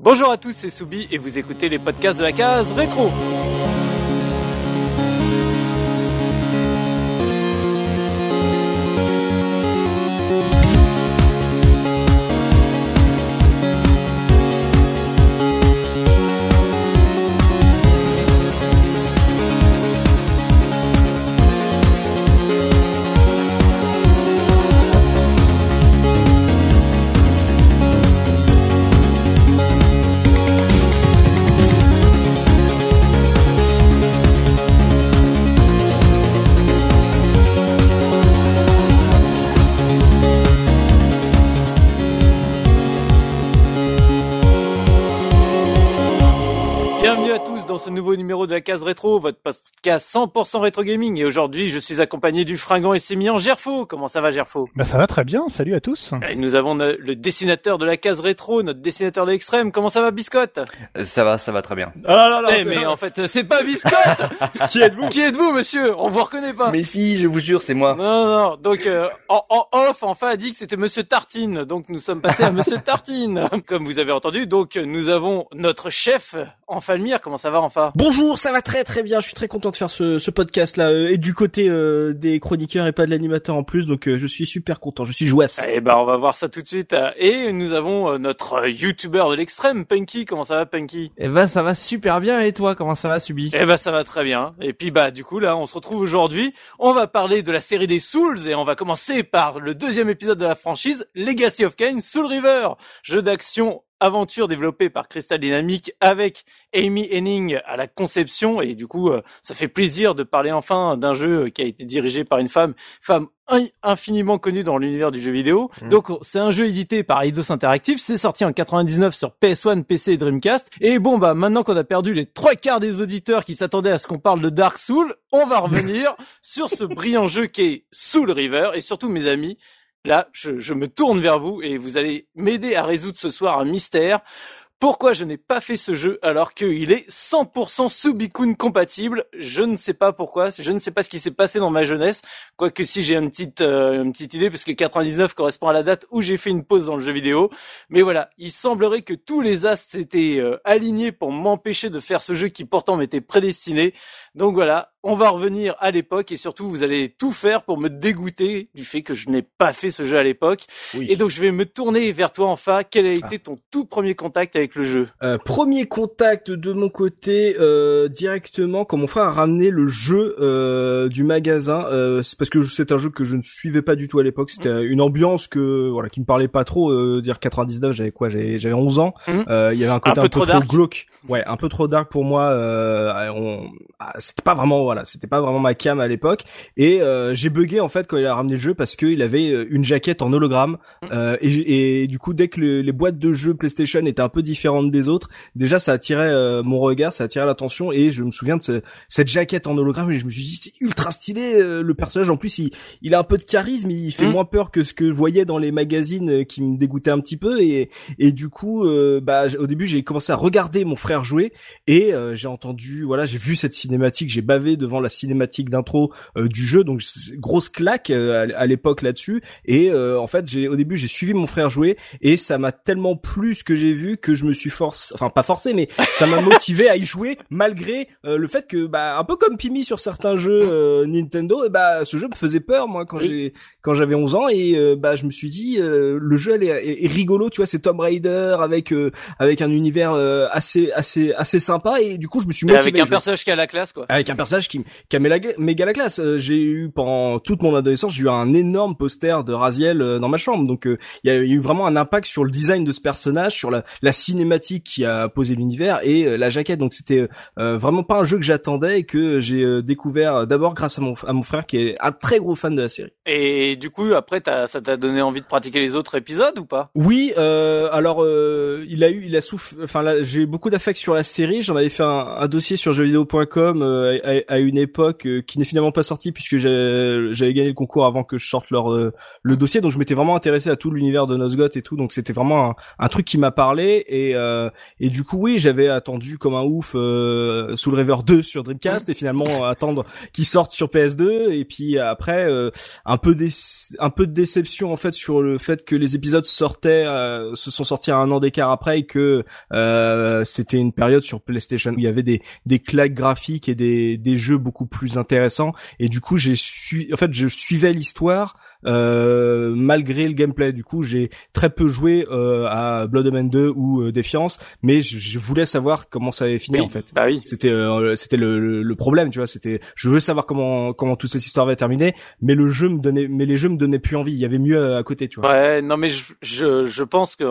Bonjour à tous, c'est Soubi et vous écoutez les podcasts de la case rétro. Case rétro, votre podcast 100% rétro gaming. Et aujourd'hui, je suis accompagné du fringant et sémillant Gerfo. Comment ça va, Gerfo? Bah ça va très bien, salut à tous. Et nous avons le dessinateur de la case rétro, notre dessinateur de l'extrême. Comment ça va, Biscotte? Ça va, ça va très bien. Ah là là, mais en fait, c'est pas Biscotte Qui êtes-vous? Qui êtes-vous, monsieur? On vous reconnaît pas Mais si, je vous jure, c'est moi. Non, non, donc euh, en, en off, enfin a dit que c'était Monsieur Tartine, donc nous sommes passés à Monsieur Tartine, comme vous avez entendu. Donc nous avons notre chef, Enfalmir. Comment ça va, Enfa? Bonjour, ça va très très bien. Je suis très content de faire ce, ce podcast là euh, et du côté euh, des chroniqueurs et pas de l'animateur en plus, donc euh, je suis super content. Je suis jouasse. Eh ben, on va voir ça tout de suite. Et nous avons euh, notre euh, youtubeur de l'extrême, Punky. Comment ça va, Punky? Eh ben ça va super bien et toi comment ça va Subi? Eh ben, ça va très bien. Et puis bah, du coup là, on se retrouve aujourd'hui. On va parler de la série des Souls et on va commencer par le deuxième épisode de la franchise, Legacy of Kain, Soul River, jeu d'action aventure développé par Crystal Dynamics avec Amy Henning à la conception et du coup euh, ça fait plaisir de parler enfin d'un jeu qui a été dirigé par une femme femme in- infiniment connue dans l'univers du jeu vidéo. Donc c'est un jeu édité par Eidos Interactive, c'est sorti en 99 sur PS1, PC et Dreamcast. Et bon bah maintenant qu'on a perdu les trois quarts des auditeurs qui s'attendaient à ce qu'on parle de Dark Soul, on va revenir sur ce brillant jeu qui est Soul River et surtout mes amis, Là, je, me tourne vers vous et vous allez m'aider à résoudre ce soir un mystère. Pourquoi je n'ai pas fait ce jeu alors qu'il est 100% Subikun compatible? Je ne sais pas pourquoi. Je ne sais pas ce qui s'est passé dans ma jeunesse. Quoique si j'ai une petite euh, une petite idée, parce que 99 correspond à la date où j'ai fait une pause dans le jeu vidéo. Mais voilà, il semblerait que tous les astres s'étaient euh, alignés pour m'empêcher de faire ce jeu qui pourtant m'était prédestiné. Donc voilà, on va revenir à l'époque et surtout vous allez tout faire pour me dégoûter du fait que je n'ai pas fait ce jeu à l'époque. Et donc je vais me tourner vers toi enfin. Quel a été ton tout premier contact avec le jeu? Euh, premier contact de mon côté euh, directement quand mon frère a ramené le jeu euh, du magasin. Euh, c'est parce que c'est un jeu que je ne suivais pas du tout à l'époque. C'était une ambiance que voilà qui me parlait pas trop. Euh, dire 99, j'avais quoi J'avais j'avais 11 ans. Mhm. Euh, Il y avait un côté Un un peu trop glauque. Ouais, un peu trop dark pour moi. Euh, on... ah, c'était pas vraiment voilà, c'était pas vraiment ma cam à l'époque. Et euh, j'ai bugué en fait quand il a ramené le jeu parce qu'il avait euh, une jaquette en hologramme. Euh, et, et du coup, dès que le- les boîtes de jeux PlayStation étaient un peu différentes des autres, déjà ça attirait euh, mon regard, ça attirait l'attention. Et je me souviens de ce- cette jaquette en hologramme et je me suis dit c'est ultra stylé euh, le personnage. En plus, il, il a un peu de charisme, il fait Mm. moins peur que ce que je voyais dans les magazines qui me dégoûtaient un petit peu. Et, et du coup, bah au début j'ai commencé à regarder mon frère jouer et euh, j'ai entendu, voilà, j'ai vu cette cinématique, j'ai bavé devant la cinématique d'intro euh, du jeu, donc grosse claque euh, à, l'époque là-dessus. Et euh, en fait, j'ai au début j'ai suivi mon frère jouer et ça m'a tellement plu ce que j'ai vu que je me suis forcé, enfin pas forcé, mais ça m'a motivé à y jouer malgré euh, le fait que, bah, un peu comme Pimi sur certains jeux euh, Nintendo, et bah ce jeu me faisait peur moi quand Oui. j'ai quand j'avais 11 ans et bah je me suis dit le jeu elle est, est- est rigolo, tu vois, c'est Tomb Raider avec avec un univers assez assez assez sympa et du coup je me suis motivé. Avec un personnage qui a la classe quoi. Avec un personnage qui, qui a méga, méga la classe. Euh, j'ai eu pendant toute mon adolescence, j'ai eu un énorme poster de Raziel euh, dans ma chambre. Donc euh, il y, a eu vraiment un impact sur le design de ce personnage, sur la, la cinématique qui a posé l'univers et euh, la jaquette. Donc c'était euh, vraiment pas un jeu que j'attendais et que j'ai euh, découvert euh, d'abord grâce à mon, à mon frère qui est un très gros fan de la série. Et du coup après ça t'a donné envie de pratiquer les autres épisodes ou pas? Oui, euh, alors euh, il a eu, il a souffert. Enfin, là, j'ai beaucoup sur la série. J'en avais fait un, un dossier sur jeuxvideo.com euh, à, à, une époque euh, qui n'est finalement pas sorti puisque j'avais gagné le concours avant que je sorte leur euh, le dossier. Donc je m'étais vraiment intéressé à tout l'univers de Nosgoth et tout. Donc c'était vraiment un, un, truc qui m'a parlé et et du coup oui j'avais attendu comme un ouf Soul River 2 sur Dreamcast et finalement attendre qu'il sorte sur PS2 et puis après un peu un peu de déception en fait sur le fait que les épisodes sortaient se sont sortis à un an d'écart après et que euh, une période sur PlayStation où il y avait des, des claques graphiques et des, des jeux beaucoup plus intéressants. Et du coup, j'ai su, en fait, je suivais l'histoire euh, malgré le gameplay. Du coup, j'ai très peu joué euh, à Blood Omen 2 ou euh, Défiance, mais je, je, voulais savoir comment ça allait finir en fait. Bah oui. C'était euh, c'était le, le, problème, tu vois. C'était je voulais savoir comment comment toute cette histoire va terminer, mais le jeu me donnait mais les jeux me donnaient plus envie. Il y avait mieux à, côté, tu vois. Ouais, non mais je je, je pense que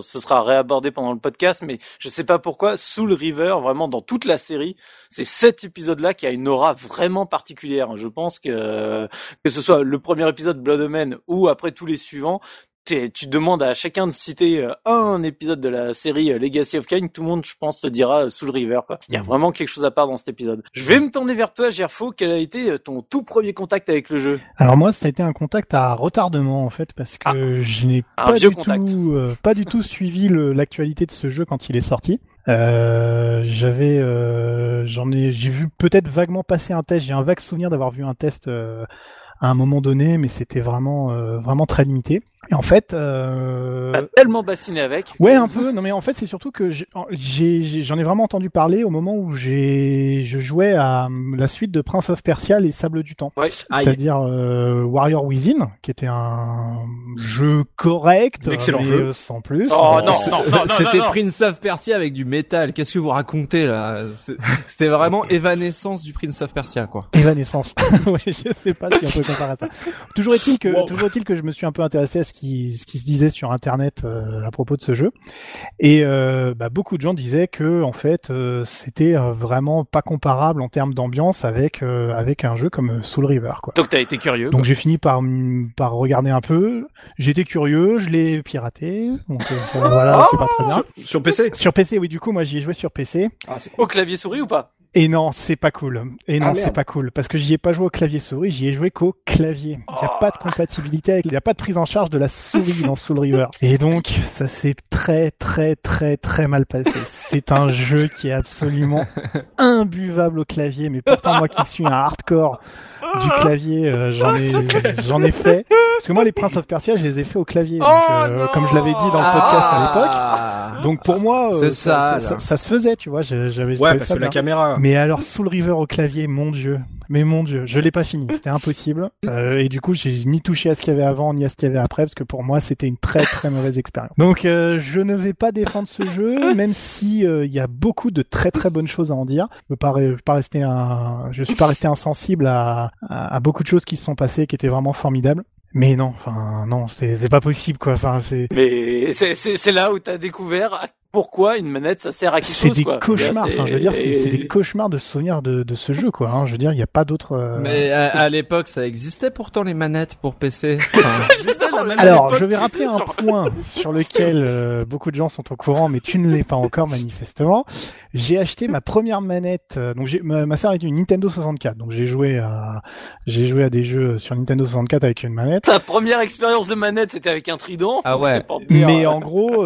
ce sera réabordé pendant le podcast, mais je sais pas pourquoi Soul River vraiment dans toute la série, c'est cet épisode là qui a une aura vraiment particulière. Je pense que que ce soit le premier épisode domaine ou après tous les suivants, tu demandes à chacun de citer euh, un épisode de la série euh, Legacy of Kain, tout le monde, je pense, te dira euh, Soul River. Quoi. Il y a mm. vraiment quelque chose à part dans cet épisode. Je vais me tourner vers toi, Gerfo. Quel a été ton tout premier contact avec le jeu? Alors moi, ça a été un contact à retardement en fait, parce que ah. je n'ai pas, du tout, pas du tout suivi l'actualité de ce jeu quand il est sorti. Euh, j'avais, j'en ai, j'ai vu peut-être vaguement passer un test. J'ai un vague souvenir d'avoir vu un test à un moment donné, mais c'était vraiment euh, vraiment très limité. Et en fait, euh... tellement bassiné avec. Ouais, un peu. Non, mais en fait, c'est surtout que j'ai, j'en ai, vraiment entendu parler au moment où j'ai, je jouais à euh, la suite de Prince of Persia, les Sables du Temps. Ouais. C'est-à-dire euh, Warrior Within, qui était un jeu correct, excellent mais jeu. sans plus. Oh non, non, non, C'était Prince of Persia avec du métal. Qu'est-ce que vous racontez là? C'était vraiment évanescence du Prince of Persia, quoi. Évanescence. oui, je sais pas si on peut comparer à ça. Toujours est-il que, toujours est-il que je me suis un peu intéressé à ce qui, ce qui se disait sur Internet euh, à propos de ce jeu. Et euh, bah, beaucoup de gens disaient que en fait euh, c'était vraiment pas comparable en termes d'ambiance avec avec un jeu comme Soul River. Quoi. Donc t'as été curieux. Donc j'ai fini par par regarder un peu. J'étais curieux, je l'ai piraté. Donc voilà, c'était pas très bien. Sur, sur, PC. Sur PC, oui. Du coup, moi j'y ai joué sur PC. Ah, Au clavier souris ou pas? Et non, c'est pas cool. Et non, ah, c'est pas cool. Parce que j'y ai pas joué au clavier souris, j'y ai joué qu'au clavier. Il n'y a pas de compatibilité avec, il n'y a pas de prise en charge de la souris dans Soul River. Et donc, ça s'est très, très, très, très mal passé. C'est un jeu qui est absolument imbuvable au clavier, mais pourtant, moi qui suis un hardcore du clavier, euh, j'en ai, j'en ai fait. Parce que moi, les Prince of Persia, je les ai fait au clavier. Donc, oh euh, comme je l'avais dit dans le podcast à l'époque. Ah. Donc pour moi, euh, ça, ça, ça, se faisait, tu vois. J'avais ouais, parce que la caméra. Mais alors Soul River au clavier, mon dieu. Mais mon dieu, je l'ai pas fini, c'était impossible. Euh, et du coup, j'ai ni touché à ce qu'il y avait avant ni à ce qu'il y avait après, parce que pour moi, c'était une très très mauvaise expérience. Donc, euh, je ne vais pas défendre ce jeu, même si euh, il y a beaucoup de très très bonnes choses à en dire. Je ne pas, pas rester un, je suis pas resté insensible à, à, beaucoup de choses qui se sont passées, qui étaient vraiment formidables. Mais non, enfin non, c'est pas possible quoi. Enfin c'est. Mais c'est là où t'as découvert pourquoi une manette ça sert à quelque chose C'est des cauchemars. Enfin, je veux dire, c'est des cauchemars de souvenirs de, de ce jeu, quoi. Hein. Je veux dire, il n'y a pas d'autre. Euh, Mais à, l'époque, ça existait pourtant les manettes pour PC. Alors, je vais rappeler un point sur lequel euh, beaucoup de gens sont au courant, mais tu ne l'es pas encore manifestement. J'ai acheté ma première manette. Euh, donc, ma, ma sœur est une Nintendo 64, donc j'ai joué à j'ai joué à des jeux sur Nintendo 64 avec une manette. Ta première expérience de manette, c'était avec un trident. Ah ouais. Mais en gros,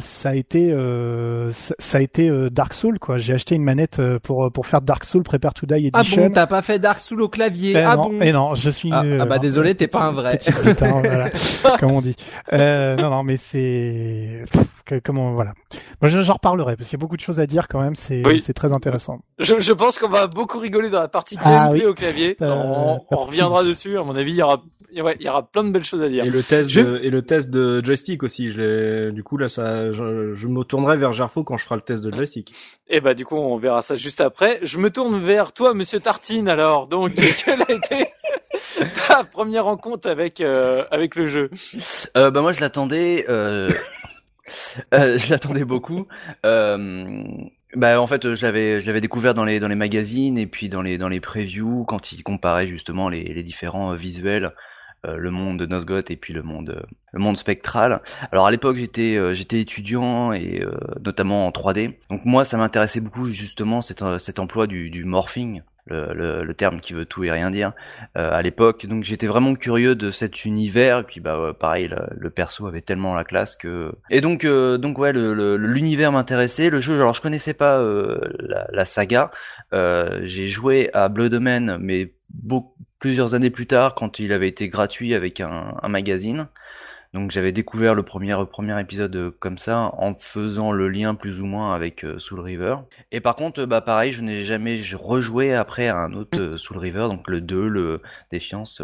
ça a été euh, ça, a été euh, Dark Soul quoi. J'ai acheté une manette euh, pour pour faire Dark Soul Prepare to Die Edition. Ah bon, t'as pas fait Dark Soul au clavier eh Ah non, bon Et eh non, je suis. Ah, ah bah désolé, t'es pas un vrai. voilà, comme on dit. Euh, non non, mais c'est comment voilà. Moi j'en reparlerai parce qu'il y a beaucoup de choses à dire quand même. C'est c'est très intéressant. Je, je pense qu'on va beaucoup rigoler dans la partie ah gameplay au clavier. on, on reviendra dessus. À mon avis, il y aura ouais, il y aura plein de belles choses à dire. Et le test de, et le test de joystick aussi. Je du coup là, ça, je, je me tournerai vers Gerfo quand je ferai le test de joystick. Et eh bah du coup, on verra ça juste après. Je me tourne vers toi, Monsieur Tartine. Alors, donc, quelle a été ta première rencontre avec euh, avec le jeu? Euh, Bah moi, je l'attendais. Euh... euh je l'attendais beaucoup. Euh, bah en fait, j'avais j'avais découvert dans les dans les magazines et puis dans les dans les previews quand ils comparaient justement les, les différents visuels le monde de Nosgoth et puis le monde euh, le monde spectral. Alors à l'époque j'étais euh, j'étais étudiant et notamment en 3D. Donc moi ça m'intéressait beaucoup justement cet, cet emploi du, du morphing. Le, le, le, terme qui veut tout et rien dire à l'époque donc j'étais vraiment curieux de cet univers et puis bah pareil le, perso avait tellement la classe que et donc donc ouais l'univers m'intéressait le jeu alors je connaissais pas la, la, saga j'ai joué à Blood Omen mais beaucoup plusieurs années plus tard quand il avait été gratuit avec un, magazine. Donc j'avais découvert le premier premier épisode euh, comme ça en faisant le lien plus ou moins avec euh, Soul River. Et par contre bah pareil, je n'ai jamais rejoué après un autre euh, Soul River donc le 2, le Défiance,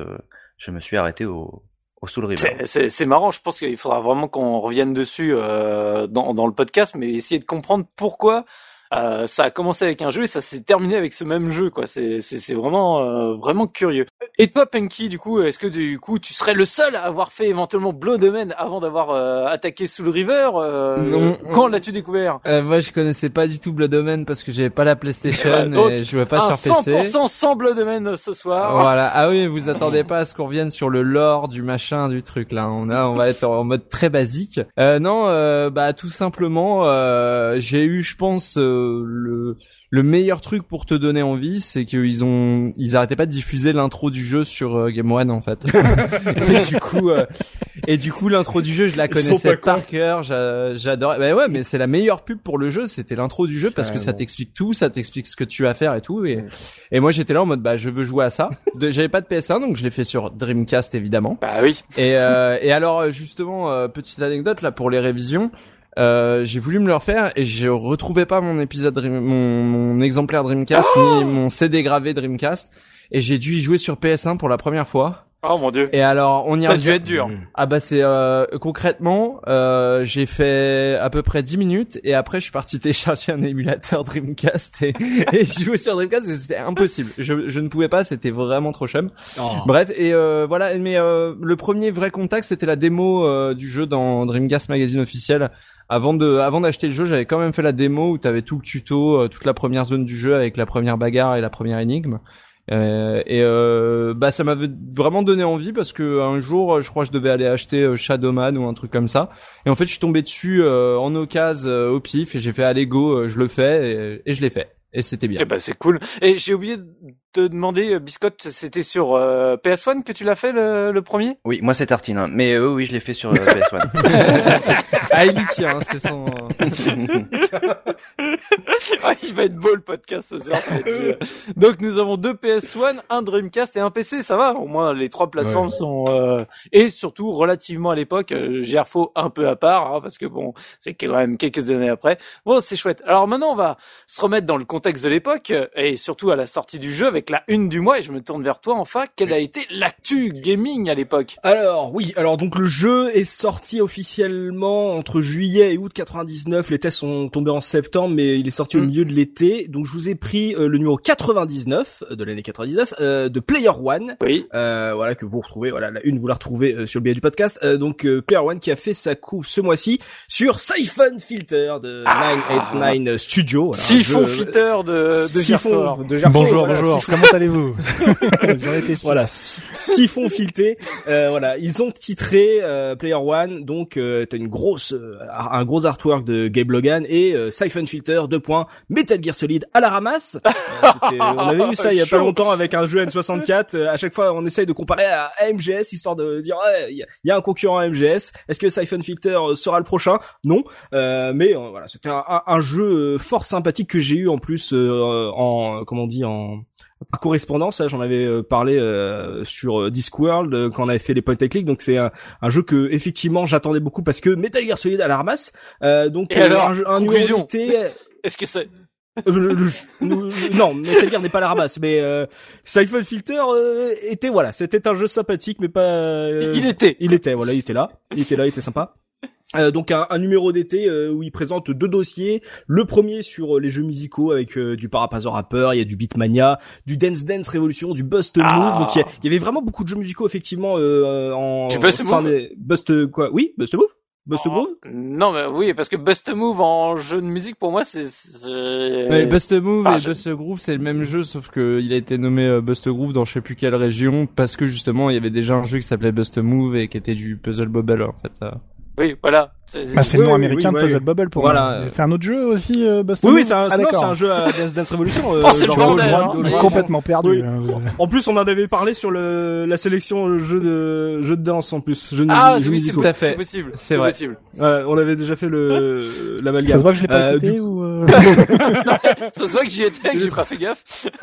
je me suis arrêté au au Soul River. C'est marrant, je pense qu'il faudra vraiment qu'on revienne dessus dans, dans le podcast, mais essayer de comprendre pourquoi euh, ça a commencé avec un jeu et ça s'est terminé avec ce même jeu, quoi. C'est c'est vraiment euh, vraiment curieux. Et toi, Punky, du coup, est-ce que du coup tu serais le seul à avoir fait éventuellement Blood Omen avant d'avoir euh, attaqué Soul River Non. Quand l'as-tu découvert? Moi, je connaissais pas du tout Blood Omen parce que j'avais pas la PlayStation et je jouais pas sur PC. 100% sans Blood Omen ce soir. Voilà. Ah oui, vous attendez pas à ce qu'on revienne sur le lore du machin du truc là. On a, on va être en mode très basique. non, bah tout simplement, j'ai eu, je pense le le meilleur truc pour te donner envie, c'est qu'ils ont ils arrêtaient pas de diffuser l'intro du jeu sur euh, Game One en fait. et du coup euh, et du coup l'intro du jeu, je la connaissais par cœur, j'adorais. Bah ouais, mais c'est la meilleure pub pour le jeu, c'était l'intro du jeu parce que ça t'explique tout, ça t'explique ce que tu vas faire et tout et et moi j'étais là en mode bah je veux jouer à ça. J'avais pas de PS1 donc je l'ai fait sur Dreamcast évidemment. Bah oui. Et euh, et alors justement petite anecdote là pour les révisions, euh, j'ai voulu me le refaire et je retrouvais pas mon épisode, mon, mon exemplaire Dreamcast oh ni mon CD gravé Dreamcast et j'ai dû y jouer sur PS1 pour la première fois. Oh mon dieu. Et alors on y a dû être dur. Ah bah c'est euh, concrètement euh, j'ai fait à peu près 10 minutes et après je suis parti télécharger un émulateur Dreamcast et, et jouer sur Dreamcast parce que c'était impossible. Je, je ne pouvais pas, c'était vraiment trop chum. Oh. Bref et euh, voilà mais euh, le premier vrai contact c'était la démo euh, du jeu dans Dreamcast magazine officiel avant de avant d'acheter le jeu, j'avais quand même fait la démo où tu avais tout le tuto, euh, toute la première zone du jeu avec la première bagarre et la première énigme. Euh, et euh, bah ça m'avait vraiment donné envie parce que un jour je crois que je devais aller acheter euh, Shadowman ou un truc comme ça et en fait je suis tombé dessus en occasion au pif et j'ai fait allez go je le fais et, et je l'ai fait et c'était bien. Et eh bah c'est cool. Et j'ai oublié de te demander, Biscotte, c'était sur euh, PS1 que tu l'as fait le, le, premier? Oui, moi c'est Tartine, hein. mais euh, oui, je l'ai fait sur euh, PS1. ah, il y tient, c'est son. ah, il va être beau le podcast ce soir. Donc nous avons deux PS1, un Dreamcast et un PC, ça va? Au moins les trois plateformes sont euh, et surtout relativement à l'époque, Gerfo un peu à part, hein, parce que bon, c'est quand même quelques années après. Bon, c'est chouette. Alors maintenant, on va se remettre dans le contexte de l'époque et surtout à la sortie du jeu avec la une du mois et je me tourne vers toi enfin. Quelle a été l'actu gaming à l'époque? Alors oui, alors donc le jeu est sorti officiellement entre juillet et août 99. Les tests sont tombés en septembre, mais il est sorti au mm. milieu de l'été. Donc je vous ai pris euh, le numéro 99 euh, de l'année 99 euh, de Player One. Oui. Euh, voilà que vous retrouvez. Voilà la une vous la retrouvez sur le biais du podcast. donc Player One qui a fait sa couve ce mois-ci sur Siphon Filter de ah 989 Studio. Voilà, Siphon Filter de de Siphon, de Bonjour, bonjour. Comment allez-vous Voilà, siphon fileté. Euh, voilà, ils ont titré euh, Player One, donc euh, t'as une grosse, euh, un gros artwork de Gabe Logan et euh, Siphon Filter, deux points, Metal Gear Solid à la ramasse. on avait vu ça il y a pas longtemps avec un jeu N64. à chaque fois, on essaye de comparer à MGS histoire de dire il y, a un concurrent à MGS. Est-ce que Siphon Filter sera le prochain? Non, mais voilà, c'était un, un, jeu fort sympathique que j'ai eu en plus en comment on dit en par correspondance, j'en avais euh, parlé euh, sur euh, Discworld quand on avait fait les point and click. Donc c'est un, jeu que effectivement j'attendais beaucoup parce que Metal Gear Solid à la ramasse. donc Et alors, un, un conclusion. Est-ce que c'est non, Metal Gear n'est pas la ramasse, mais euh, Siphon Filter était voilà, c'était un jeu sympathique, mais pas. il était. Il était, voilà, il était là, il était là, il était sympa. Euh, donc un, numéro d'été euh, où il présente deux dossiers. Le premier sur euh, les jeux musicaux avec du Parapazor Rapper, il y a du Beatmania, du Dance Dance Revolution, du Bust Move. Ah. Donc il y, avait vraiment beaucoup de jeux musicaux effectivement en. Du Bust Move. Bust quoi? Oui, Bust Move? Bust Oh, Groove Non, mais oui, parce que Bust Move en jeu de musique, pour moi, c'est... c'est- Ouais, Bust Move Ah, et je- Bust Groove, c'est le même jeu, sauf que il a été nommé euh, Bust Groove dans je sais plus quelle région, parce que justement, il y avait déjà un jeu qui s'appelait Bust Move et qui était du Puzzle Bobble, en fait. ça. Oui, voilà. C'est- Bah, c'est Oui, le nom oui, américain oui, de. Puzzle Bubble pour Voilà. moi. C'est un autre jeu aussi, euh, Oui, oui, c'est un, ah, non, un jeu à Dance Dance Revolution. euh, Oh, c'est le hein, ça complètement perdu. Oui. euh, En plus, on en avait parlé sur le la sélection euh, jeu de jeu de danse en plus. Jeu de Ah, oui, c'est tout à fait. C'est possible. C'est vrai. possible. Ouais, on avait déjà fait le Ça l'amalgame. se voit que je l'ai pas Euh, écouté du- ou euh, Ça se voit que j'y étais, que j'ai pas fait gaffe.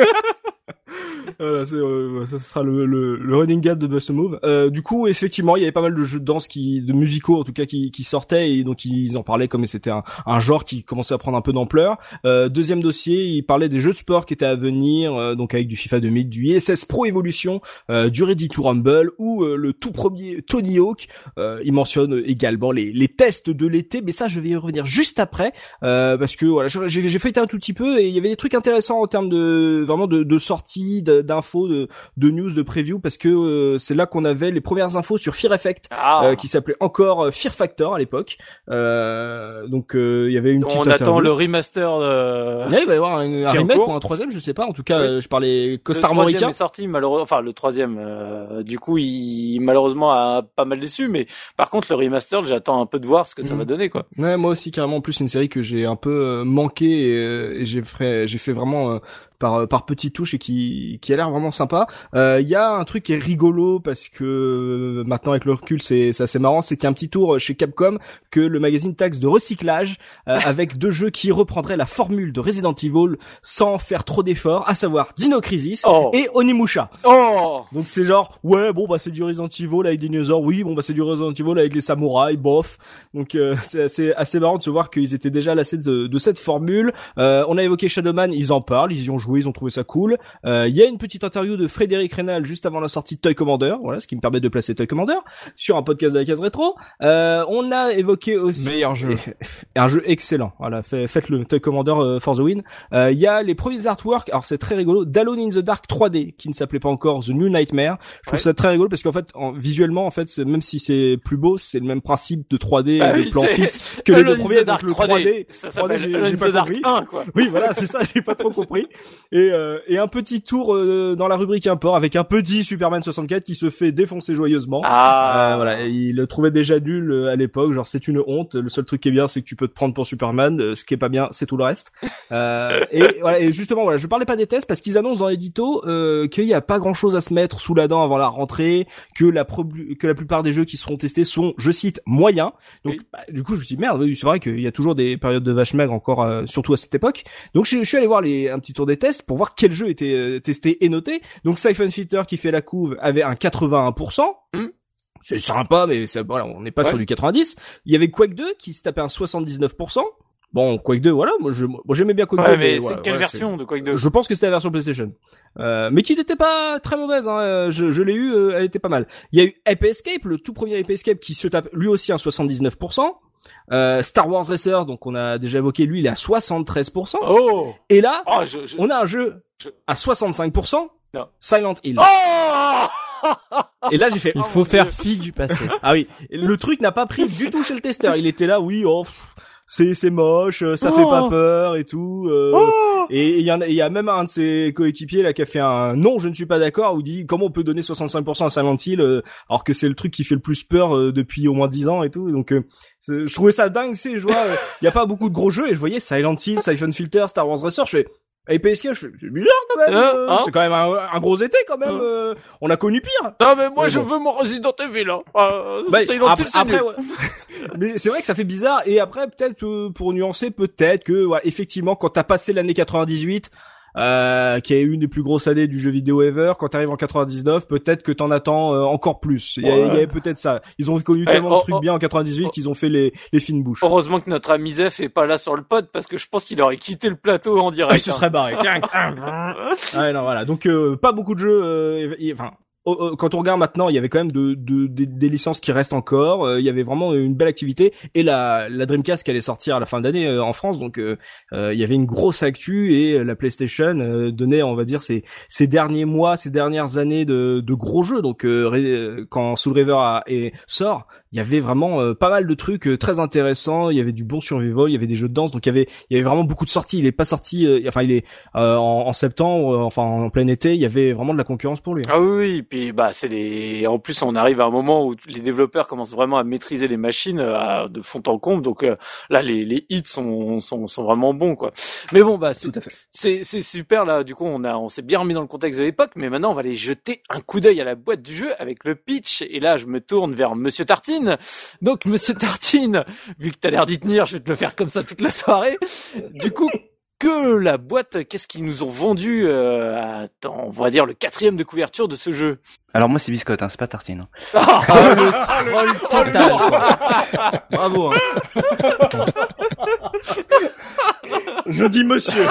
Voilà, euh, ça sera le, le, le running gag de Bust Move. Euh, du coup, effectivement, il y avait pas mal de jeux de danse qui, de musicaux en tout cas, qui, qui sortaient et donc ils en parlaient comme c'était un, un genre qui commençait à prendre un peu d'ampleur. Euh, deuxième dossier, il parlait des jeux de sport qui étaient à venir, euh, donc avec du FIFA 2000, du ISS Pro Evolution, euh, du Ready to Rumble ou euh, le tout premier Tony Hawk. Euh, il mentionne également les, les tests de l'été, mais ça, je vais y revenir juste après euh, parce que voilà, j'ai feuilleté un tout petit peu et il y avait des trucs intéressants en termes de vraiment de, de sorties, d'infos, de, de news, de preview, parce que euh, c'est là qu'on avait les premières infos sur Fear Effect, Ah, euh, qui s'appelait encore euh, Fear Factor à l'époque. Euh, donc euh, il y avait une petite on attend le remaster de... Ouais, il va y avoir un, un remake ou un troisième, je sais pas. En tout cas, Oui. je parlais Le Costar troisième Morica. est sorti malheureusement, enfin le troisième. euh, du coup, il malheureusement a pas mal déçu, mais par contre le remaster, j'attends un peu de voir ce que ça Mhm. va donner quoi. Ouais, moi aussi carrément. En plus, c'est une série que j'ai un peu euh, manqué et, euh, et j'ai fait, j'ai fait vraiment euh, par par petites touches et qui qui a l'air vraiment sympa. Euh, Il y a un truc qui est rigolo parce que euh, maintenant avec le recul, c'est c'est assez marrant, c'est qu'il y a un petit tour chez Capcom que le magazine taxe de recyclage euh, avec deux jeux qui reprendraient la formule de Resident Evil sans faire trop d'efforts, à savoir Dino Crisis Oh. et Onimusha. Oh, Donc c'est genre ouais bon bah c'est du Resident Evil avec des dinosaures oui bon bah c'est du Resident Evil avec les samouraïs bof donc euh, c'est assez assez marrant de se voir qu'ils étaient déjà lassés de, de cette formule euh, on a évoqué Shadowman ils en parlent ils y ont joué ils ont trouvé ça cool Euh, il y a une petite interview de Frédéric Reynal juste avant la sortie de Toy Commander voilà ce qui me permet de placer Toy Commander sur un podcast de la case rétro euh, on a évoqué aussi Meilleur jeu. un jeu excellent. Voilà, fait- faites-le. Toy Commander euh, for the win. Euh, Il y a les premiers artworks. Alors c'est très rigolo. d'Alone in the Dark 3D, qui ne s'appelait pas encore The New Nightmare. Je trouve Ouais. ça très rigolo parce qu'en fait, en- visuellement, en fait, même si c'est plus beau, c'est le même principe de 3D Bah avec oui, c'est- fixes que les deux premiers. Dark le 3D, ça 3D, s'appelle j'ai- pas compris. 1 quoi. Oui, voilà, c'est ça, j'ai pas trop compris. Et, euh, et un petit tour euh, dans la rubrique import avec un petit Superman 64 qui se fait défoncer joyeusement. Ah, Euh, voilà, il le trouvait déjà nul euh, à l'époque, genre c'est une honte. Le seul truc qui est bien, c'est que tu peux te prendre pour Superman. Euh, Ce qui est pas bien, c'est tout le reste. Euh, et voilà, et justement, voilà, je parlais pas des tests parce qu'ils annoncent dans l'édito euh, qu'il y a pas grand chose à se mettre sous la dent avant la rentrée, que la que la plupart des jeux qui seront testés sont, je cite, moyens. Donc, Oui. bah, du coup, je me suis dit merde, c'est vrai qu'il y a toujours des périodes de vache maigre encore, euh, surtout à cette époque. Donc, je, je suis allé voir les un petit tour des tests pour voir quel jeu était euh, testé et noté. Donc, Siphon Filter qui fait la couve avait un 81%. Hmm. C'est sympa, mais ça, voilà, on n'est pas Ouais. sur du 90. Il y avait Quake 2 qui se tapait un 79%. Bon, Quake 2, voilà, moi je, j'aimais bien Quake Ouais, 2. mais c'est voilà, quelle voilà, version de Quake 2 je pense que c'était la version PlayStation, euh, mais qui n'était pas très mauvaise. Hein. euh, Je, je l'ai eu, euh, elle était pas mal. Il y a eu Ape Escape, le tout premier Ape Escape, qui se tape lui aussi un 79%. Euh, Star Wars Racer, donc on a déjà évoqué lui, il est à 73%. Oh, Et là, oh, je, je... on a un jeu je- à 65%. Non. Silent Hill. Oh Et là j'ai fait. Il Oh, faut faire Dieu. fi du passé. Ah oui, le truc n'a pas pris du tout chez le testeur. Il était là, oui, oh, pff, c'est c'est moche, euh, ça fait Oh. pas peur et tout. euh, Et il y, en a- il y a même un de ses coéquipiers là qui a fait un non, je ne suis pas d'accord, ou dit comment on peut donner 65% à Silent Hill euh, alors que c'est le truc qui fait le plus peur euh, depuis au moins 10 ans et tout. Donc euh, je trouvais ça dingue, c'est je vois, euh, il y a pas beaucoup de gros jeux et je voyais Silent Hill, Siphon Filter, Star Wars je fais et PSK, je c'est bizarre quand même. Hein, euh, hein c'est quand même un, un gros été quand même. Hein. euh, on a connu pire. Non mais moi Mais je bon. veux mon Resident Evil. Hein. Euh, Bah, après, c'est après, ouais. mais c'est vrai que ça fait bizarre. Et après, peut-être euh, pour nuancer, peut-être que voilà, effectivement, quand t'as passé l'année 98, euh, qui est une des plus grosses années du jeu vidéo ever, quand t'arrives en 99, peut-être que t'en attends euh, encore plus. Il y, Ouais. avait peut-être ça. Ils ont connu Ouais, tellement oh, de trucs oh, bien en 98 oh. qu'ils ont fait les, les fines bouches. Heureusement que notre ami Zef est pas là sur le pod parce que je pense qu'il aurait quitté le plateau en direct. Ah, il se hein. serait barré. ouais, non, voilà. Donc euh, pas beaucoup de jeux. euh, enfin, quand on regarde maintenant, il y avait quand même de, de- des- des licences qui restent encore. euh, il y avait vraiment une belle activité et la, la Dreamcast qui allait sortir à la fin d'année euh, en France. Donc euh, euh, il y avait une grosse actu et la PlayStation donnait, on va dire, ces, ces derniers mois, ces dernières années de, de gros jeux. Donc quand Soul River a- sort, il y avait vraiment euh, pas mal de trucs euh, très intéressants. Il y avait du bon survival, il y avait des jeux de danse, donc il y avait il y avait vraiment beaucoup de sorties. Il est pas sorti, euh, enfin il est en, en, septembre, enfin en plein été. Il y avait vraiment de la concurrence pour lui. Ah oui, oui. Puis bah c'est les. En plus, on arrive à un moment où les développeurs commencent vraiment à maîtriser les machines de fond en comble. Donc là, les, les hits sont, sont sont vraiment bons quoi. Mais bon bah c'est c'est c'est super là. Du coup, on a on s'est bien remis dans le contexte de l'époque, mais maintenant on va aller jeter un coup d'œil à la boîte du jeu avec le pitch. Et là, je me tourne vers Monsieur Tartine. Donc, Monsieur Tartine, vu que t'as l'air d'y tenir, je vais te le faire comme ça toute la soirée. Du coup, que la boîte, qu'est-ce qu'ils nous ont vendu euh, on va dire le quatrième de couverture de ce jeu? Alors moi c'est biscotte, hein, c'est pas tartine. Ah, le total, Bravo. Hein. Je dis monsieur.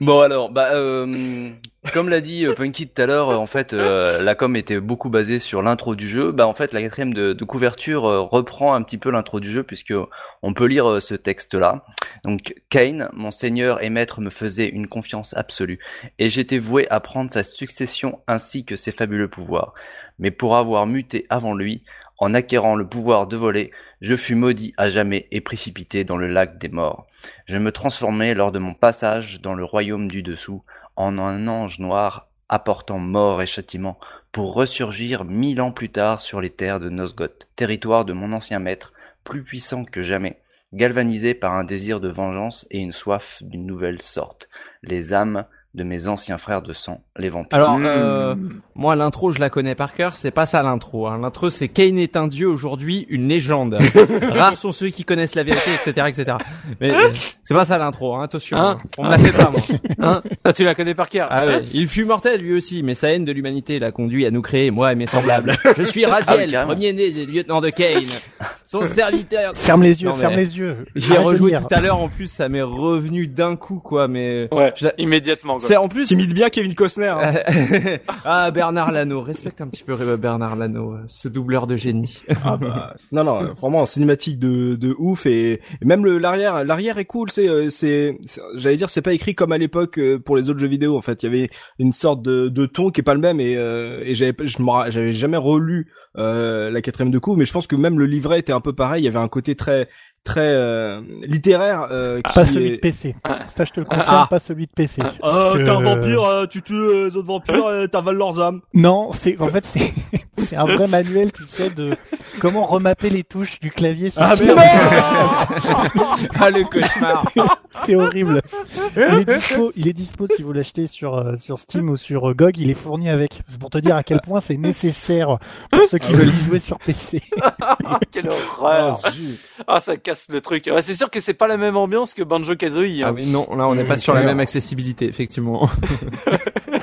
bon alors, bah euh, comme l'a dit euh, Punky tout à l'heure, en fait, euh, la com était beaucoup basée sur l'intro du jeu. Bah en fait, la quatrième de, de couverture reprend un petit peu l'intro du jeu puisque on peut lire ce texte-là. Donc, Kane, mon seigneur et maître, me faisait une confiance absolue et j'étais voué à prendre sa succession ainsi que ses fabuleux pouvoirs. Mais pour avoir muté avant lui, en acquérant le pouvoir de voler, je fus maudit à jamais et précipité dans le lac des morts. Je me transformai lors de mon passage dans le royaume du dessous en un ange noir apportant mort et châtiment pour ressurgir mille ans plus tard sur les terres de Nosgoth, territoire de mon ancien maître, plus puissant que jamais, galvanisé par un désir de vengeance et une soif d'une nouvelle sorte. Les âmes de mes anciens frères de sang, les vampires. Alors, euh, hmm. moi, l'intro, je la connais par cœur. C'est pas ça l'intro. Hein. L'intro, c'est Kane est un dieu aujourd'hui, une légende. Rares sont ceux qui connaissent la vérité, etc., etc. Mais euh, c'est pas ça l'intro. Hein, attention, hein on me la fait pas moi. Hein ah, tu la connais par cœur. Ah, ouais. Il fut mortel lui aussi, mais sa haine de l'humanité l'a conduit à nous créer, moi et mes semblables. je suis ah Raziel, premier né des lieutenants de Kane, son serviteur. Ferme les yeux, ferme les yeux. J'ai rejoué tout à l'heure. En plus, ça m'est revenu d'un coup, quoi. Mais ouais, immédiatement. C'est en plus. Timide bien Kevin Costner. Hein. ah Bernard Lano, respecte un petit peu Bernard Lano, euh, ce doubleur de génie. ah bah, non non, vraiment cinématique de de ouf et, même le l'arrière l'arrière est cool. C'est euh, c'est j'allais dire c'est pas écrit comme à l'époque euh, pour les autres jeux vidéo. En fait, il y avait une sorte de de ton qui est pas le même et et j'avais j'avais jamais relu euh, la quatrième de coup, mais je pense que même le livret était un peu pareil. Il y avait un côté très très euh, littéraire. Euh, pas celui de PC. Ça, je te le confirme, ah. pas celui de PC. Ah, t'es un vampire, euh, tu tues les autres vampires, et t'avales leurs âmes. Non, c'est en fait c'est c'est un vrai manuel, tu sais, de comment remapper les touches du clavier. Ah merde Ah le cauchemar C'est horrible. Il est dispo, il est dispo si vous l'achetez sur sur Steam ou sur GOG, il est fourni avec. Pour te dire à quel point c'est nécessaire pour ceux qui veulent y jouer sur PC. Quelle horreur oh, Ah, ça casse le truc. c'est sûr que c'est pas la même ambiance que Banjo Kazooie. Hein. Ah oui, non, là on n'est pas sur la même accessibilité, effectivement.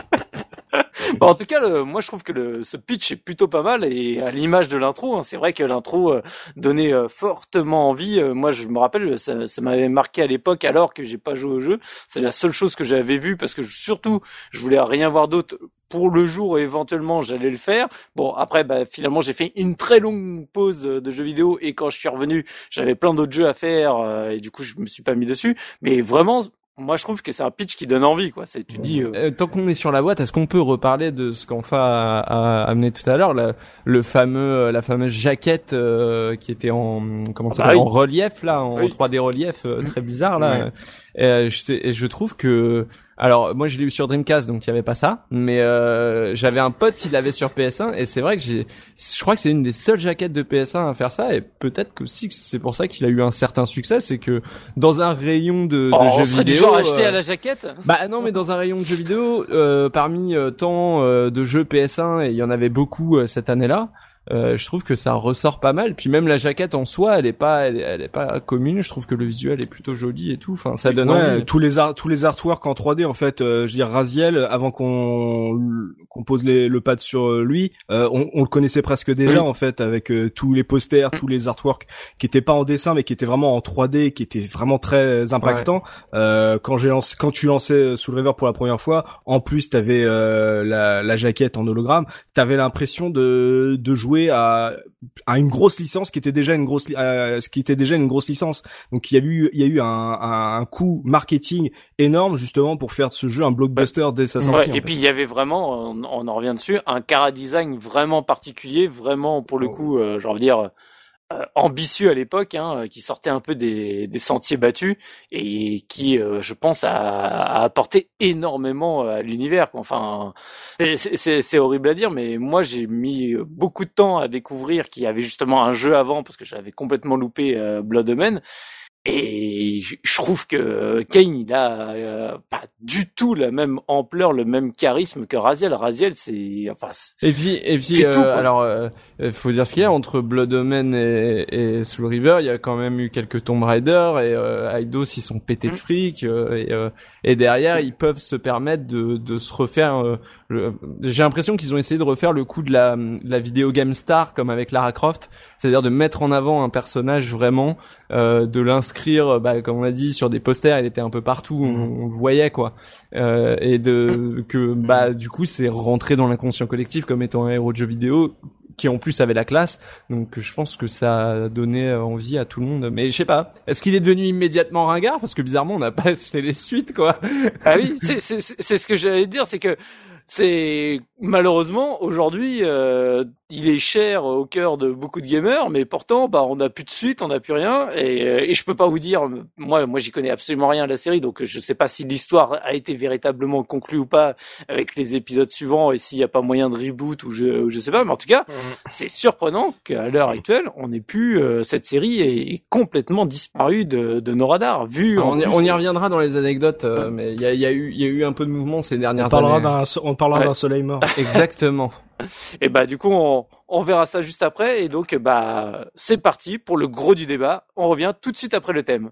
en tout cas, moi je trouve que ce pitch est plutôt pas mal et à l'image de l'intro, hein, c'est vrai que l'intro euh, donnait euh, fortement envie. Euh, moi, je me rappelle, ça, m'avait marqué à l'époque alors que j'ai pas joué au jeu. C'est la seule chose que j'avais vue parce que surtout, je voulais rien voir d'autre pour le jour éventuellement j'allais le faire. Bon après bah, finalement j'ai fait une très longue pause de jeux vidéo et quand je suis revenu j'avais plein d'autres jeux à faire et du coup je me suis pas mis dessus. Mais vraiment moi je trouve que c'est un pitch qui donne envie quoi. C'est tu dis euh, euh... tant qu'on est sur la boîte est-ce qu'on peut reparler de ce qu'Enfa a, a, amené tout à l'heure le fameux euh, la fameuse jaquette euh, qui était en comment ça ah bah en relief là en 3D relief mmh. très bizarre là. Et, je, je trouve que alors moi je l'ai eu sur Dreamcast donc il y avait pas ça, mais euh, j'avais un pote qui l'avait sur PS1 et c'est vrai que j'ai, je crois que c'est une des seules jaquettes de PS1 à faire ça et peut-être que aussi c'est pour ça qu'il a eu un certain succès, c'est que dans un rayon de, de oh, jeux vidéo, du genre acheté à la jaquette Bah non mais dans un rayon de jeux vidéo, euh, parmi euh, tant euh, de jeux PS1 et il y en avait beaucoup euh, cette année-là. Euh, je trouve que ça ressort pas mal. Puis même la jaquette en soi, elle est pas, elle, est pas commune. Je trouve que le visuel est plutôt joli et tout. Enfin, ça donne envie. Tous les art, tous les artworks en 3D en fait. Euh, je veux dire, Raziel, avant qu'on qu'on pose les, le pad sur euh, lui, euh, on, on, le connaissait presque déjà en fait avec tous les posters, tous les artworks qui étaient pas en dessin mais qui étaient vraiment en 3D, qui étaient vraiment très impactants. quand j'ai lancé, quand tu lançais Soul River pour la première fois, en plus t'avais la, la jaquette en hologramme, t'avais l'impression de de jouer jouer à, à une grosse licence qui était déjà une grosse, ce qui était déjà une grosse licence. Donc il y a eu, il y a eu un, un, un coup marketing énorme justement pour faire de ce jeu un blockbuster dès sa sortie. Ouais, et fait. puis il y avait vraiment, on, on en revient dessus, un cara design vraiment particulier, vraiment pour le Oh. coup, euh, j'ai envie de dire euh, ambitieux à l'époque, hein, qui sortait un peu des, des sentiers battus et qui, euh, je pense, a, a apporté énormément à l'univers. Enfin, c'est horrible à dire, mais moi j'ai mis beaucoup de temps à découvrir qu'il y avait justement un jeu avant parce que j'avais complètement loupé euh, Blood Omen. Et je trouve que Kane, il a euh, pas du tout la même ampleur, le même charisme que Raziel. Raziel, c'est, enfin, Et puis, et puis, euh, tout, alors, euh, euh, faut dire ce qu'il y a entre Blood Omen et, et Soul River. Il y a quand même eu quelques Tomb Raider et euh, Eidos, ils sont pétés de Mm. fric euh, et, euh, et derrière, ils peuvent se permettre de, de se refaire. euh, le- J'ai l'impression qu'ils ont essayé de refaire le coup de la, de la vidéo game star comme avec Lara Croft, c'est-à-dire de mettre en avant un personnage vraiment, euh, de l'inscrire, bah, comme on a dit, sur des posters. Il était un peu partout, on, on le voyait quoi, euh, et de que bah du coup c'est rentré dans l'inconscient collectif comme étant un héros de jeu vidéo qui en plus avait la classe. Donc je pense que ça a donné euh, envie à tout le monde. Mais je sais pas, est-ce qu'il est devenu immédiatement ringard? Parce que bizarrement on n'a pas acheté les suites quoi. ah oui, c'est c'est ce que j'allais dire, c'est que c'est malheureusement aujourd'hui, euh, il est cher au cœur de beaucoup de gamers, mais pourtant, bah, on n'a plus de suite, on n'a plus rien, et, euh, et je peux pas vous dire, moi, moi, j'y connais absolument rien à la série, donc je sais pas si l'histoire a été véritablement conclue ou pas avec les épisodes suivants, et s'il n'y a pas moyen de reboot ou je, ou je sais pas, mais en tout cas, c'est surprenant qu'à l'heure actuelle, on n'ait plus euh, cette série est, est complètement disparue de, de nos radars. Vu, on, y, on reviendra dans les anecdotes, euh, mais il y a, il y a eu il y a eu un peu de mouvement ces On dernières parlera années. on parlera Ouais. d'un soleil mort. Exactement. Et bah du coup on, on verra ça juste après et donc bah c'est parti pour le gros du débat. On revient tout de suite après le thème.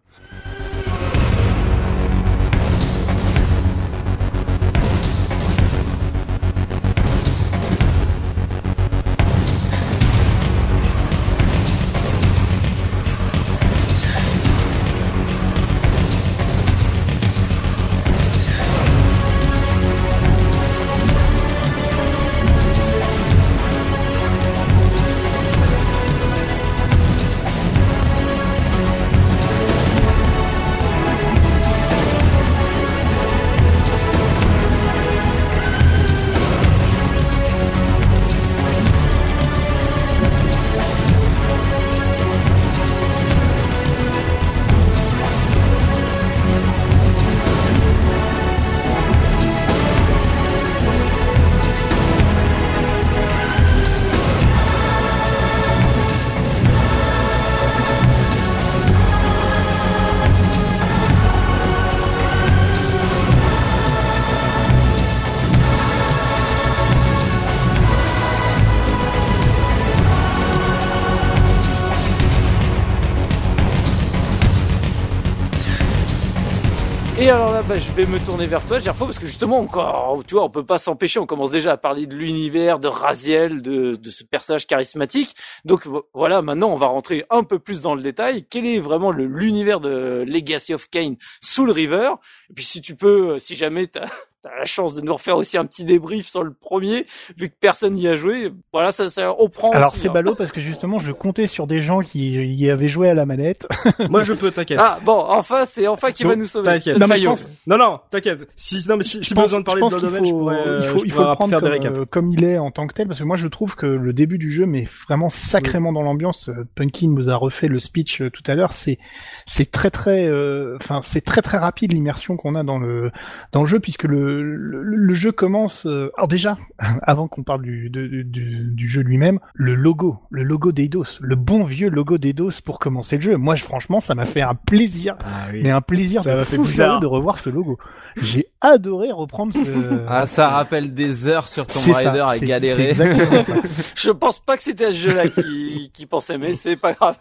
Je vais me tourner vers toi, Gerfo, parce que justement, encore, tu vois, on peut pas s'empêcher. On commence déjà à parler de l'univers, de Raziel, de, de ce personnage charismatique. Donc vo- voilà, maintenant, on va rentrer un peu plus dans le détail. Quel est vraiment le- l'univers de Legacy of Kain Soul River? Et puis, si tu peux, euh, si jamais t'as as la chance de nous refaire aussi un petit débrief sur le premier, vu que personne n'y a joué. Voilà, ça, ça on prend. Alors c'est hein. ballot parce que justement je comptais sur des gens qui y avaient joué à la manette. Moi, je peux, t'inquiète. Ah bon, enfin, c'est enfin qui va nous sauver. t'inquiète. Non, pense- Non, non, t'inquiète. Si, non, mais si, si je pense, besoin de parler je de pense Blood qu'il Omen, faut, pourrais, euh, il faut, je il faut prendre comme, euh, comme il est en tant que tel, parce que moi je trouve que le début du jeu met vraiment sacrément dans l'ambiance. Euh, Punkin nous a refait le speech euh, tout à l'heure. C'est c'est très très, euh, enfin c'est très très rapide l'immersion qu'on a dans le dans le jeu puisque le le, le jeu commence. euh, alors déjà, avant qu'on parle du, de- du, du jeu lui-même, le logo, le logo d'Eidos, le bon vieux logo d'Eidos pour commencer le jeu. Moi, je- franchement, ça m'a fait un plaisir Ah oui. mais un plaisir Ça de m'a fait fou furieux de revoir ce logo. J'ai adoré reprendre ce. Ah, ça rappelle des heures sur Tomb Raider à galérer. c'est exactement ça. Je pense pas que c'était à ce jeu-là qui, qui pensait, mais c'est pas grave.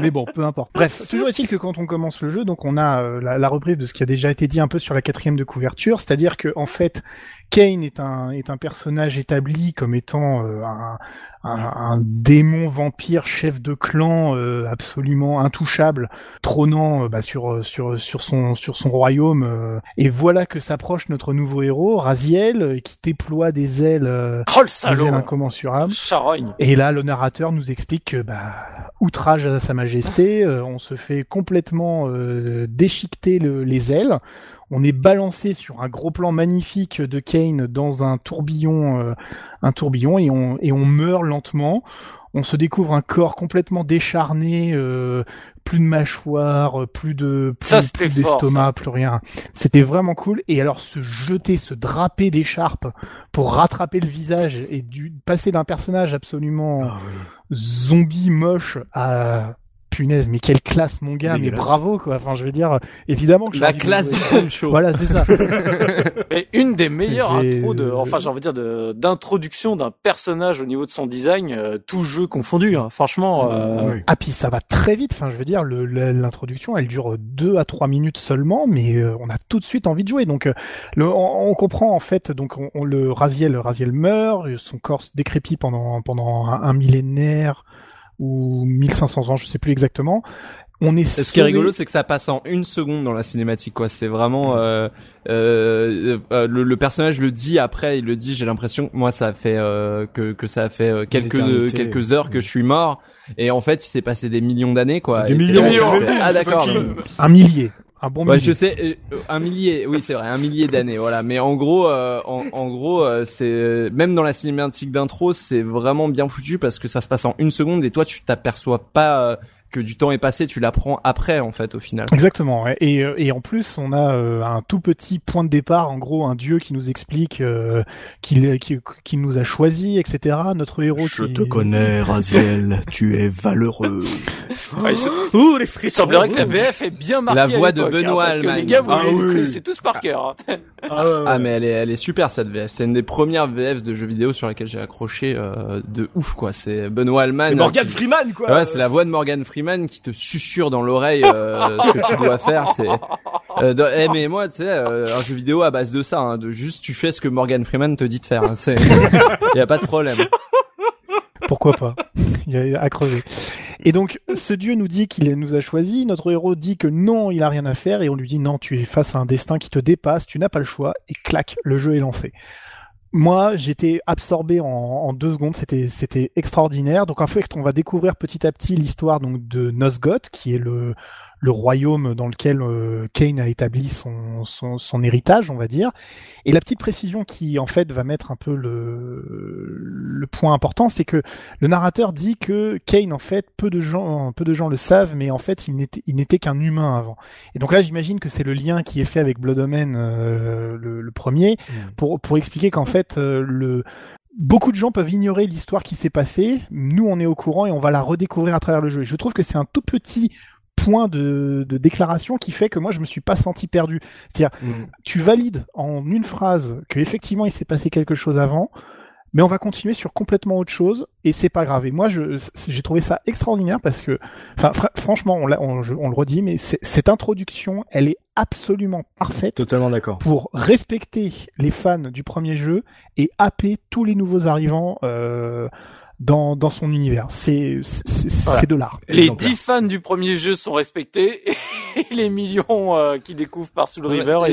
mais bon, peu importe. Bref, toujours est-il que quand on commence le jeu, donc on a euh, la, la reprise de ce qui a déjà été dit un peu sur la quatrième de couverture, c'est-à-dire que en fait, Kane est un est un personnage établi comme étant euh, un, un, démon vampire chef de clan euh, absolument intouchable, trônant euh, bah, sur sur sur son sur son royaume. et voilà que s'approche notre nouveau héros, Raziel, qui déploie des ailes, oh, le des ailes incommensurables. Charogne. Et là, le narrateur nous explique que bah outrage à sa majesté, on se fait complètement déchiqueter le, les ailes on est balancé sur un gros plan magnifique de Kane dans un tourbillon, euh, un tourbillon et on, et on meurt lentement. On se découvre un corps complètement décharné, euh, plus de mâchoire, plus de plus, d'estomac, plus rien. C'était vraiment cool. Et alors se jeter, se draper d'écharpe pour rattraper le visage et du passer d'un personnage absolument ah zombie moche à punaise, mais quelle classe mon gars, mais bravo quoi. Enfin, je veux dire, évidemment que la classe du show. Voilà, c'est ça. mais une des meilleures intros de, enfin, j'ai envie de dire d'introduction d'un personnage au niveau de son design, euh, tout jeu confondu. Hein. Franchement. Euh... Ah puis ça va très vite. Enfin, je veux dire, l'introduction, elle dure deux à trois minutes seulement, mais euh, on a tout de suite envie de jouer. Donc, le, on, comprend en fait. Donc, on, le Raziel, Raziel meurt, son corps se décrépit pendant pendant un millénaire ou 1500 ans, je sais plus exactement. On est. Ce qui est rigolo, c'est que ça passe en une seconde dans la cinématique, quoi. C'est vraiment euh, euh, euh le, personnage le dit après, il le dit. J'ai l'impression, moi, ça a fait euh, que que ça a fait euh, quelques quelques heures que je suis mort. Et en fait, il s'est passé des millions d'années, quoi. Des millions. ah d'accord. Un millier. Un bon je sais, un millier, oui c'est vrai, un millier d'années, voilà. Mais en gros, en, en, gros, c'est même dans la cinématique d'intro, c'est vraiment bien foutu parce que ça se passe en une seconde et toi tu t'aperçois pas que du temps est passé, tu l'apprends après en fait au final. Exactement. Et, euh, et en plus, on a euh, un tout petit point de départ, en gros, un dieu qui nous explique euh, qu'il nous a choisi, etc. Notre héros. Je te connais, Raziel. tu es valeureux. Ouh, les frissons. Il semblerait que la VF est bien marquée. La voix de Benoît hein, Les gars, vous ah, oui. tous par cœur. Hein. Ah, ouais, ah, mais elle est, elle est super cette VF. C'est une des premières VF de jeux vidéo sur laquelle j'ai accroché de ouf quoi. C'est Benoît Alman. C'est Morgan Freeman quoi. Ouais, c'est la voix de Morgan Freeman qui te susurre dans l'oreille euh, ce que tu dois faire. C'est euh, eh, mais moi, tu sais, euh, un jeu vidéo à base de ça, hein, de juste tu fais ce que Morgan Freeman te dit de faire. Hein, c'est, y a pas de problème. Pourquoi pas? Il y a à creuser. Et donc, ce dieu nous dit qu'il nous a choisi. Notre héros dit que non, il a rien à faire, et on lui dit non, tu es face à un destin qui te dépasse, tu n'as pas le choix, et clac, le jeu est lancé moi, j'étais absorbé en, deux secondes. C'était c'était extraordinaire. Donc en fait, on va découvrir petit à petit l'histoire donc de Nosgoth, qui est le le royaume dans lequel euh, Kane a établi son, son, son, héritage, on va dire. Et la petite précision qui en fait va mettre un peu le, le point important, c'est que le narrateur dit que Kane en fait peu de gens peu de gens le savent, mais en fait il n'était il n'était qu'un humain avant. Et donc là j'imagine que c'est le lien qui est fait avec Blood Omen euh, le, premier mmh. pour pour expliquer qu'en fait euh, le beaucoup de gens peuvent ignorer l'histoire qui s'est passée. Nous, on est au courant et on va la redécouvrir à travers le jeu. Et je trouve que c'est un tout petit point de, déclaration qui fait que moi je me suis pas senti perdu. C'est-à-dire, mm. tu valides en une phrase que effectivement il s'est passé quelque chose avant, mais on va continuer sur complètement autre chose et c'est pas grave. Et moi, j'ai trouvé ça extraordinaire parce que, enfin, franchement, on, on, on, le redit, mais cette introduction, elle est absolument parfaite. Totalement d'accord. Pour respecter les fans du premier jeu et happer tous les nouveaux arrivants. Euh, dans, dans son univers. C'est c'est de l'art. Les dix fans du premier jeu sont respectés et les millions euh, qui découvrent par Soul River. Et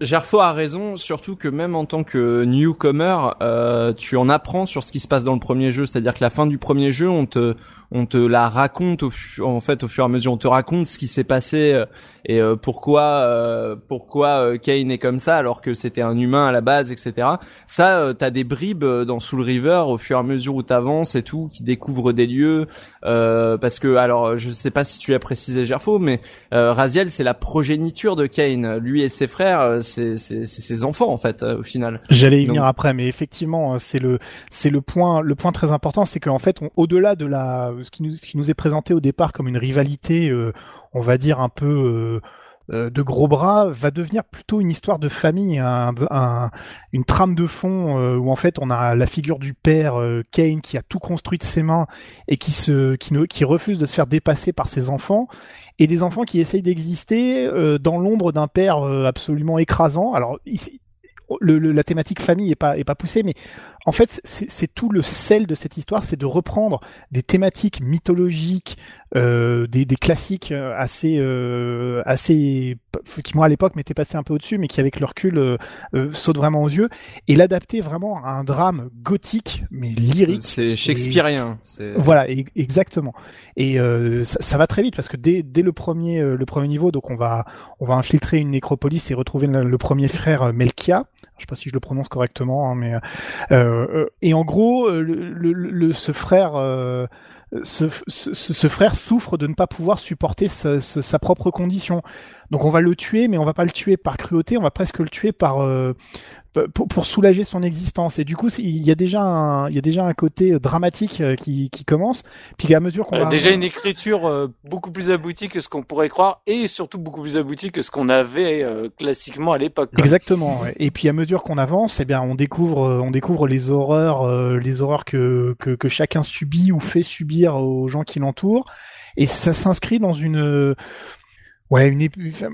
Gerfo a raison, surtout que même en tant que newcomer, euh, tu en apprends sur ce qui se passe dans le premier jeu. C'est-à-dire que la fin du premier jeu, on te on te la raconte au en fait au fur et à mesure on te raconte ce qui s'est passé euh, et euh, pourquoi euh, pourquoi Kane est comme ça alors que c'était un humain à la base etc ça t'as des bribes dans Soul River au fur et à mesure où t'avances et tout qui découvre des lieux parce que alors je sais pas si tu as précisé Gerfo mais Raziel c'est la progéniture de Kane. Lui et ses frères c'est c'est ses enfants en fait au final. J'allais y venir après mais effectivement c'est le c'est le point le point très important c'est qu'en fait au-delà de la ce qui, nous, qui nous est présenté au départ comme une rivalité, euh, on va dire un peu euh, euh, de gros bras, va devenir plutôt une histoire de famille, un, une trame de fond où en fait on a la figure du père Kane qui a tout construit de ses mains et qui se qui, ne, qui refuse de se faire dépasser par ses enfants et des enfants qui essayent d'exister dans l'ombre d'un père absolument écrasant. Alors ici, le, la thématique famille est pas est pas poussée, mais en fait, c'est tout le sel de cette histoire, c'est de reprendre des thématiques mythologiques, euh, des, des, classiques euh, assez, euh, assez, qui moi à l'époque m'étaient passés un peu au-dessus, mais qui avec le recul euh, euh, sautent vraiment aux yeux, et l'adapter vraiment à un drame gothique, mais lyrique. C'est shakespearien. Voilà, exactement. Et ça, ça, va très vite parce que dès, dès le premier, le premier niveau, donc on va, on va infiltrer une nécropolis et retrouver le, premier frère Melkia. Je sais pas si je le prononce correctement, hein, mais et en gros, le, le, le ce frère ce, ce, ce, frère souffre de ne pas pouvoir supporter sa, sa, propre condition. Donc on va le tuer, mais on va pas le tuer par cruauté, on va presque le tuer par euh, pour, pour, soulager son existence. Et du coup, il y a déjà un, il y a déjà un côté euh, dramatique euh, qui, qui commence. Puis à mesure qu'on va... déjà une écriture beaucoup plus aboutie que ce qu'on pourrait croire, et surtout beaucoup plus aboutie que ce qu'on avait classiquement à l'époque. Exactement. Et puis à mesure qu'on avance, eh bien, on découvre, on découvre les horreurs, les horreurs que, que que chacun subit ou fait subir aux gens qui l'entourent. Et ça s'inscrit dans une Ouais, une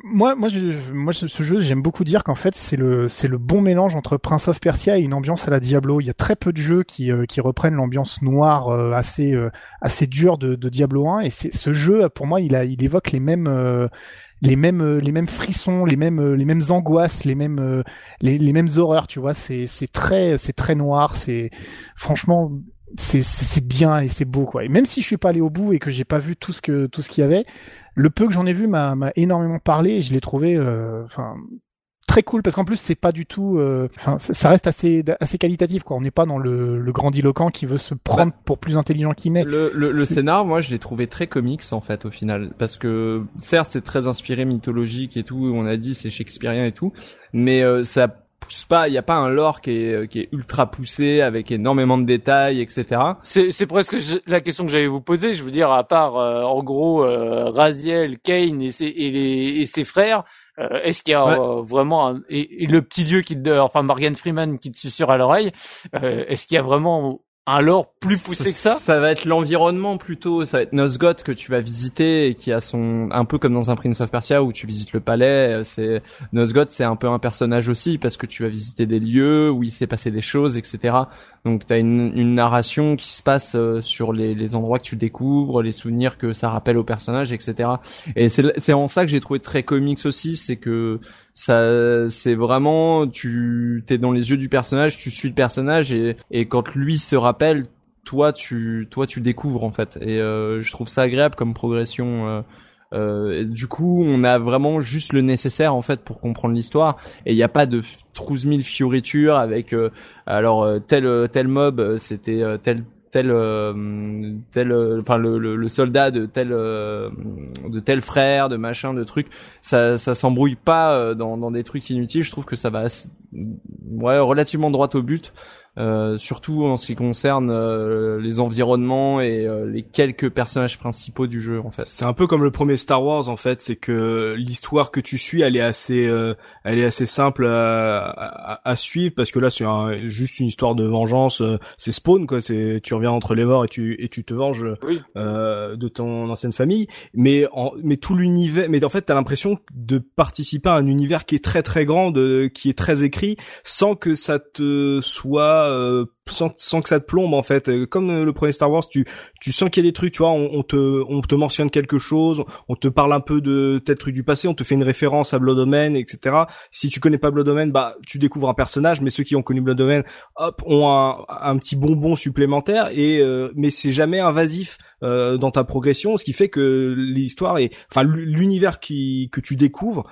moi, moi, je, moi, ce jeu, j'aime beaucoup dire qu'en fait, c'est le, c'est le bon mélange entre Prince of Persia et une ambiance à la Diablo. Il y a très peu de jeux qui, euh, qui reprennent l'ambiance noire euh, assez, euh, assez dure de, de, Diablo 1. Et c'est ce jeu, pour moi, il a, il évoque les mêmes, les mêmes, les mêmes frissons, les mêmes, les mêmes angoisses, les mêmes, les, les mêmes horreurs. Tu vois, c'est, c'est très, c'est très noir. C'est, franchement, c'est, c'est bien et c'est beau, quoi. Et même si je suis pas allé au bout et que j'ai pas vu tout ce que, tout ce qu'il y avait le peu que j'en ai vu m'a énormément parlé et je l'ai trouvé euh, enfin très cool parce qu'en plus c'est pas du tout euh, enfin ça reste assez assez qualitatif quoi. On n'est pas dans le, le grandiloquent qui veut se prendre bah, pour plus intelligent qu'il n'est. le, le, le scénar moi je l'ai trouvé très comics en fait au final. Parce que certes c'est très inspiré mythologique et tout on a dit c'est shakespearien et tout mais euh, ça pousse pas, il y a pas un lore qui est, qui est ultra poussé avec énormément de détails, etc. C'est, c'est presque la question que j'allais vous poser. Je veux dire, à part euh, en gros euh, Raziel, Kane et ses, et, les, et ses frères, euh, est-ce qu'il y a euh, vraiment un, et, le petit dieu qui, enfin Morgan Freeman qui te susurre à l'oreille, est-ce qu'il y a vraiment un lore plus poussé que ça Ça va être l'environnement plutôt, ça va être Nosgoth que tu vas visiter et qui a son un peu comme dans un Prince of Persia où tu visites le palais, euh, c'est Nosgoth c'est un peu un personnage aussi parce que tu vas visiter des lieux où il s'est passé des choses, etc. Donc tu as une, une, narration qui se passe euh, sur les, les, endroits que tu découvres, les souvenirs que ça rappelle au personnage, etc. Et c'est en ça que j'ai trouvé très comics aussi, c'est que ça c'est vraiment tu t'es dans les yeux du personnage, tu suis le personnage et, et quand lui se rappelle, toi tu toi tu découvres en fait. Et euh, je trouve ça agréable comme progression. Euh, euh, du coup, on a vraiment juste le nécessaire en fait pour comprendre l'histoire et il n'y a pas de 12 000 fioritures avec euh, alors euh, tel tel mob c'était tel tel tel enfin le, le, soldat de tel de tel frère de machin de trucs ça ça s'embrouille pas dans dans des trucs inutiles. Je trouve que ça va ouais relativement droit au but euh, surtout en ce qui concerne euh, les environnements et euh, les quelques personnages principaux du jeu en fait. C'est un peu comme le premier Star Wars en fait, c'est que l'histoire que tu suis, elle est assez, elle est assez simple à, à, suivre parce que là c'est juste une histoire de vengeance, c'est Spawn quoi, c'est tu reviens entre les morts et tu et tu te venges de ton ancienne famille, mais en, mais tout l'univers, mais en fait t'as l'impression de participer à un univers qui est très très grand, de, qui est très écrit, sans que ça te soit euh, sans, que ça te plombe en fait. Euh, comme euh, le premier Star Wars, tu sens qu'il y a des trucs, tu vois, on, te on te mentionne quelque chose, on te parle un peu de tel truc du passé, on te fait une référence à Blood Omen, etc. Si tu connais pas Blood Omen, bah tu découvres un personnage, mais ceux qui ont connu Blood Omen, hop, ont un, un petit bonbon supplémentaire et mais c'est jamais invasif dans ta progression, ce qui fait que l'histoire est, enfin l'univers que tu découvres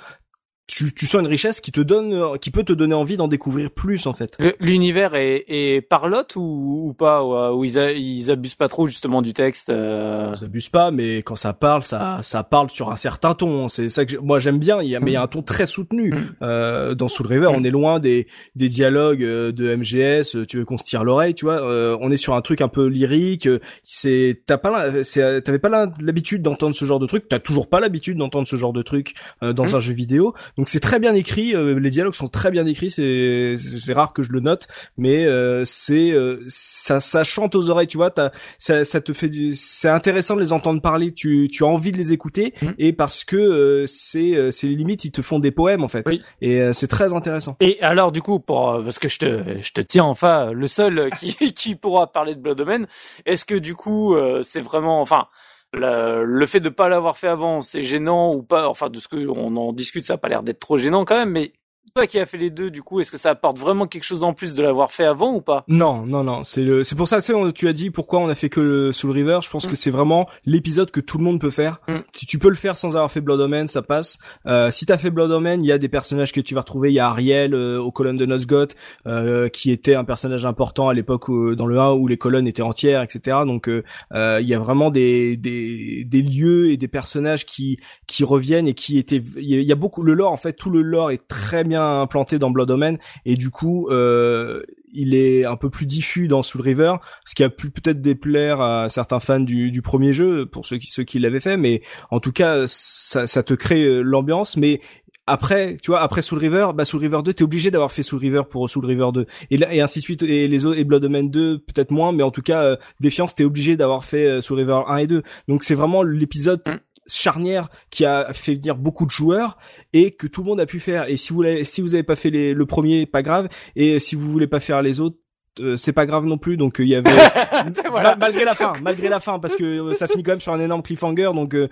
tu, tu sens une richesse qui te donne, qui peut te donner envie d'en découvrir plus en fait. L'univers est, est parlotte ou, ou pas, ou, ils, ils abusent pas trop justement du texte. Euh... Ils abusent pas, mais quand ça parle, ça, ça parle sur un certain ton. C'est ça que moi j'aime bien. Il y a, mais il y a un ton très soutenu mm. euh, dans Soul River. On est loin des, des dialogues euh, de MGS. Tu veux qu'on se tire l'oreille, tu vois. Euh, on est sur un truc un peu lyrique. C'est, t'as pas, t'avais pas l'habitude d'entendre ce genre de truc. T'as toujours pas l'habitude d'entendre ce genre de truc euh, dans mm. un jeu vidéo Donc c'est très bien écrit, euh, les dialogues sont très bien écrits, c'est c'est rare que je le note, mais euh, c'est euh, ça ça chante aux oreilles, tu vois, t'as- ça ça te fait du c'est intéressant de les entendre parler, tu tu as envie de les écouter Mm. et parce que euh, c'est euh, c'est limite ils te font des poèmes en fait. Oui. Et euh, c'est très intéressant. Et alors du coup, pour parce que je te je te tiens enfin le seul qui qui pourra parler de Blood Omen, est-ce que du coup euh, c'est vraiment enfin le, le fait de pas l'avoir fait avant, c'est gênant ou pas? Enfin de ce que on en discute, ça a pas l'air d'être trop gênant quand même, mais toi qui as fait les deux, du coup, est-ce que ça apporte vraiment quelque chose en plus de l'avoir fait avant ou pas? Non, non, non. C'est le, c'est pour ça que tu as dit pourquoi on a fait que le Soul River. Je pense Mm. que c'est vraiment l'épisode que tout le monde peut faire. Mm. Si tu peux le faire sans avoir fait Blood Omen, ça passe. Euh, si t'as fait Blood Omen, il y a des personnages que tu vas retrouver. Il y a Ariel euh, aux colonnes de Nosgoth, euh, qui était un personnage important à l'époque où- dans le 1 où les colonnes étaient entières, etc. Donc euh, euh, il y a vraiment des, des des lieux et des personnages qui qui reviennent et qui étaient. Il y a- il y a beaucoup le lore en fait. Tout le lore est très bien implanté dans Blood et du coup. Euh, il est un peu plus diffus dans Soul River, ce qui a pu peut-être déplaire à certains fans du, premier jeu, pour ceux qui, l'avaient fait, mais en tout cas, ça, te crée euh, l'ambiance, mais après, tu vois, après Soul River, bah Soul River 2, t'es obligé d'avoir fait Soul River pour Soul River 2, et ainsi de suite, et les autres, et Blood Omen 2, peut-être moins, mais en tout cas, euh, Défiance, t'es obligé d'avoir fait Soul River 1 et 2, donc c'est vraiment l'épisode Mm. Charnière qui a fait venir beaucoup de joueurs et que tout le monde a pu faire. Et si vous l'avez, si vous avez pas fait les, le premier pas grave. Et si vous voulez pas faire les autres euh, c'est pas grave non plus. Donc euh, il y avait Voilà. Ma- malgré la fin malgré la fin parce que euh, ça finit quand même sur un énorme cliffhanger. Donc euh,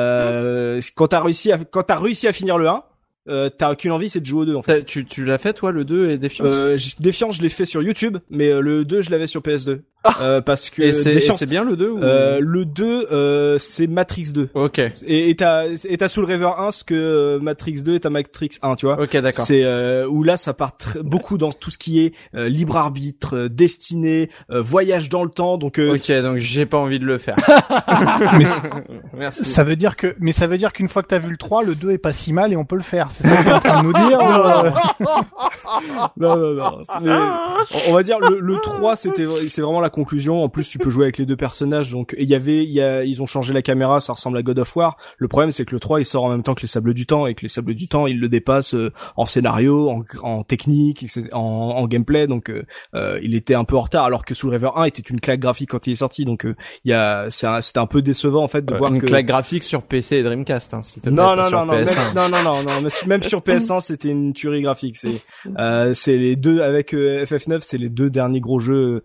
euh, quand t'as réussi à quand t'as réussi à finir le 1 euh, t'as qu'une envie c'est de jouer au 2 en fait. Tu, tu l'as fait toi le 2 et Défiance euh, Défiance je l'ai fait sur YouTube mais euh, le 2 je l'avais sur PS2 euh, parce que c'est bien le 2 ou... euh, le 2 euh, c'est Matrix 2 Ok, et et t'as et t'as Soul River 1 ce que euh, Matrix 2 et t'as Matrix 1 tu vois ok d'accord. c'est euh, où là ça part beaucoup dans tout ce qui est euh, libre arbitre, euh, destinée, euh, voyage dans le temps. Donc euh, Ok, donc j'ai pas envie de le faire. Mais Merci. ça veut dire que, mais ça veut dire qu'une fois que t'as vu le 3, le 2 est pas si mal et on peut le faire. C'est ça que t'es en train de nous dire non non non. mais on- on va dire le, le 3 c'était c'est vraiment la conclusion. En plus tu peux jouer avec les deux personnages. Donc il y avait y a ils ont changé la caméra, ça ressemble à God of War. Le problème c'est que le 3 il sort en même temps que les Sables du Temps et que les Sables du Temps ils le dépassent euh, en scénario, en, en technique, en, en gameplay. Donc euh, euh, il était un peu en retard alors que Soul River 1 était une claque graphique quand il est sorti. Donc euh, il y a c'est un- c'était un peu décevant en fait de Euh, voir une que claque graphique sur PC et Dreamcast, hein, te plaît. non, non, non, non, même, PS1. non, non, non, non, même sur PS1, c'était une tuerie graphique. C'est, euh, c'est les deux avec euh, FF9, c'est les deux derniers gros jeux euh,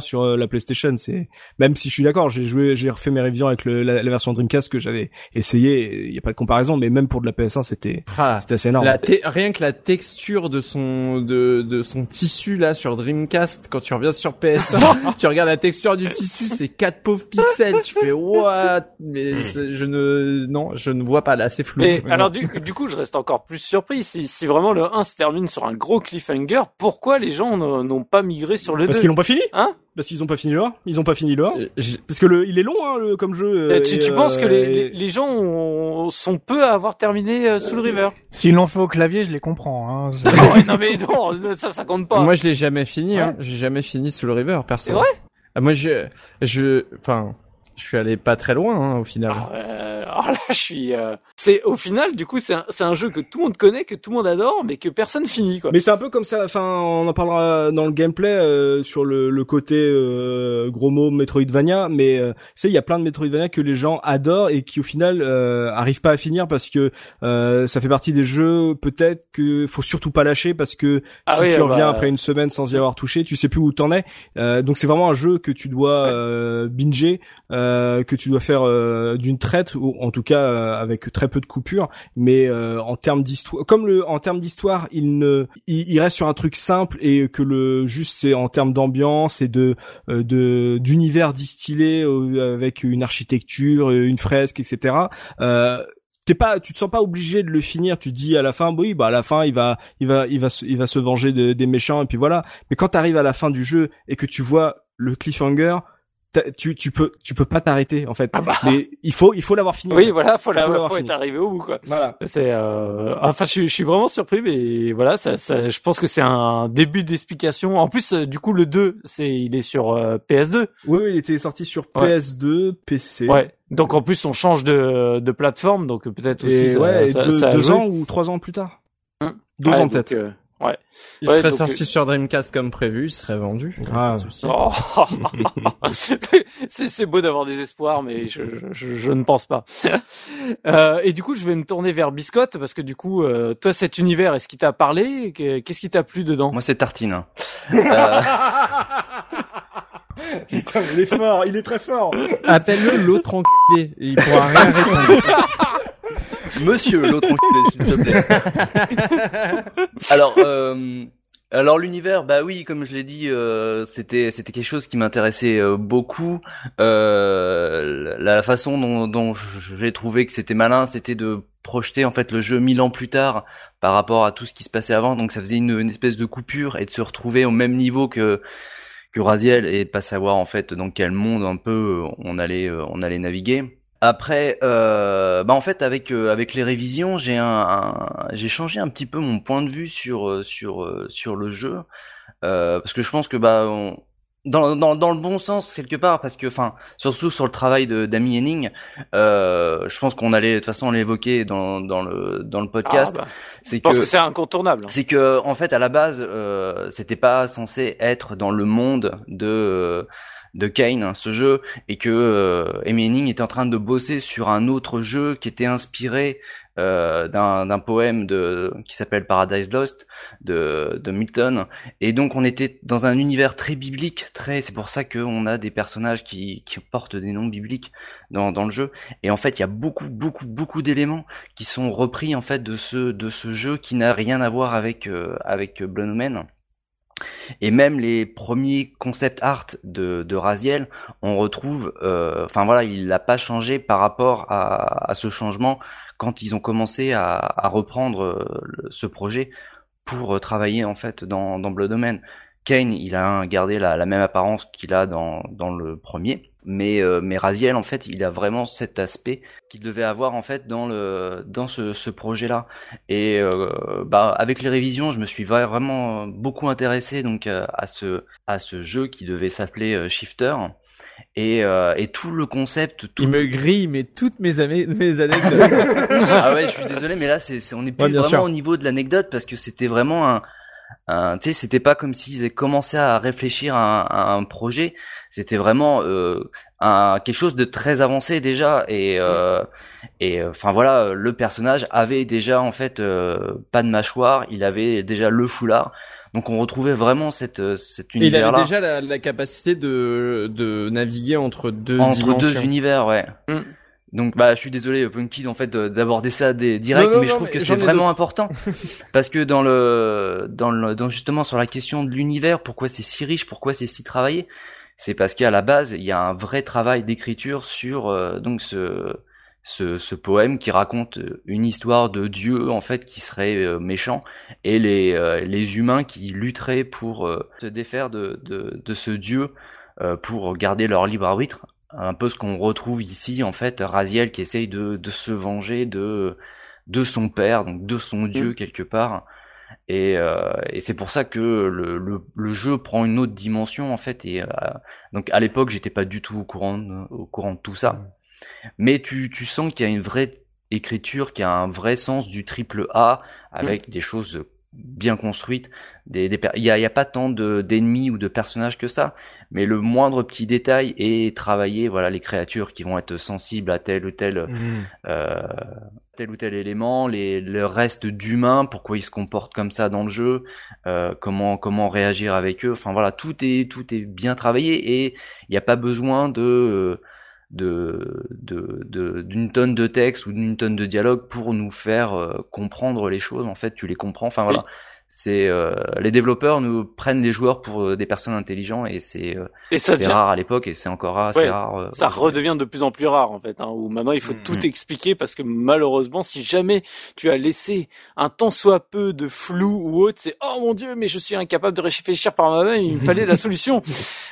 sur euh, la PlayStation. C'est même si je suis d'accord, j'ai joué, j'ai refait mes révisions avec le, la, la version Dreamcast que j'avais essayé. Il y a pas de comparaison, mais même pour de la PS1, c'était, Ah, c'était assez énorme. la te- rien que la texture de son de, de son tissu là sur Dreamcast quand tu reviens sur PS1 tu regardes la texture du tissu c'est quatre pauvres pixels tu fais what? Mais c'est- je ne non je ne vois pas là c'est flou Mais Mais alors du, du coup, je reste encore plus surpris. Si, si vraiment le 1 se termine sur un gros cliffhanger, pourquoi les gens n'ont n'ont pas migré sur le Parce 2 qu'ils l'ont pas fini? Hein? Parce qu'ils ont pas fini le 1. Ils ont pas fini le 1. Euh, j'ai- Parce que le, il est long, hein, le, comme jeu. euh, tu, et, tu penses que euh, les, et- les, les gens ont- sont peu à avoir terminé euh, Soul River? S'ils l'ont fait au clavier, je les comprends. Hein. Non, mais non, ça, ça compte pas. moi je l'ai jamais fini hein. J'ai jamais fini sous le river perso C'est vrai? Ah, moi je je enfin je suis allé pas très loin hein, au final Ah, euh, alors là, je suis. euh, C'est au final, du coup, c'est un, c'est un jeu que tout le monde connaît, que tout le monde adore, mais que personne finit, quoi. Mais c'est un peu comme ça. Enfin, on en parlera dans le gameplay euh, sur le, le côté euh, gros mot Metroidvania. Mais euh, tu sais, il y a plein de Metroidvania que les gens adorent et qui au final euh, arrivent pas à finir parce que euh, ça fait partie des jeux peut-être que faut surtout pas lâcher parce que Ah si oui, tu bah, reviens après une semaine sans y avoir touché, tu sais plus où t'en es. Euh, donc c'est vraiment un jeu que tu dois euh, binger, euh, que tu dois faire euh, d'une traite ou en tout cas euh, avec très peu de coupures. Mais euh, en termes d'histoire, comme le en termes d'histoire, il ne, il, il reste sur un truc simple et que le juste c'est en termes d'ambiance et de euh, de d'univers distillé euh, avec une architecture, une fresque, etc. Euh, t'es pas tu te sens pas obligé de le finir tu te dis à la fin oui bah à la fin il va il va il va il va se venger de- des méchants et puis voilà mais quand t'arrives à la fin du jeu et que tu vois le cliffhanger tu tu peux tu peux pas t'arrêter en fait. Ah bah. Mais il faut il faut l'avoir fini. en Oui, fait. voilà, faut, la, Faut l'avoir faut fini. être arrivé au bout, quoi. Voilà. C'est, euh... enfin, je, suis- je suis vraiment surpris, mais voilà, ça, ça, je pense que c'est un début d'explication. En plus, euh, du coup, le 2, c'est, il est sur euh, PS2. Oui, oui, il était sorti sur Ouais. PS2, PC. Ouais. Donc en plus, on change de, de plateforme, donc peut-être aussi. Ça, ouais, ça- deux, ans ou trois ans plus tard. Hum. Deux Ouais, ans peut-être. Euh, ouais. Il Ouais, serait donc, sorti sur Dreamcast comme prévu, il serait vendu. Grave. Oh. c'est, beau d'avoir des espoirs, mais je, je, je ne pense pas. Euh, et du coup, je vais me tourner vers Biscotte parce que du coup, euh, toi, cet univers, est-ce qu'il t'a parlé? Que- Qu'est-ce qui t'a plu dedans? Moi, c'est Tartine. hein. Euh, Putain, il est fort, il est très fort. Appelle-le l'autre enculé, il pourra rien répondre. Monsieur l'autre s'il te plaît. Alors, euh, alors l'univers, bah oui, comme je l'ai dit, euh, c'était c'était quelque chose qui m'intéressait euh, beaucoup. Euh, la, la façon dont, dont j'ai trouvé que c'était malin, c'était de projeter en fait le jeu mille ans plus tard par rapport à tout ce qui se passait avant. Donc ça faisait une, une espèce de coupure et de se retrouver au même niveau que que Raziel et de pas savoir en fait dans quel monde un peu on allait euh, on allait naviguer. Après, euh, bah en fait avec euh, avec les révisions, j'ai un, un- j'ai changé un petit peu mon point de vue sur euh, sur euh, sur le jeu euh, parce que je pense que bah on- dans, dans dans le bon sens quelque part parce que enfin surtout sur le travail de d'Amy Henning, euh, je pense qu'on allait de toute façon l'évoquer dans dans le dans le podcast. Ah, bah, c'est Je pense que c'est incontournable. c'est que en fait à la base euh, c'était pas censé être dans le monde de euh, de Kane hein, ce jeu et que euh, Amy était en train de bosser sur un autre jeu qui était inspiré euh, d'un poème de qui s'appelle Paradise Lost de de Milton et donc on était dans un univers très biblique très c'est pour ça qu'on a des personnages qui qui portent des noms bibliques dans dans le jeu et en fait il y a beaucoup beaucoup beaucoup d'éléments qui sont repris en fait de ce de ce jeu qui n'a rien à voir avec euh, avec Blood. Et même les premiers concept art de, de Raziel, on retrouve, euh, enfin voilà, il n'a pas changé par rapport à, ce changement quand ils ont commencé à, reprendre euh, ce projet pour euh, travailler en fait dans, dans Blood Omen. Kane, il a gardé la, la même apparence qu'il a dans, dans le premier, mais euh, mais Raziel en fait, il a vraiment cet aspect qu'il devait avoir en fait dans le dans ce, ce projet-là. Et euh, bah avec les révisions, je me suis vraiment beaucoup intéressé donc euh, à ce à ce jeu qui devait s'appeler euh, Shifter. Et, euh, et tout le concept, tout Il me grille, mais toutes mes, mes anecdotes. ah ouais, je suis désolé, mais là, c'est, on est plus Ouais, vraiment sûr. au niveau de l'anecdote parce que c'était vraiment un, un tu sais, c'était pas comme s'ils avaient commencé à réfléchir à un, à un projet. C'était vraiment euh, un quelque chose de très avancé déjà et euh, et euh, enfin voilà, le personnage avait déjà en fait euh, pas de mâchoire, il avait déjà le foulard. Donc on retrouvait vraiment cette euh, cet Et il univers avait là déjà la, la capacité de, de naviguer entre deux entre dimensions. deux univers, ouais. Mm. Donc bah je suis désolé Punky en fait de- d'aborder ça des, direct Non, non, mais je trouve mais que c'est ai vraiment important. Parce que dans le dans le dans justement sur la question de l'univers pourquoi c'est si riche pourquoi c'est si travaillé c'est parce qu'à la base il y a un vrai travail d'écriture sur euh, donc ce ce, ce poème qui raconte une histoire de Dieu en fait qui serait euh, méchant et les euh, les humains qui lutteraient pour euh, se défaire de de, de ce Dieu euh, pour garder leur libre arbitre un peu ce qu'on retrouve ici en fait Raziel qui essaye de, de se venger de de son père donc de son dieu quelque part. Et, euh, et c'est pour ça que le, le, le jeu prend une autre dimension en fait. Et euh, donc à l'époque j'étais pas du tout au courant de, au courant de tout ça. Mais tu tu sens qu'il y a une vraie écriture qui a un vrai sens du triple A avec des choses bien construites des, il y a, il y a pas tant de d'ennemis ou de personnages que ça mais le moindre petit détail est travaillé voilà les créatures qui vont être sensibles à tel ou tel Mhm. euh, tel ou tel élément, les, le reste d'humains, pourquoi ils se comportent comme ça dans le jeu, euh, comment comment réagir avec eux. Enfin voilà, tout est tout est bien travaillé et il n'y a pas besoin de de de de- d'une tonne de texte ou d'une tonne de dialogue pour nous faire euh, comprendre les choses. En fait, tu les comprends. Enfin voilà. C'est euh, les développeurs nous prennent les joueurs pour euh, des personnes intelligentes et c'est euh, devient, rare à l'époque et c'est encore rare, Ouais, rare. euh, ça redevient de plus en plus rare en fait. Hein, où maintenant il faut Mm. tout expliquer parce que malheureusement, si jamais tu as laissé un tant soit peu de flou ou autre, c'est oh mon dieu, mais je suis incapable de réfléchir par moi-même. Il me fallait la solution.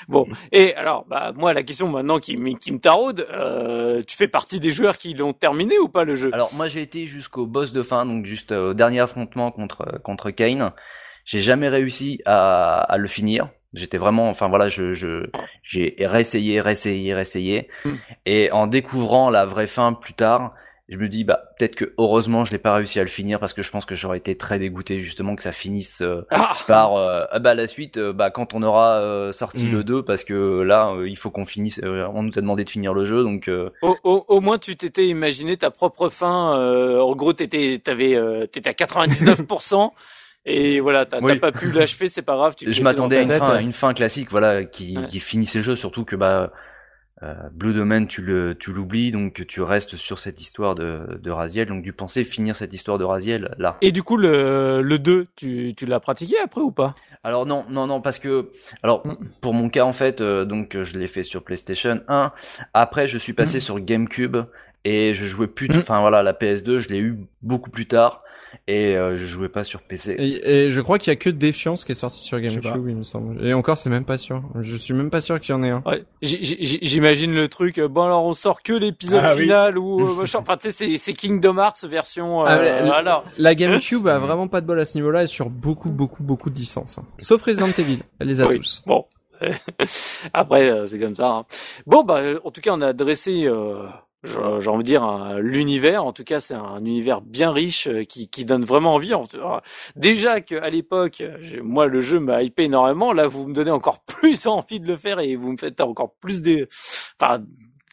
Bon, et alors, bah moi la question maintenant qui, me- qui me taraude, euh, tu fais partie des joueurs qui l'ont terminé ou pas le jeu? Alors moi j'ai été jusqu'au boss de fin, donc juste euh, au dernier affrontement contre contre Kane. J'ai jamais réussi à, à le finir. J'étais vraiment, enfin voilà, je je j'ai réessayé, réessayé, réessayé, Hmm. et en découvrant la vraie fin plus tard, je me dis bah peut-être que heureusement je l'ai pas réussi à le finir parce que je pense que j'aurais été très dégoûté justement que ça finisse euh, Ah par euh, ah bah la suite euh, bah quand on aura sorti Hmm. le 2 parce que là il faut qu'on finisse on nous a demandé de finir le jeu donc Au, au, au moins, tu t'étais imaginé ta propre fin. Euh, en gros, t'étais, t'avais, euh, t'étais à 99%. et voilà, t'as Oui. pas pu l'achever, c'est pas grave. Tu je m'attendais à une fin, une fin classique, voilà, qui, Ouais. qui finissait le jeu, surtout que bah euh, Blue Domain, tu le, tu l'oublies, donc tu restes sur cette histoire de, de Raziel. Donc du penser finir cette histoire de Raziel là. Et du coup, le, le 2, tu, tu l'as pratiqué après ou pas? Alors non, non, non, parce que alors Mm. pour mon cas en fait, euh, donc je l'ai fait sur PlayStation 1. Après, je suis passé sur GameCube et je jouais plus. Mm. Enfin voilà, la PS2, je l'ai eu beaucoup plus tard et euh, je jouais pas sur PC. Et, et je crois qu'il y a que Défiance qui est sorti sur. GameCube, il me semble. Et encore, c'est même pas sûr. Je suis même pas sûr qu'il y en ait un. Ouais, j'imagine le truc. euh, Bon alors, on sort que l'épisode Ah oui. final ou euh, machin. Enfin, tu sais, c'est- c'est Kingdom Hearts version. Euh, Ah, alors, La GameCube a vraiment pas de bol à ce niveau-là et sur beaucoup, beaucoup, beaucoup de licences. hein. Sauf Resident Evil. Elle les a Oui. tous. Bon. Après, euh, c'est comme ça. hein. Bon, bah, euh, en tout cas, on a dressé, euh, j'ai envie de dire, un- l'univers. En tout cas, c'est un univers bien riche euh, qui, qui donne vraiment envie. En- alors, Déjà qu'à l'époque, euh, moi, le jeu m'a hypé énormément. Là, vous me donnez encore plus envie de le faire et vous me faites encore plus des... Enfin,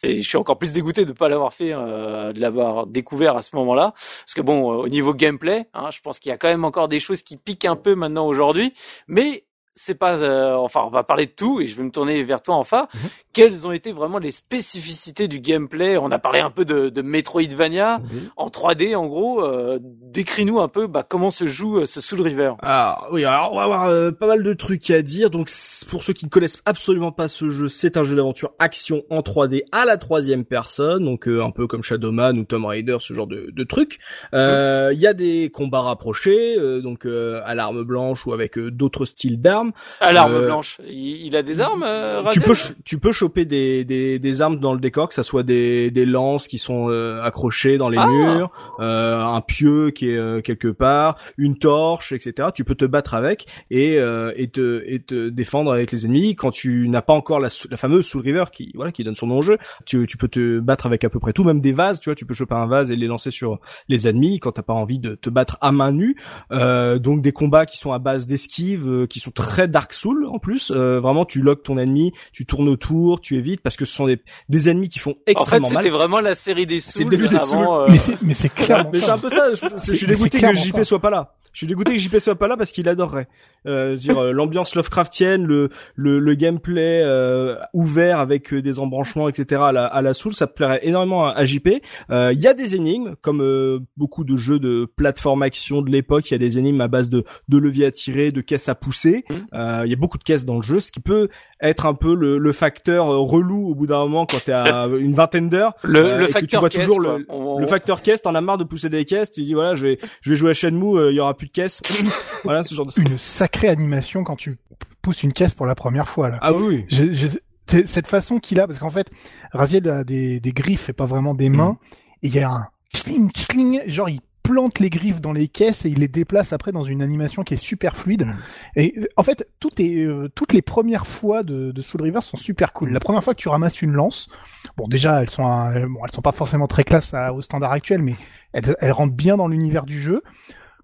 je suis encore plus dégoûté de pas l'avoir fait, euh, de l'avoir découvert à ce moment-là, parce que bon, euh, au niveau gameplay, hein, je pense qu'il y a quand même encore des choses qui piquent un peu maintenant aujourd'hui, mais c'est pas, euh, enfin, on va parler de tout et je vais me tourner vers toi, enfin. Mhm. Quelles ont été vraiment les spécificités du gameplay On a parlé un peu de, de Metroidvania en 3D, en gros. Euh, Décris-nous un peu bah, comment se joue euh, ce Soul River. Alors oui, alors on va avoir euh, pas mal de trucs à dire. Donc pour ceux qui ne connaissent absolument pas ce jeu, c'est un jeu d'aventure action en 3D à la troisième personne, donc euh, un peu comme Shadowman ou Tomb Raider, ce genre de, de trucs. Euh, Il y a des combats rapprochés, euh, donc euh, à l'arme blanche ou avec d'autres styles d'armes. À l'arme blanche, il, il a des armes. euh, tu peux tu peux choper des, des, des armes dans le décor, que ça soit des, des lances qui sont euh, accrochées dans les Ah. murs, euh, un pieu qui est euh, quelque part, une torche, etc. Tu peux te battre avec et euh, et te et te défendre avec les ennemis quand tu n'as pas encore la, la fameuse Soul River qui voilà qui donne son nom au jeu. Tu tu peux te battre avec à peu près tout, même des vases. Tu vois, tu peux choper un vase et les lancer sur les ennemis quand t'as pas envie de te battre à main nue. Euh, donc des combats qui sont à base d'esquive, euh, qui sont très Dark Soul en plus. Euh, vraiment, tu loques ton ennemi, tu tournes autour, tu évites parce que ce sont des, des ennemis qui font En fait, extrêmement c'était mal. vraiment la série des C'est le début des avant. euh, Mais c'est, mais c'est clairement Mais c'est un peu ça. Je, suis dégoûté que JP ça. soit pas là. Je suis dégoûté que JP soit pas là parce qu'il adorerait. Euh, dire euh, l'ambiance Lovecraftienne, le le, le gameplay euh, ouvert avec euh, des embranchements, etc. à la, à la Soul, ça plairait énormément à, à JP. Euh, Il y a des énigmes, comme euh, beaucoup de jeux de plateforme action de l'époque. Il y a des énigmes à base de de leviers à tirer, de caisses à pousser. Euh, Il y a beaucoup de caisses dans le jeu, ce qui peut être un peu le, le facteur relou au bout d'un moment quand t'es à une vingtaine d'heures. le, le facteur vois caisse, le- Le facteur caisse, t'en as marre de pousser des caisses, tu dis voilà, je vais, je vais jouer à Shenmue, il y aura plus de caisses. voilà, ce genre de Une sacrée animation quand tu pousses une caisse pour la première fois, là. Ah oui. Je- je- c'est- cette façon qu'il a, parce qu'en fait, Raziel a des, des griffes et pas vraiment des mains, et il y a un cling, cling, genre il plante les griffes dans les caisses et il les déplace après dans une animation qui est super fluide. Mm. Et en fait, tout est, euh, toutes les premières fois de, de Soul River sont super cool. La première fois que tu ramasses une lance, bon déjà elles sont, bon elles sont pas forcément très classe à- au standard actuel, mais elles, elles rentrent bien dans l'univers du jeu.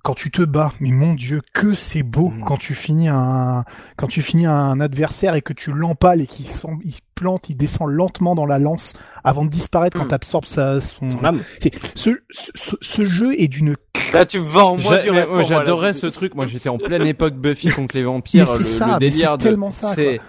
Quand tu te bats, mais mon dieu, que c'est beau Mm. quand tu finis un quand tu finis un adversaire et que tu l'empales et qu'il s'en- il plante, il descend lentement dans la lance avant de disparaître quand Mm. t'absorbes sa son. Son âme. C'est- Ce, ce, ce- ce jeu est d'une Là, tu me vends moi du rêve ouais. J'adorais ce truc. Moi, j'étais en pleine époque Buffy contre les vampires. Mais le, c'est ça, le délire de- tellement ça, C'est,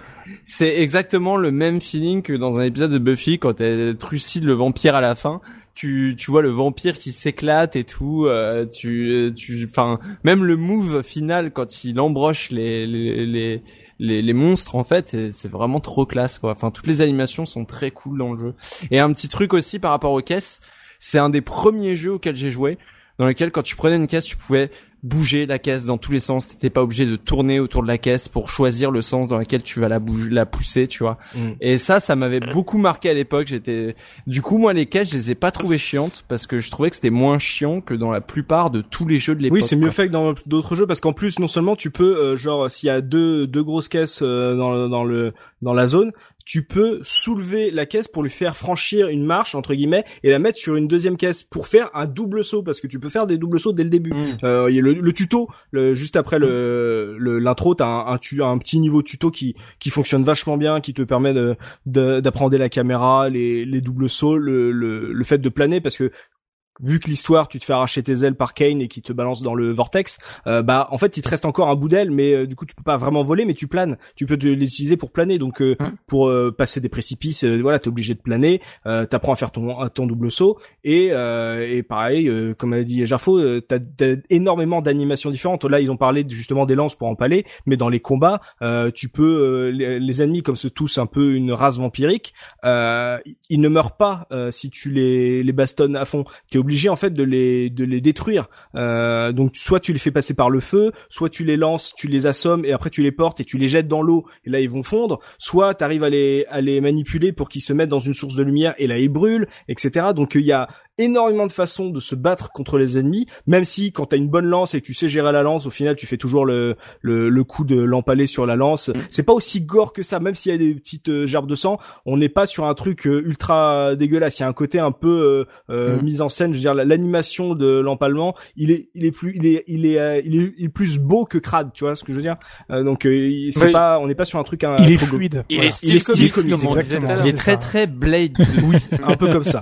c'est exactement le même feeling que dans un épisode de Buffy quand elle trucide le vampire à la fin. Tu tu vois le vampire qui s'éclate et tout. euh, tu tu enfin même le move final quand il embroche les les les les, les monstres en fait c'est vraiment trop classe quoi. Enfin toutes les animations sont très cool dans le jeu. Et un petit truc aussi par rapport aux caisses, c'est un des premiers jeux auxquels j'ai joué dans lequel quand tu prenais une caisse tu pouvais bouger la caisse dans tous les sens. T'étais pas obligé de tourner autour de la caisse pour choisir le sens dans lequel tu vas la bouger, la pousser, tu vois. Mm. Et ça, ça m'avait beaucoup marqué à l'époque. J'étais, du coup, moi, les caisses, je les ai pas trouvées chiantes parce que je trouvais que c'était moins chiant que dans la plupart de tous les jeux de l'époque. Oui, c'est mieux quoi. fait que dans d'autres jeux parce qu'en plus, non seulement tu peux, euh, genre, s'il y a deux deux grosses caisses euh, dans, dans le dans la zone, tu peux soulever la caisse pour lui faire franchir une marche entre guillemets et la mettre sur une deuxième caisse pour faire un double saut parce que tu peux faire des doubles sauts dès le début. Mm. Euh, a le, le tuto, le, juste après le l'intro, t'as un, un, tu- un petit niveau tuto qui qui fonctionne vachement bien, qui te permet de de- d'apprendre la caméra, les les doubles sauts, le, le le fait de planer parce que vu que l'histoire tu te fais arracher tes ailes par Kane et qui te balance dans le vortex euh, bah en fait il te reste encore un bout d'aile mais euh, du coup tu peux pas vraiment voler mais tu planes. Tu peux te les utiliser pour planer. Donc euh, Hein. pour euh, passer des précipices euh, voilà t'es obligé de planer euh, t'apprends à faire ton ton double saut. Et euh, et pareil euh, comme a dit Jarfo t'as, t'as énormément d'animations différentes. Là ils ont parlé justement des lances pour empaler mais dans les combats euh, tu peux euh, les, les ennemis comme c'est tous un peu une race vampirique euh, ils ne meurent pas euh, si tu les les bastonnes à fond. T'es obligé en fait de les de les détruire. Euh, donc soit tu les fais passer par le feu soit tu les lances tu les assommes et après tu les portes et tu les jettes dans l'eau. Et là ils vont fondre. Soit tu arrives à les à les manipuler pour qu'ils se mettent dans une source de lumière et là ils brûlent etc donc il y a énormément de façons de se battre contre les ennemis même si quand t'as une bonne lance et que tu sais gérer la lance au final tu fais toujours le le, le coup de l'empaler sur la lance c'est pas aussi gore que ça même s'il y a des petites euh, gerbes de sang on n'est pas sur un truc euh, ultra dégueulasse il y a un côté un peu euh, euh, Mm. mise en scène je veux dire la- l'animation de l'empalement il est il est plus il est il est euh, il est, il est plus beau que crade tu vois ce que je veux dire? Euh, donc euh, il- c'est Oui. pas on n'est pas sur un truc un, Il est fluide. Il Voilà. est Il est style comics, comics, comme on disait tout à exactement. l'heure. Il est très très Blade. oui un peu comme ça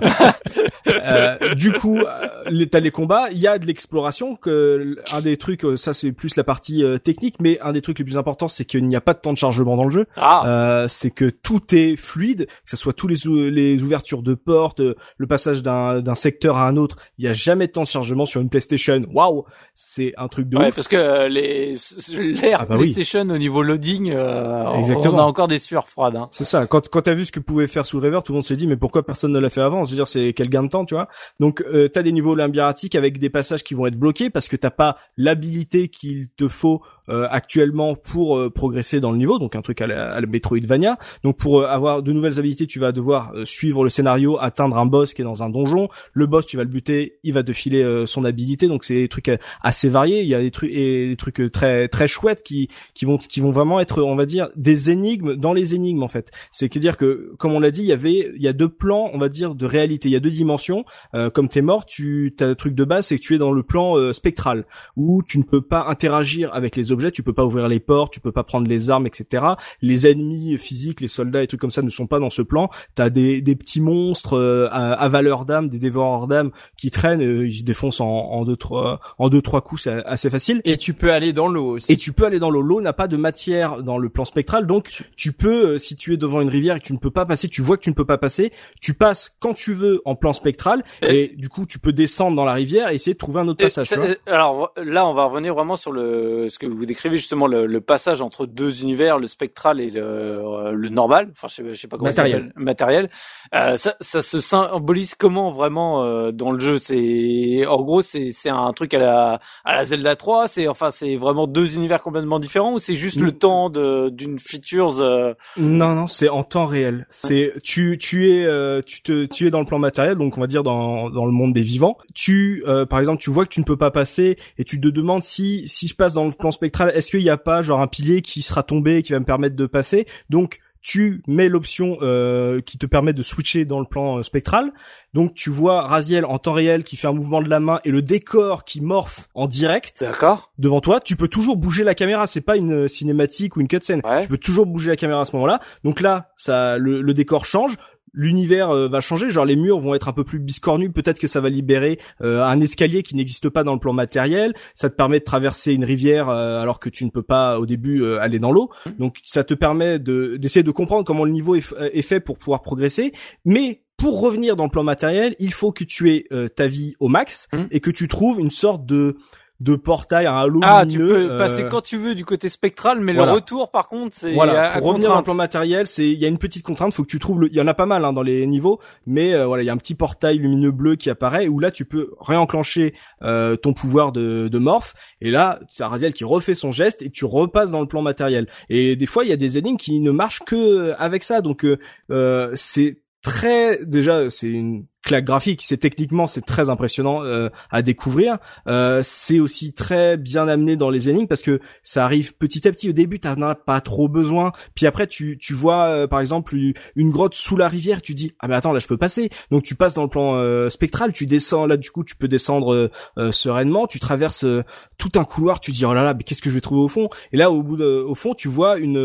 Euh, du coup euh, t'as les combats il y a de l'exploration que un des trucs euh, ça c'est plus la partie euh, technique mais un des trucs les plus importants c'est qu'il n'y a pas de temps de chargement dans le jeu Ah, Euh, c'est que tout est fluide, que ce soit tous les, ou- les ouvertures de portes, euh, le passage d'un secteur à un autre. Il y a jamais de temps de chargement sur une PlayStation. Waouh, c'est un truc de ouais, ouf. parce que euh, les l'ère Ah bah oui. PlayStation au niveau loading, euh, on- Exactement. on a encore des sueurs froides. Hein. C'est ça. Quand quand t'as vu ce que pouvait faire Soul River, tout le monde s'est dit mais pourquoi personne ne l'a fait avant? C'est-à-dire c'est quel gain de temps, tu vois? Donc euh, t'as des niveaux labyrinthiques avec des passages qui vont être bloqués parce que t'as pas l'habilité qu'il te faut euh, actuellement pour euh, progresser dans le niveau, donc un truc à la, à la Metroidvania. Donc pour euh, avoir de nouvelles habilités, tu vas devoir euh, suivre le scénario, atteindre un boss qui est dans un donjon. Le boss, tu vas le buter, il va te filer euh, son habilité. Donc c'est des trucs euh, assez variés. Il y a des trucs des trucs très très chouettes qui qui vont qui vont vraiment être, on va dire, des énigmes dans les énigmes en fait. C'est que dire que comme on l'a dit, il y avait il y a deux plans, on va dire, de réalité. Il y a deux dimensions. Euh, comme t'es mort, tu as le truc de base, c'est que tu es dans le plan euh, spectral où tu ne peux pas interagir avec les objets, tu peux pas ouvrir les portes, tu peux pas prendre les armes, etc. Les ennemis physiques, les soldats et trucs comme ça ne sont pas dans ce plan. T'as des, des petits monstres euh, à, à valeur d'âme, des dévoreurs d'âme qui traînent, euh, ils se défoncent en, en deux trois en deux trois coups, c'est assez facile. Et tu peux aller dans l'eau aussi. Et tu peux aller dans l'eau. L'eau n'a pas de matière dans le plan spectral, donc tu peux, euh, si tu es devant une rivière et que tu ne peux pas passer, tu vois que tu ne peux pas passer, tu passes quand tu veux en plan spectral, et, du coup tu peux descendre dans la rivière et essayer de trouver un autre passage. tu ça- vois. euh, alors là, on va revenir vraiment sur le ce que vous décrivez justement le, le passage entre deux univers, le spectral et le, euh, le normal. Enfin, je sais, je sais pas comment ça Matériel. s'appelle. Matériel. Euh, ça, ça se symbolise comment vraiment euh, dans le jeu? C'est en gros, c'est c'est un truc à la à la Zelda 3. C'est enfin, c'est vraiment deux univers complètement différents ou c'est juste le Mm. temps de d'une features. euh, Non, non, c'est en temps réel. C'est tu tu es euh, tu te tu es dans le plan matériel, donc on va dire dans dans le monde des vivants. Tu euh, par exemple, tu vois que tu ne peux pas passer et tu te demandes si si je passe dans le plan spectral, est-ce qu'il n'y a pas genre un pilier qui sera tombé et qui va me permettre de passer? Donc tu mets l'option euh, qui te permet de switcher dans le plan euh, spectral. Donc tu vois Raziel en temps réel qui fait un mouvement de la main et le décor qui morphe en direct D'accord. devant toi, tu peux toujours bouger la caméra. C'est pas une euh, cinématique ou une cutscene. Ouais. Tu peux toujours bouger la caméra à ce moment-là. Donc là, ça, le, le décor change. L'univers euh, va changer. Genre les murs vont être un peu plus biscornus. Peut-être que ça va libérer euh, un escalier qui n'existe pas dans le plan matériel. Ça te permet de traverser une rivière euh, alors que tu ne peux pas au début aller dans l'eau. Mmh. Donc ça te permet de d'essayer de comprendre comment le niveau est, est fait pour pouvoir progresser. Mais pour revenir dans le plan matériel, il faut que tu aies euh, ta vie au max Mm. et que tu trouves une sorte de de portail, un halo Ah, tu lumineux, peux euh, passer quand tu veux du côté spectral, mais voilà. le retour, par contre, c'est voilà, à- à pour revenir dans le contrainte. plan matériel, c'est il y a une petite contrainte, faut que tu trouves le il y en a pas mal hein, dans les niveaux, mais euh, voilà, il y a un petit portail lumineux bleu qui apparaît où là tu peux réenclencher euh, ton pouvoir de de morph et là tu as Raziel qui refait son geste et tu repasses dans le plan matériel. Et des fois, il y a des énigmes qui ne marchent que avec ça donc euh, euh, c'est très déjà c'est une claque graphique. C'est techniquement c'est très impressionnant euh, à découvrir. Euh, c'est aussi très bien amené dans les énigmes parce que ça arrive petit à petit. Au début t'en as pas trop besoin. Puis après tu tu vois euh, par exemple une- grotte sous la rivière. Tu dis ah mais attends là je peux passer donc tu passes dans le plan euh, spectral. Tu descends là du coup tu peux descendre euh, euh, sereinement. Tu traverses tout un couloir. Tu dis oh là là mais qu'est-ce que je vais trouver au fond? Et là au bout de, au fond tu vois une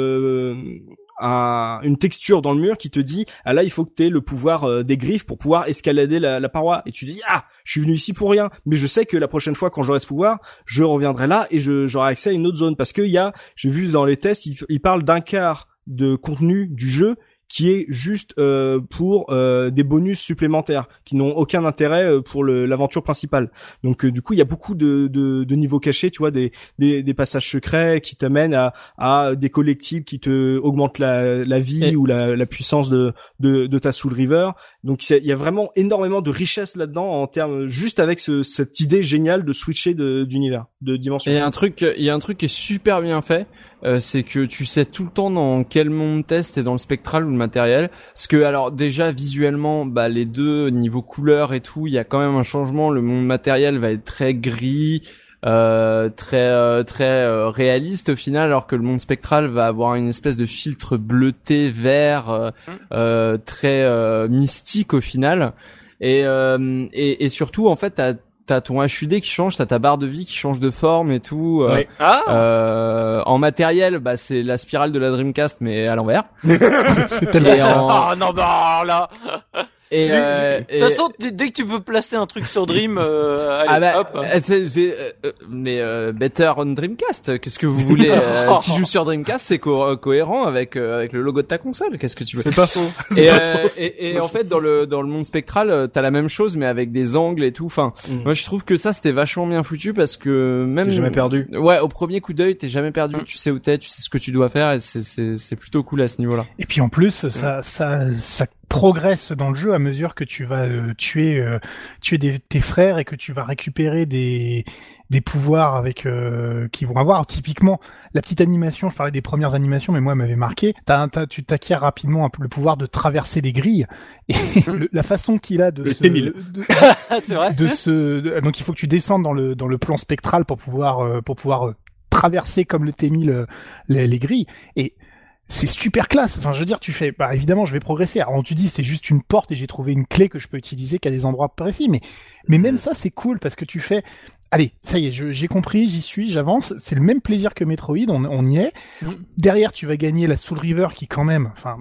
un- une texture dans le mur qui te dit ah là il faut que tu le pouvoir euh, des griffes pour pouvoir escalader la, paroi. Et tu dis ah je suis venu ici pour rien. Mais je sais que la prochaine fois quand j'aurai ce pouvoir je reviendrai là et j'aurai accès à une autre zone. Parce que il y a j'ai vu dans les tests il, il parle d'un quart de contenu du jeu qui est juste euh, pour euh, des bonus supplémentaires qui n'ont aucun intérêt euh, pour l'aventure principale. Donc euh, du coup il y a beaucoup de, de, de niveaux cachés, tu vois, des, des, des passages secrets qui t'amènent à, à des collectibles qui te augmentent la, la vie Et- ou la, la puissance de, de, de ta Soul River. Donc il y a vraiment énormément de richesse là-dedans en termes juste avec ce, cette idée géniale de switcher de- d'univers, de dimension. Et il y a un truc, il y a un truc qui est super bien fait, euh, c'est que tu sais tout le temps dans quel monde test et dans le spectral ou matériel. Parce que alors déjà visuellement, bah les deux niveau couleur et tout, il y a quand même un changement. Le monde matériel va être très gris. euh, très euh, très euh, réaliste au final alors que le monde spectral va avoir une espèce de filtre bleuté vert euh, euh, très euh, mystique au final et, euh, et et surtout en fait t'as t'as ton HUD qui change t'as ta barre de vie qui change de forme et tout euh, Ouais. Ah, euh, en matériel bah c'est la spirale de la Dreamcast mais à l'envers C'est tellement et en Ah, non, bah là. Et, De euh, toute et- façon, dès que tu peux placer un truc sur Dream, euh, allez, ah bah, hop. euh, c'est, c'est, euh, euh, mais euh, better on Dreamcast. Qu'est-ce que vous voulez euh, Tu joues sur Dreamcast, c'est co- cohérent avec euh, avec le logo de ta console. Qu'est-ce que tu veux C'est pas faux. Et, euh, et, et en fait, dans le dans le monde spectral, t'as la même chose, mais avec des angles et tout. Enfin, Mm. moi je trouve que ça c'était vachement bien foutu parce que même T'es jamais perdu. Ouais, au premier coup d'œil, t'es jamais perdu. Tu sais où t'es, tu sais ce que tu dois faire, et c'est c'est c'est plutôt cool à ce niveau-là. Et puis en plus, ça, ça, ça progresse dans le jeu à mesure que tu vas euh, tuer, euh, tuer des, tes frères et que tu vas récupérer des, des pouvoirs avec euh, qui vont avoir. Typiquement, la petite animation, je parlais des premières animations, mais moi, elle m'avait marqué. T'as, un- t'as- tu t'acquiers rapidement un peu le pouvoir de traverser des grilles et le- la façon qu'il a de Le se, T-1000. de, c'est vrai. de se de- donc il faut que tu descendes dans le dans le plan spectral pour pouvoir euh, pour pouvoir euh, traverser comme le T1000 euh, les, les grilles et c'est super classe. Enfin, je veux dire, tu fais, bah évidemment, je vais progresser. Alors, on te dit, c'est juste une porte et j'ai trouvé une clé que je peux utiliser qu'à des endroits précis. Mais, mais même ça, c'est cool parce que tu fais, allez, ça y est, j'ai compris, j'y suis, j'avance. C'est le même plaisir que Metroid, on, on y est. Mm. Derrière, tu vas gagner la Soul River qui, quand même, enfin,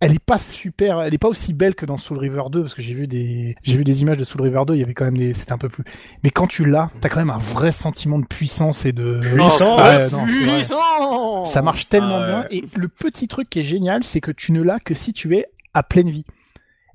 elle est pas super, elle est pas aussi belle que dans Soul River 2 parce que j'ai vu des, j'ai vu des images de Soul River 2, il y avait quand même des, c'était un peu plus. Mais quand tu l'as, t'as quand même un vrai sentiment de puissance et de. Puissance. Ouais, non. Puissant Ça marche tellement Ah ouais. bien. Et le petit truc qui est génial, c'est que tu ne l'as que si tu es à pleine vie.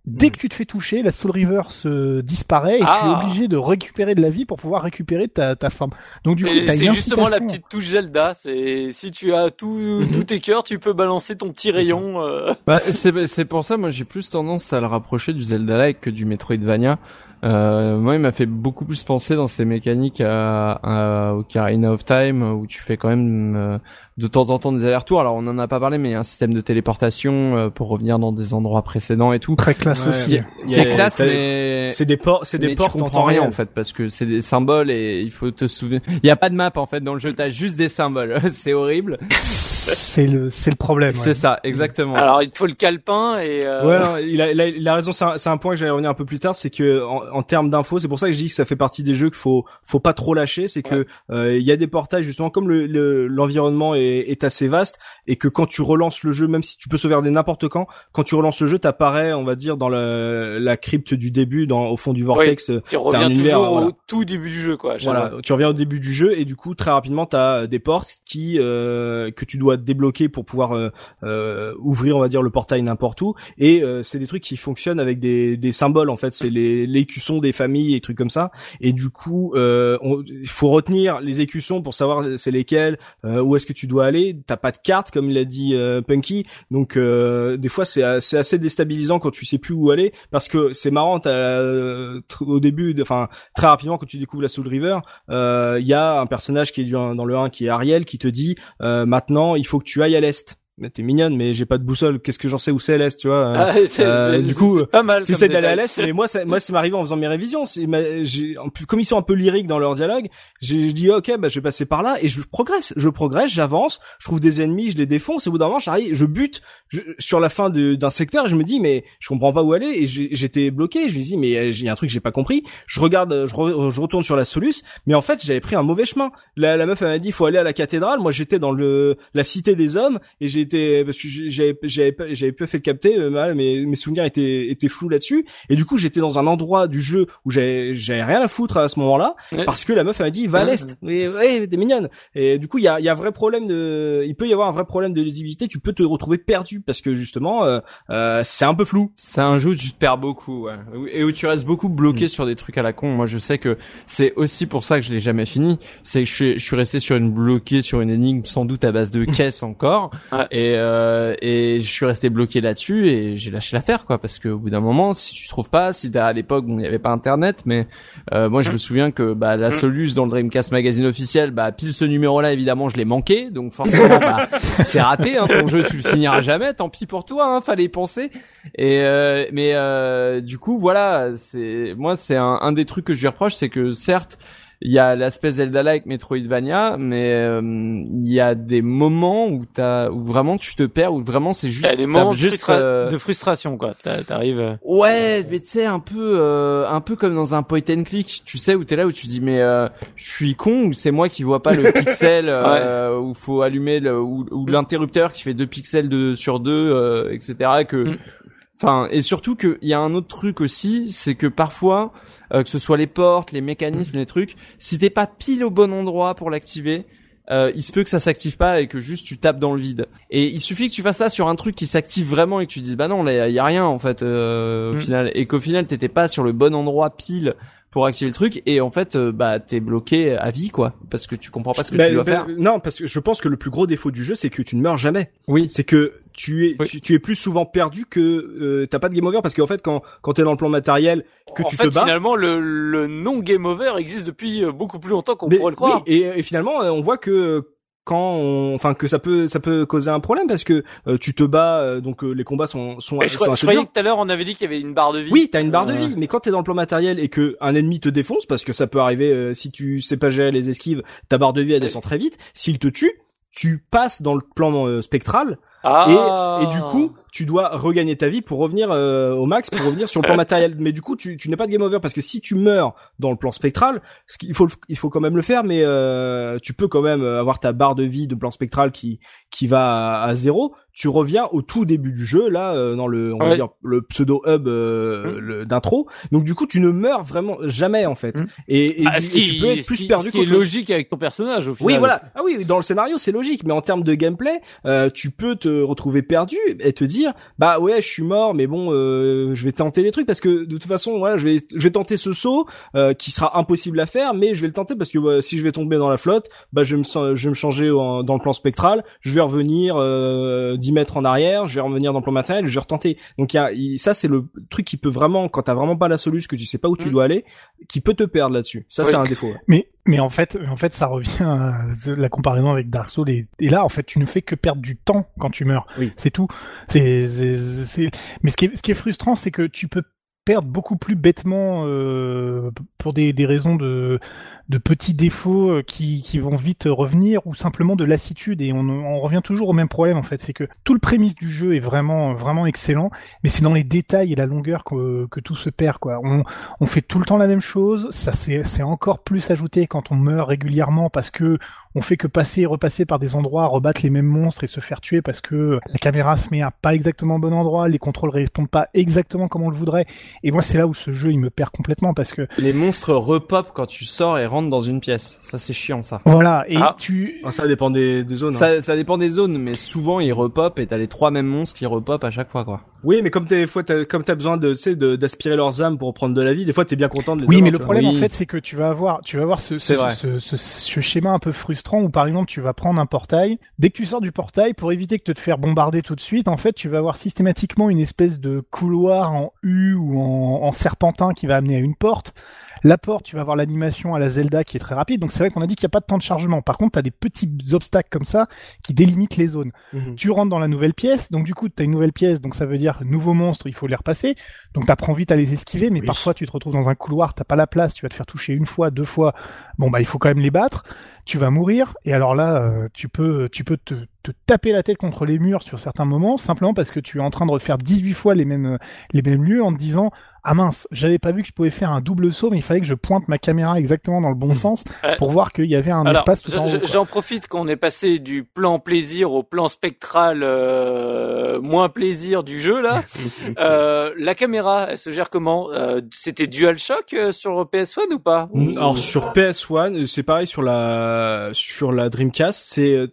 Dès Mhm. que tu te fais toucher, la Soul River se disparaît et tu es Ah. obligé de récupérer de la vie pour pouvoir récupérer ta, ta forme. Donc du coup, C'est justement la petite touche Zelda. C'est si tu as tout, Mhm. tous tes cœurs, tu peux balancer ton petit rayon. euh. Bah, c'est c'est pour ça, moi j'ai plus tendance à le rapprocher du Zelda-like que du Metroidvania. Euh, moi, il m'a fait beaucoup plus penser dans ses mécaniques à, à- au Ocarina of Time, où tu fais quand même euh, de temps en temps des allers-retours. Alors, on en a pas parlé, mais il y a un système de téléportation euh, pour revenir dans des endroits précédents et tout. Très classe Ouais, aussi. Il y a- classe, mais C'est des portes, c'est des mais portes tu en comprends rien en fait parce que c'est des symboles et il faut te souvenir. Il y a pas de map en fait dans le jeu, t'as juste des symboles. c'est horrible. c'est le c'est le problème. ouais. C'est ça, exactement. Alors il te faut le calepin et. Euh... Ouais, non, il a, il a, il a raison. C'est un, c'est un point que j'allais revenir un peu plus tard, c'est que en, en termes d'infos, c'est pour ça que je dis que ça fait partie des jeux qu'il faut, faut pas trop lâcher. C'est que euh, il y a des portails justement, comme le le- l'environnement est, est assez vaste et que quand tu relances le jeu, même si tu peux sauvegarder n'importe quand, quand tu relances le jeu, t'apparais, on va dire, dans la, la crypte du début, dans au fond du vortex. Tu C'était un reviens univers, toujours voilà. au tout début du jeu, quoi. Voilà, tu reviens au début du jeu et du coup très rapidement tu as des portes qui euh, que tu dois débloquer pour pouvoir euh, euh, ouvrir on va dire le portail n'importe où. Et euh, c'est des trucs qui fonctionnent avec des, des symboles en fait. C'est les l'écusson des familles et trucs comme ça. Et du coup euh, il faut retenir les écussons pour savoir c'est lesquels où est-ce que tu dois aller. T'as pas de carte comme il a dit Punky. Donc des fois c'est assez déstabilisant quand tu sais plus où aller. Parce que c'est marrant au début enfin très rapidement quand tu découvres la Soul River il y a un personnage qui est dans le 1 qui est Ariel qui te dit maintenant il faut que tu ailles à l'est t'es mignonne mais j'ai pas de boussole qu'est-ce que j'en sais où c'est l'est tu vois Ah, c'est- Euh, du coup, tu essaies d'aller à l'est, mais moi, ça, moi, c'est m'arrivé en faisant mes révisions. C'est, j'ai, en plus, comme ils sont un peu lyriques dans leur dialogue, j'ai je dis ok, bah je vais passer par là et je progresse, je progresse, j'avance, je trouve des ennemis, je les défonce. Et au bout d'un moment, j'arrive, je bute je- sur la fin de- d'un secteur et je me dis mais je comprends pas où aller et j'ai- j'étais bloqué. Je me dis mais il y a un truc que j'ai pas compris. Je regarde, je, re- je retourne sur la Solus, mais en fait j'avais pris un mauvais chemin. La, la meuf elle m'a dit faut aller à la cathédrale. Moi j'étais dans le la cité des hommes et j'étais parce que j'avais j'avais pas j'avais pas fait le capter euh, mal, mes mes souvenirs étaient étaient flous là-dessus et du coup j'étais dans un endroit du jeu où j'avais j'avais rien à foutre à ce moment-là Ouais. parce que la meuf elle m'a dit va à l'est mais ouais t'es mignonne et du coup il y a il y a un vrai problème de il peut y avoir un vrai problème de lisibilité tu peux te retrouver perdu parce que justement euh, euh, c'est un peu flou C'est un jeu où tu te perds beaucoup, ouais. Et où tu restes beaucoup bloqué sur des trucs à la con. Moi, je sais que c'est aussi pour ça que je l'ai jamais fini. C'est que je suis, je suis resté sur une bloqué sur une énigme sans doute à base de caisses encore. Ouais. Et, euh, et je suis resté bloqué là-dessus et j'ai lâché l'affaire, quoi. Parce que au bout d'un moment, si tu trouves pas, si t'as- à l'époque, bon, il n'y avait pas internet, mais, euh, moi, je me souviens que, bah, la Solus dans le Dreamcast Magazine officiel, bah, pile ce numéro-là, évidemment, je l'ai manqué. Donc, forcément, bah, c'est raté, hein. Ton jeu, tu le finiras jamais. Tant pis pour toi, hein. Fallait y penser. Et euh, mais euh, du coup voilà, c'est moi c'est un, un des trucs que je lui reproche, c'est que certes il y a l'aspect Zelda-like Metroidvania, mais euh, il y a des moments où t'as où vraiment tu te perds, où vraiment c'est juste des moments de, frustra- euh, de frustration, quoi. T'a- T'arrives. euh, Ouais, mais tu sais un peu euh, un peu comme dans un point and click, tu sais où t'es là où tu dis mais euh, je suis con ou c'est moi qui vois pas le pixel euh, où faut allumer le ou, ou l'interrupteur qui fait deux pixels de sur deux euh, etc que Mm. Enfin, et surtout qu'il y a un autre truc aussi, c'est que parfois, euh, que ce soit les portes, les mécanismes, les trucs, si t'es pas pile au bon endroit pour l'activer, euh, il se peut que ça s'active pas et que juste tu tapes dans le vide. Et il suffit que tu fasses ça sur un truc qui s'active vraiment et que tu dises bah non, là il y a rien en fait euh, au Mm. final, et qu'au final t'étais pas sur le bon endroit pile pour activer le truc et en fait euh, bah t'es bloqué à vie quoi parce que tu comprends pas ce que Bah, tu dois bah, faire. non parce que je pense que le plus gros défaut du jeu c'est que tu ne meurs jamais Oui. c'est que tu es Oui. tu, tu es plus souvent perdu que euh, t'as pas de game over parce qu'en fait quand quand t'es dans le plan matériel que en tu fait, te bats finalement, le, le non game over existe depuis euh, beaucoup plus longtemps qu'on pourrait le croire. oui, et, et finalement, euh, on voit que quand on, enfin que ça peut ça peut causer un problème parce que euh, tu te bats euh, donc euh, les combats sont sont, Mais je, sont crois- je croyais que tout à l'heure on avait dit qu'il y avait une barre de vie. Oui, t'as une barre de Euh, vie, mais quand t'es dans le plan matériel et que un ennemi te défonce, parce que ça peut arriver euh, si tu sais pas gérer les esquives, ta barre de vie elle descend très vite. S'il te tue, tu passes dans le plan euh, spectral Ah. et, et du coup, tu dois regagner ta vie pour revenir euh, au max, pour revenir sur le plan matériel. Mais du coup, tu, tu n'es pas de game over parce que si tu meurs dans le plan spectral, ce qu'il faut, il faut quand même le faire, mais euh, tu peux quand même avoir ta barre de vie de plan spectral qui qui va à, à zéro. Tu reviens au tout début du jeu, là, euh, dans le, on va dire le pseudo hub euh, Mm. le- d'intro. Donc du coup, tu ne meurs vraiment jamais en fait. Mm. Et, et, Ah, ce et qui, tu peux être ce plus qui- perdu ce qui est logique avec ton personnage au final. Oui, voilà. Ah oui, dans le scénario, c'est logique, mais en termes de gameplay, euh, tu peux te retrouver perdu et te dire, bah ouais, je suis mort, mais bon, euh, je vais tenter les trucs parce que de toute façon, voilà, je vais, je vais tenter ce saut euh, qui sera impossible à faire, mais je vais le tenter parce que bah, si je vais tomber dans la flotte, bah je vais me, je vais me changer en- dans le plan spectral, je vais revenir euh, 10 mètres en arrière, je vais revenir dans le plan matériel, je vais retenter. Donc il y a, il- ça c'est le truc qui peut vraiment, quand t'as vraiment pas la solution, que tu sais pas où tu Mm. dois aller, qui peut te perdre là-dessus. Ça Oui. c'est un défaut. ouais. Mais mais en fait en fait ça revient à la comparaison avec Dark Souls et, et là en fait tu ne fais que perdre du temps quand tu meurs. Oui. C'est tout. C'est mais ce qui est frustrant c'est que tu peux perdre beaucoup plus bêtement euh, pour des raisons de de petits défauts euh, qui, qui vont vite revenir ou simplement de lassitude et on, on revient toujours au même problème en fait, c'est que tout le prémisse du jeu est vraiment vraiment excellent, mais c'est dans les détails et la longueur que, que tout se perd quoi. On, on fait tout le temps la même chose, ça c'est encore plus ajouté quand on meurt régulièrement parce que on fait que passer et repasser par des endroits, rebattre les mêmes monstres et se faire tuer parce que la caméra se met à pas exactement au bon endroit, les contrôles répondent pas exactement comme on le voudrait. Et moi, c'est là où ce jeu, il me perd complètement parce que les monstres repopent quand tu sors et rentrent dans une pièce. Ça, c'est chiant, ça. Voilà. Et Ah. tu, Ah, ça dépend des, des zones. hein. Ça, dépend des zones, mais souvent ils repopent et t'as les trois mêmes monstres qui repopent à chaque fois, quoi. Oui, mais comme t'es, comme t'as besoin de, tu sais, d'aspirer leurs âmes pour prendre de la vie, des fois t'es bien content de les Oui, avoir, mais le problème Oui. en fait, c'est que tu vas avoir, tu vas avoir ce, C'est ce, vrai. ce, ce- ce schéma un peu frustrant où par exemple tu vas prendre un portail. Dès que tu sors du portail, pour éviter que de te faire bombarder tout de suite, en fait, tu vas avoir systématiquement une espèce de couloir en U ou en, en serpentin qui va amener à une porte. La porte, tu vas avoir l'animation à la Zelda qui est très rapide. Donc c'est vrai qu'on a dit qu'il n'y a pas de temps de chargement. Par contre, tu as des petits obstacles comme ça qui délimitent les zones. Mhm. Tu rentres dans la nouvelle pièce, donc du coup, tu as une nouvelle pièce, donc ça veut dire nouveau monstre, il faut les repasser. Donc t'apprends vite à les esquiver, mais Oui. parfois tu te retrouves dans un couloir, t'as pas la place, tu vas te faire toucher une fois, deux fois. Bon bah il faut quand même les battre. Tu vas mourir et alors là euh, tu peux tu peux te, te taper la tête contre les murs sur certains moments simplement parce que tu es en train de refaire 18 fois les mêmes les mêmes lieux en te disant ah mince j'avais pas vu que je pouvais faire un double saut mais il fallait que je pointe ma caméra exactement dans le bon sens Euh, pour voir qu'il y avait un Alors, espace tout en haut. je- quoi. j'en profite qu'on est passé du plan plaisir au plan spectral euh, moins plaisir du jeu là. Euh, la caméra, elle se gère comment? Euh, C'était DualShock euh, sur PS1 ou pas? Mm, Alors sur PS1, c'est pareil sur la sur la Dreamcast, c'est euh,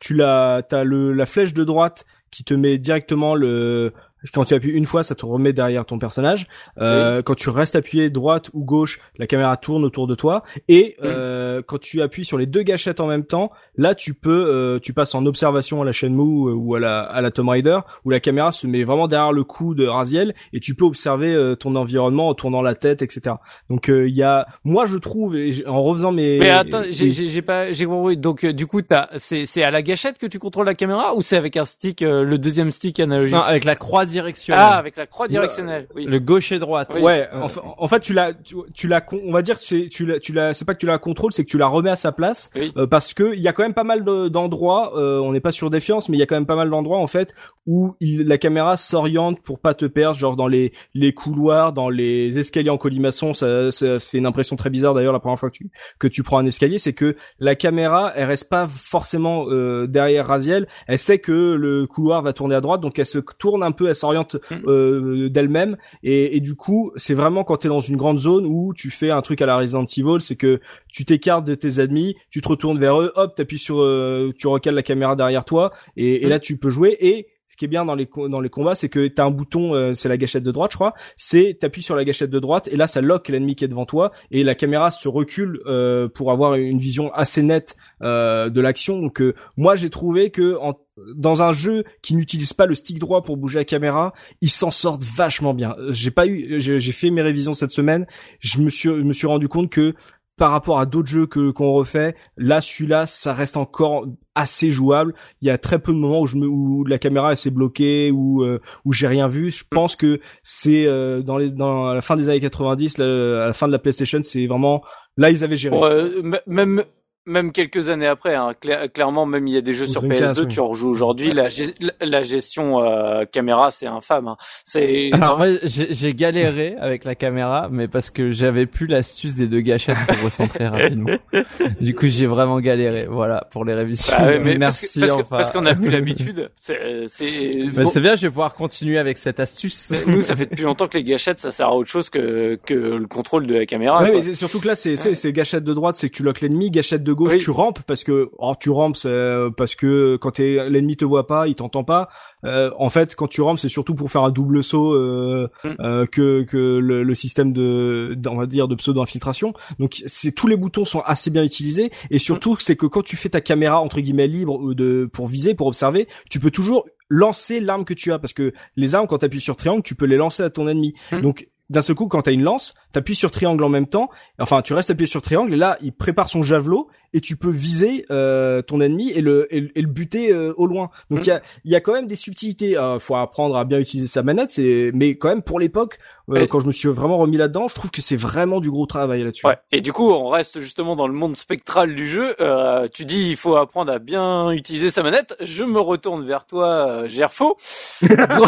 tu l'as t'as le la flèche de droite qui te met directement le quand tu appuies une fois, ça te remet derrière ton personnage. Euh, Quand tu restes appuyé droite ou gauche, la caméra tourne autour de toi. Et euh, quand tu appuies sur les deux gâchettes en même temps, là tu peux, euh, tu passes en observation à la chaîne Mou euh, ou à la à la Tomb Raider, où la caméra se met vraiment derrière le cou de Raziel et tu peux observer euh, ton environnement en tournant la tête, etc. Donc euh, il y a, moi je trouve, et en refaisant mes, Mais attends, j'ai j'ai- j'ai pas, j'ai compris. Donc euh, du coup, t'as, c'est c'est à la gâchette que tu contrôles la caméra ou c'est avec un stick, euh, le deuxième stick analogique? Non, avec la croix directionnelle. Ah, avec la croix directionnelle. Oui. Le gauche et droite. Ouais, Euh, en, fa- en fait, tu l'as, tu, tu l'as, con- on va dire que tu l'as, tu l'as, c'est pas que tu la contrôles, c'est que tu la remets à sa place, Oui. euh, parce que il y a quand même pas mal de- d'endroits, euh, on n'est pas sur défiance, mais il y a quand même pas mal d'endroits en fait où il, la caméra s'oriente pour pas te perdre, genre dans les les couloirs, dans les escaliers en colimaçon, ça, ça fait une impression très bizarre d'ailleurs la première fois que tu que tu prends un escalier, c'est que la caméra, elle reste pas forcément euh, derrière Raziel, elle sait que le couloir va tourner à droite, donc elle se tourne un peu, elle s'oriente Mm. euh, d'elle-même et, et du coup c'est vraiment quand t'es dans une grande zone où tu fais un truc à la Resident Evil c'est que tu t'écartes de tes ennemis tu te retournes vers eux hop t'appuies sur euh, tu recales la caméra derrière toi et, et Mm. là tu peux jouer et ce qui est bien dans les combats, c'est que t'as un bouton, euh, c'est la gâchette de droite, je crois. C'est t'appuies sur la gâchette de droite et là ça lock l'ennemi qui est devant toi et la caméra se recule euh, pour avoir une vision assez nette euh, de l'action. Donc moi j'ai trouvé que dans un jeu qui n'utilise pas le stick droit pour bouger la caméra, ils s'en sortent vachement bien. J'ai pas eu, j'ai fait mes révisions cette semaine. Je me suis rendu compte que par rapport à d'autres jeux que qu'on refait, là celui-là ça reste encore assez jouable. Il y a très peu de moments où je me, où la caméra s'est bloquée ou euh, où j'ai rien vu. Je pense que c'est euh, dans les dans à la fin des années 90, là, à la fin de la PlayStation, c'est vraiment là ils avaient géré. Même même quelques années après, hein, cla- clairement, même il y a des jeux sur Dreamcast, PS2, oui. tu en rejoues aujourd'hui. La, la- la gestion euh, caméra, c'est infâme. hein. C'est Alors moi, j'ai j'ai galéré avec la caméra, mais parce que j'avais plus l'astuce des deux gâchettes pour recentrer rapidement. Du coup, j'ai vraiment galéré. Voilà pour les révisions. Bah ouais, mais Merci. parce que- enfin. qu'on a plus l'habitude. C'est c'est Bah, bon, c'est bien, je vais pouvoir continuer avec cette astuce. mais nous, ça fait depuis longtemps que les gâchettes, ça sert à autre chose que que le contrôle de la caméra. Ouais, quoi. mais surtout que là, c'est c'est c'est gâchette de droite, c'est que tu loques l'ennemi, gâchette de gauche, Oui. tu rampes parce que oh, tu rampes euh, parce que quand l'ennemi te voit pas, il t'entend pas. Euh, en fait, quand tu rampes, c'est surtout pour faire un double saut euh, Mm. euh, que que le, le système de on va dire de pseudo infiltration. Donc c'est tous les boutons sont assez bien utilisés et surtout c'est que quand tu fais ta caméra entre guillemets libre de pour viser, pour observer, tu peux toujours lancer l'arme que tu as parce que les armes quand tu appuies sur triangle, tu peux les lancer à ton ennemi. Mm. Donc d'un seul coup, quand t'as une lance, t'appuies sur triangle en même temps. Enfin, tu restes appuyé sur triangle et là, il prépare son javelot et tu peux viser euh, ton ennemi et le et, le- et le buter euh, au loin. Donc Mm. il y a il y a quand même des subtilités. Il faut apprendre à bien utiliser sa manette. C'est mais quand même pour l'époque, euh, Ouais. quand je me suis vraiment remis là-dedans, je trouve que c'est vraiment du gros travail là-dessus. Ouais. Et du coup, on reste justement dans le monde spectral du jeu. Euh, tu dis, il faut apprendre à bien utiliser sa manette. Je me retourne vers toi, euh, Gerfo, grand,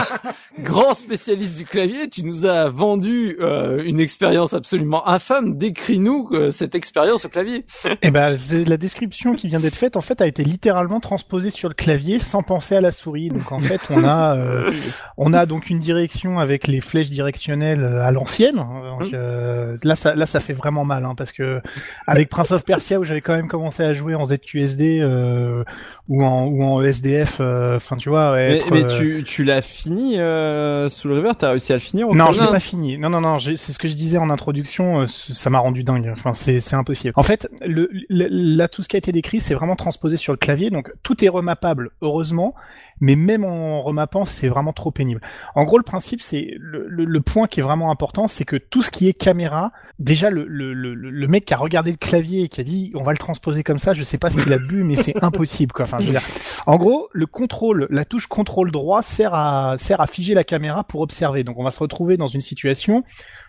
grand spécialiste du clavier. Tu nous as vendu euh, une expérience absolument infâme. Décris-nous euh, cette expérience au clavier. Eh ben, la description qui vient d'être faite, en fait, a été littéralement transposée sur le clavier sans penser à la souris. Donc, en fait, on a, euh, on a donc une direction avec les flèches directionnelles euh, à l'ancienne. Donc, euh, là, ça, là, ça fait vraiment mal, hein, parce que avec Prince of Persia, où j'avais quand même commencé à jouer en ZQSD euh, ou en ou en SDF, enfin, tu vois, Mais, être, mais tu, tu l'as fini sous le river, t'as réussi à le finir Non, je l'ai pas fini. Non, non, non. C'est ce que je disais en introduction. Ça m'a rendu dingue. Enfin, c'est c'est impossible. En fait, le, le- là, tout ce qui a été décrit, c'est vraiment transposé sur le clavier. Donc, tout est remappable, heureusement. Mais même en remappant, c'est vraiment trop pénible. En gros, le principe, c'est le, le, le point qui est vraiment important, c'est que tout ce qui est caméra, déjà le, le, le, le mec qui a regardé le clavier et qui a dit on va le transposer comme ça, je sais pas ce qu'il a bu, mais c'est impossible. Quoi. Enfin, je veux dire, en gros, le contrôle, la touche contrôle droit sert à sert à figer la caméra pour observer. Donc, on va se retrouver dans une situation.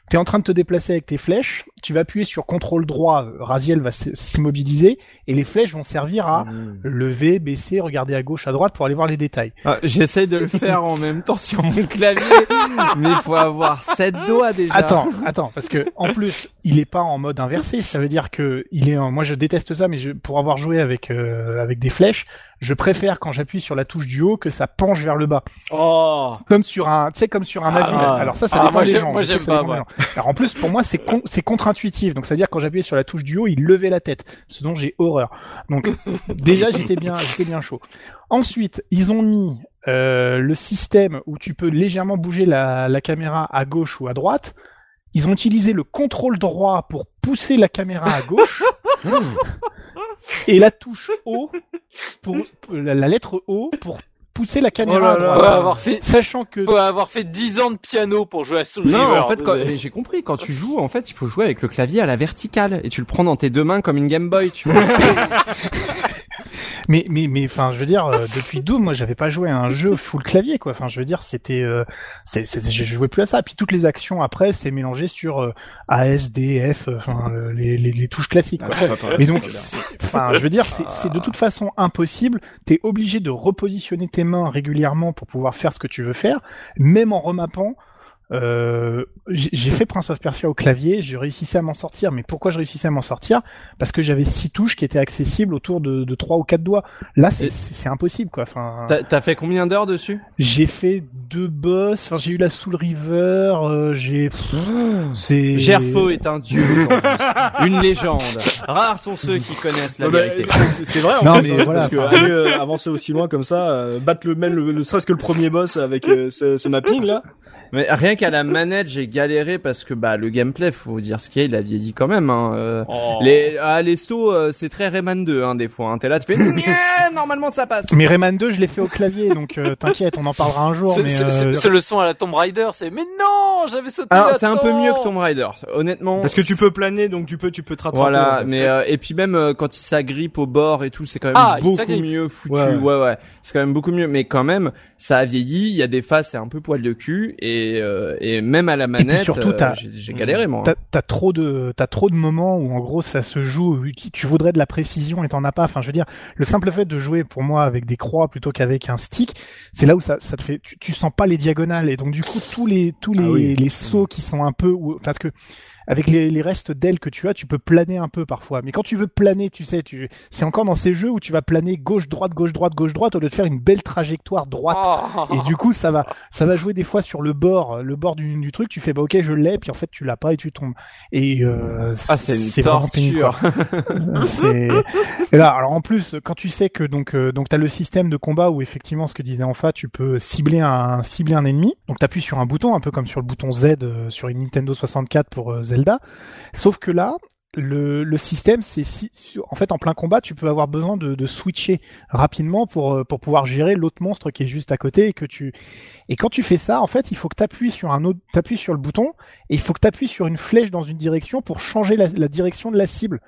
T'es en train de te déplacer avec tes flèches, tu vas appuyer sur contrôle droit, euh, Raziel va s'immobiliser et les flèches vont servir à Mmh. lever, baisser, regarder à gauche, à droite pour aller voir les détails. Ah, J'essaye de le faire en même temps sur mon clavier, mais il faut avoir sept doigts déjà. Attends, attends, parce que en plus, il est pas en mode inversé. Ça veut dire que il est. En... Moi, je déteste ça, mais je... pour avoir joué avec euh, avec des flèches, je préfère quand j'appuie sur la touche du haut que ça penche vers le bas, Oh. comme sur un, tu sais, comme sur un Ah, avion. Alors ça, ça ah, dépend des gens. moi, pas, dépend des moi. gens. Alors en plus, pour moi, c'est con... c'est contre-intuitif. Donc ça veut dire quand j'appuyais sur la touche du haut, il levait la tête, ce dont j'ai horreur. Donc déjà, j'étais bien, j'étais bien chaud. Ensuite, ils ont mis euh, le système où tu peux légèrement bouger la, la caméra à gauche ou à droite. Ils ont utilisé le contrôle droit pour pousser la caméra à gauche et la touche O pour pour- la, la lettre O pour pousser la caméra Oh là droite. avoir fait, Sachant que faut avoir fait 10 ans de piano pour jouer à Soul Non, River. en fait, quand- Désolé. mais j'ai compris. Quand tu joues, en fait, il faut jouer avec le clavier à la verticale et tu le prends dans tes deux mains comme une Game Boy, tu vois. Mais mais mais enfin, je veux dire, euh, depuis Doom, moi, j'avais pas joué à un jeu full clavier, quoi. Enfin, je veux dire, c'était, euh, c'est, c'est, je jouais plus à ça. Puis toutes les actions après, c'est mélangé sur euh, A, S, D, F, euh, enfin les, les les touches classiques. Ah, quoi. Mais donc, enfin, je veux dire, c'est c'est de toute façon impossible. T'es obligé de repositionner tes mains régulièrement pour pouvoir faire ce que tu veux faire, même en remappant. Euh, j'ai j'ai fait Prince of Persia au clavier, j'ai réussi à m'en sortir. Mais pourquoi je réussissais à m'en sortir? Parce que j'avais six touches qui étaient accessibles autour de, de trois ou quatre doigts. Là, c'est impossible, quoi. Enfin, T'as t'as fait combien d'heures dessus? j'ai fait deux boss. Enfin, j'ai eu la Soul River. euh, j'ai. C'est. Gerfo est un dieu, une légende. Rares sont ceux qui connaissent la vérité. c'est- vrai en Non, mais hein, voilà, parce que enfin. aller euh, avancer aussi loin comme ça, euh, battre le même, le, ne serait-ce que le premier boss avec euh, ce, ce mapping là. Mais rien qu'à la manette, j'ai galéré parce que bah le gameplay, faut dire ce qu'il y a, il a vieilli quand même. Hein. euh. Oh. Les ah, les sauts, euh, c'est très Rayman 2 hein, des fois. Hein. T'es là, tu fais normalement ça passe. Mais Rayman 2, je l'ai fait au clavier, donc euh, t'inquiète, on en parlera un jour. C'est Mais c'est- euh, le son à la Tomb Raider, c'est mais non, j'avais sauté Alors là c'est un peu mieux que Tomb Raider, honnêtement. Parce que tu peux planer, donc tu peux, tu peux te rattraper. Voilà, mais euh, et puis même euh, quand il s'agrippe au bord et tout, c'est quand même Ah, beaucoup mieux foutu. Ouais. Ouais, ouais, c'est quand même beaucoup mieux. Mais quand même, ça a vieilli. Il y a des phases, c'est un peu poil de cul et euh, et même à la manette, surtout, euh, t'as- j'ai galéré moi. T'as t'as trop de t'as trop de moments où en gros ça se joue où tu- voudrais de la précision et t'en as pas enfin je veux dire le simple fait de jouer pour moi avec des croix plutôt qu'avec un stick c'est là où ça ça te fait tu, tu sens pas les diagonales et donc du coup tous les tous les Ah oui. les sauts qui sont un peu parce que avec les, les restes d'ailes que tu as, tu peux planer un peu parfois. Mais quand tu veux planer, tu sais, tu c'est encore dans ces jeux où tu vas planer gauche droite gauche droite gauche droite au lieu de faire une belle trajectoire droite. Oh. Et du coup, ça va, ça va jouer des fois sur le bord, le bord du, du truc. Tu fais bah ok, je l'ai, puis en fait tu l'as pas et tu tombes. Et euh, Ah, c'est une vraiment pénible, et là, alors en plus, quand tu sais que donc euh, donc t'as le système de combat où effectivement ce que disait Enfa, tu peux cibler un cibler un ennemi. Donc t'appuies sur un bouton, un peu comme sur le bouton Z euh, sur une Nintendo 64 pour euh, Zelda. Sauf que là, le, système, c'est si, en fait en plein combat, tu peux avoir besoin de, de switcher rapidement pour euh, pour pouvoir gérer l'autre monstre qui est juste à côté et que tu et quand tu fais ça, en fait, il faut que tu appuies sur un autre, t'appuies sur le bouton et il faut que tu appuies sur une flèche dans une direction pour changer la direction de la cible.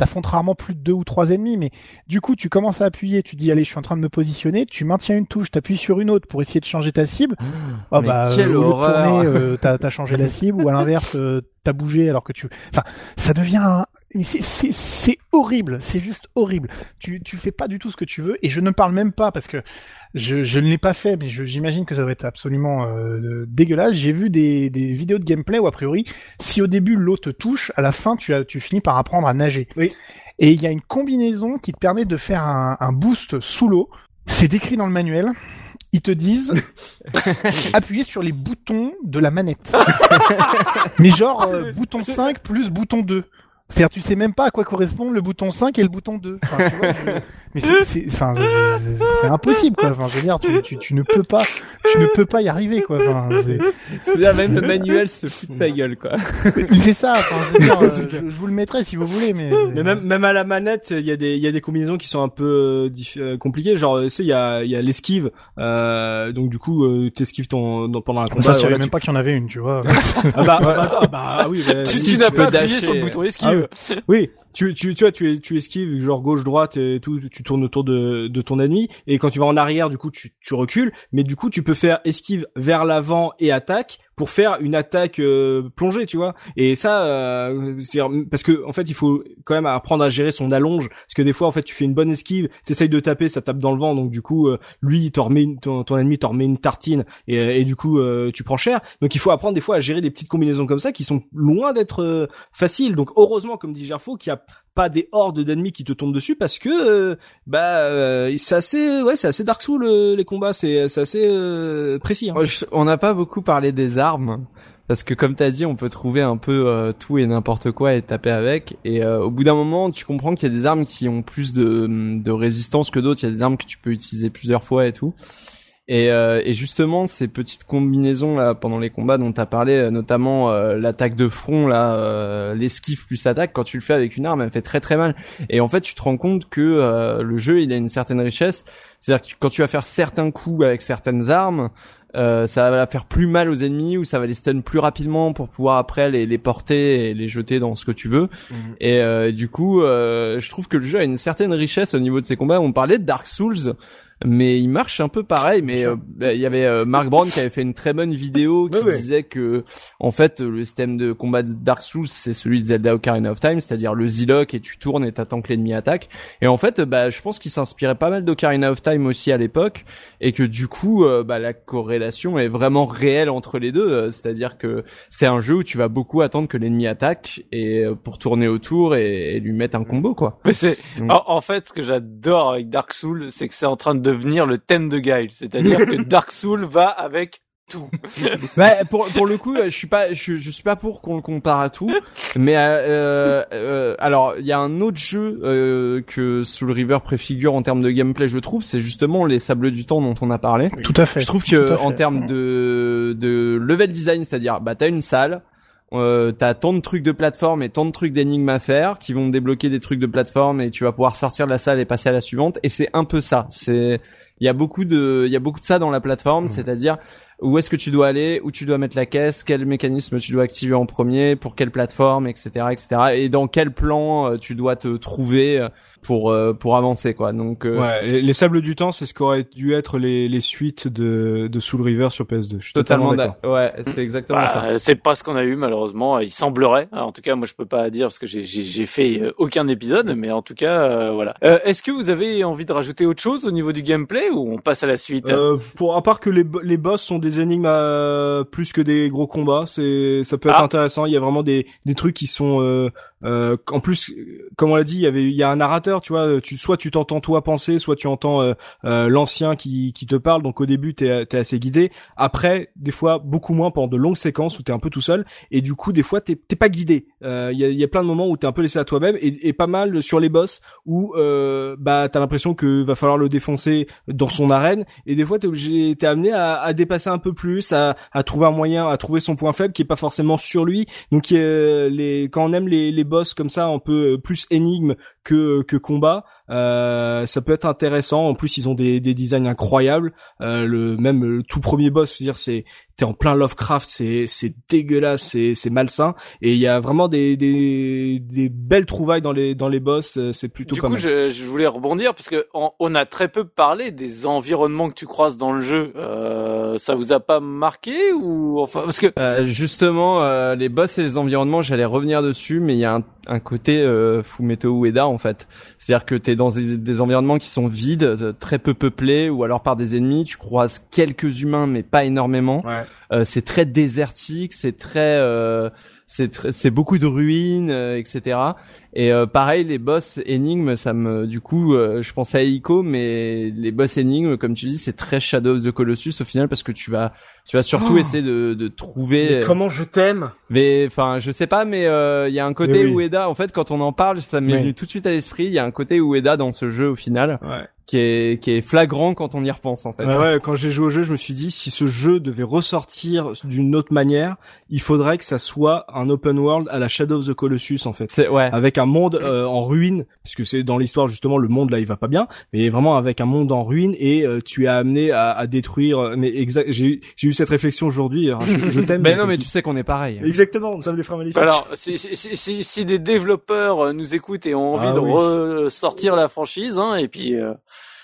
T'affrontes rarement plus de deux ou trois ennemis, mais du coup, tu commences à appuyer, tu dis allez, je suis en train de me positionner, tu maintiens une touche, t'appuies sur une autre pour essayer de changer ta cible. Mais bah, quelle euh, au lieu de tourner, euh, t'as t'as changé la cible, ou à l'inverse, euh, t'as bougé alors que tu. Enfin, ça devient. un- c'est- horrible, c'est juste horrible. Tu tu fais pas du tout ce que tu veux, et je ne parle même pas parce que je, je ne l'ai pas fait, mais j'imagine que ça doit être absolument euh, dégueulasse. J'ai vu des, des vidéos de gameplay où a priori, si au début l'eau te touche, à la fin tu as tu finis par apprendre à nager. Oui. Et il y a une combinaison qui te permet de faire un, un boost sous l'eau. C'est décrit dans le manuel. Ils te disent appuyer sur les boutons de la manette. Mais genre euh, bouton 5 plus bouton 2. C'est-à-dire tu sais même pas à quoi correspond le bouton 5 et le bouton 2. Enfin, tu vois, je- Mais c'est- c'est enfin, c'est- c'est c'est impossible quoi. Enfin, je veux dire, tu, tu, tu ne peux pas tu ne peux pas y arriver quoi. Enfin, c'est C'est-à-dire même le manuel se fout de ta gueule, quoi. mais c'est ça. Enfin, je, veux dire, euh, je, je vous le mettrai si vous voulez, mais Mais même même à la manette, il y a des il y a des combinaisons qui sont un peu euh, diff- euh, compliquées. Genre, tu sais, il y a il y a l'esquive. Euh, donc du coup, euh, t'esquives ton dans- pendant un combat. ça, je savais même tu- pas qu'il y en avait une, tu vois. Ah bah, bah, attends, bah oui. bah, Tu, si, tu n'as pas appuyé sur le bouton esquive. Ah oui. Tu, tu, tu vois, tu, tu esquives genre gauche droite et tout, tu tournes autour de, de ton ennemi et quand tu vas en arrière, du coup, tu, tu recules, mais du coup, tu peux faire esquive vers l'avant et attaque pour faire une attaque euh, plongée, tu vois. Et ça, euh, c'est parce que en fait, il faut quand même apprendre à gérer son allonge, parce que des fois, en fait, tu fais une bonne esquive, t'essayes de taper, ça tape dans le vent, donc du coup, euh, lui, remet une- ton, ton ennemi t'en remet une tartine et, et du coup, euh, tu prends cher. Donc, il faut apprendre des fois à gérer des petites combinaisons comme ça qui sont loin d'être euh, faciles. Donc, heureusement, comme dit Gerfo, qu'il a pas des hordes d'ennemis qui te tombent dessus parce que euh, bah euh, c'est assez ouais c'est assez Dark Souls euh, les combats c'est c'est assez euh, précis hein. On n'a pas beaucoup parlé des armes. Parce que comme t'as dit, on peut trouver un peu euh, tout et n'importe quoi et taper avec. Et au bout d'un moment, tu comprends qu'il y a des armes qui ont plus de résistance que d'autres. Il y a des armes que tu peux utiliser plusieurs fois et tout. Et, euh, et justement, ces petites combinaisons là pendant les combats dont t'as parlé, euh, notamment euh, l'attaque de front, là, euh, l'esquive plus attaque, quand tu le fais avec une arme, elle fait très très mal. Et en fait, tu te rends compte que euh, le jeu, il a une certaine richesse. C'est-à-dire que quand tu vas faire certains coups avec certaines armes, euh, ça va faire plus mal aux ennemis ou ça va les stun plus rapidement pour pouvoir après les, les porter et les jeter dans ce que tu veux. Et euh, du coup, euh, je trouve que le jeu a une certaine richesse au niveau de ses combats. On parlait de Dark Souls. Mais il marche un peu pareil. Mais euh, bah, il y avait euh, Mark Brown qui avait fait une très bonne vidéo qui Ouais, ouais. disait que en fait le système de combat de Dark Souls c'est celui de Zelda Ocarina of Time, c'est-à-dire le Z-Lock et tu tournes et t'attends que l'ennemi attaque. Et en fait, bah je pense qu'il s'inspirait pas mal d'Ocarina of Time aussi à l'époque et que du coup euh, bah, la corrélation est vraiment réelle entre les deux Euh, c'est-à-dire que c'est un jeu où tu vas beaucoup attendre que l'ennemi attaque et euh, pour tourner autour et, et lui mettre un combo quoi Mais c'est, en, en fait, ce que j'adore avec Dark Souls, c'est que c'est en train de devenir le thème de Guile. C'est-à-dire que Dark Souls va avec tout. Ouais, pour pour le coup, je suis pas je, je suis pas pour qu'on le compare à tout, mais euh, euh, alors il y a un autre jeu euh, que Soul River préfigure en termes de gameplay, je trouve, c'est justement les Sables du Temps dont on a parlé. Tout à fait. Je trouve que en termes de de level design, c'est-à-dire bah t'as une salle, euh, t'as tant de trucs de plateforme et tant de trucs d'énigmes à faire qui vont débloquer des trucs de plateforme et tu vas pouvoir sortir de la salle et passer à la suivante. Et c'est un peu ça. C'est il y a beaucoup de il y a beaucoup de ça dans la plateforme, c'est-à-dire où est-ce que tu dois aller, où tu dois mettre la caisse, quel mécanisme tu dois activer en premier, pour quelle plateforme, etc., etc. Et dans quel plan euh, tu dois te trouver euh, pour euh, pour avancer quoi. Donc euh, Ouais, les, les sables du temps, c'est ce qu'aurait dû être les, les suites de, de Soul River sur PS2. Je suis totalement totalement, d'accord. Ouais, c'est exactement ça. Bah, c'est pas ce qu'on a eu malheureusement. Il semblerait. Alors, en tout cas, moi je peux pas dire parce que j'ai j'ai j'ai fait euh, aucun épisode, mais en tout cas euh, voilà. Euh, Est-ce que vous avez envie de rajouter autre chose au niveau du gameplay ou on passe à la suite? Euh, pour à part que les, les boss sont des énigmes euh, plus que des gros combats, c'est ça peut être Ah. intéressant. Il y a vraiment des des trucs qui sont euh, euh, en plus, comme on l'a dit, il y avait il y a un narrateur, tu vois. Tu soit tu t'entends toi penser, soit tu entends euh, euh, l'ancien qui qui te parle. Donc au début t'es t'es assez guidé. Après, des fois beaucoup moins pendant de longues séquences où t'es un peu tout seul. Et du coup, des fois t'es pas guidé. Euh, Il y a y a plein de moments où t'es un peu laissé à toi-même et, et pas mal sur les boss où euh, bah t'as l'impression que va falloir le défoncer dans son arène et des fois t'es obligé t'es amené à, à dépasser un peu plus à, à trouver un moyen à trouver son point faible qui est pas forcément sur lui donc les quand on aime les, les boss comme ça un peu euh, plus énigme que que combat Euh, ça peut être intéressant. En plus, ils ont des, des designs incroyables. Euh, le même tout premier boss, c'est-à-dire c'est t'es en plein Lovecraft, c'est c'est dégueulasse, c'est c'est malsain. Et il y a vraiment des, des des belles trouvailles dans les dans les boss. euh, C'est plutôt Du coup, je, je voulais rebondir parce que on, on a très peu parlé des environnements que tu croises dans le jeu. Euh, ça vous a pas marqué ou enfin parce que Euh, justement, euh, les boss et les environnements, j'allais revenir dessus, mais il y a un, un côté euh, Fumeto Ueda en fait. C'est-à-dire que t'es dans des, des environnements qui sont vides, euh, très peu peuplés, ou alors par des ennemis. Tu croises quelques humains, mais pas énormément. Ouais. Euh, c'est très désertique, c'est très, euh, c'est beaucoup de ruines, euh, etc. Et euh, pareil, les boss énigmes, ça me, du coup, euh, je pensais à Ico, mais les boss énigmes, comme tu dis, c'est très Shadow of the Colossus au final parce que tu vas, tu vas surtout Oh. essayer de, de trouver. Mais comment je t'aime Mais enfin, je sais pas, mais euh, il y a un côté oui. Ueda. En fait, quand on en parle, ça m'est Oui. venu tout de suite à l'esprit. Il y a un côté Ueda dans ce jeu au final, Ouais. qui est qui est flagrant quand on y repense en fait. Ouais, ouais, quand j'ai joué au jeu, je me suis dit si ce jeu devait ressortir d'une autre manière, il faudrait que ça soit un open world à la Shadow of the Colossus en fait. C'est ouais. Avec un monde euh, en ruine, puisque c'est dans l'histoire justement le monde là il va pas bien, mais vraiment avec un monde en ruine et euh, tu es amené à, à détruire. euh, Mais exact, j'ai eu- j'ai eu cette réflexion aujourd'hui. alors Je, je t'aime. Mais non, mais tu sais qu'on est pareil. exactement, nous sommes les frères maléfiques. alors si, si, si, si, si des développeurs euh, nous écoutent et ont envie Ah de oui. ressortir la franchise, hein, et puis euh,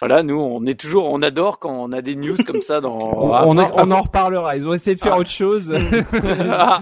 voilà, nous on est toujours, on adore quand on a des news comme ça dans. On, on, en- on en reparlera. Ils ont essayé de faire Ah. autre chose. Ah.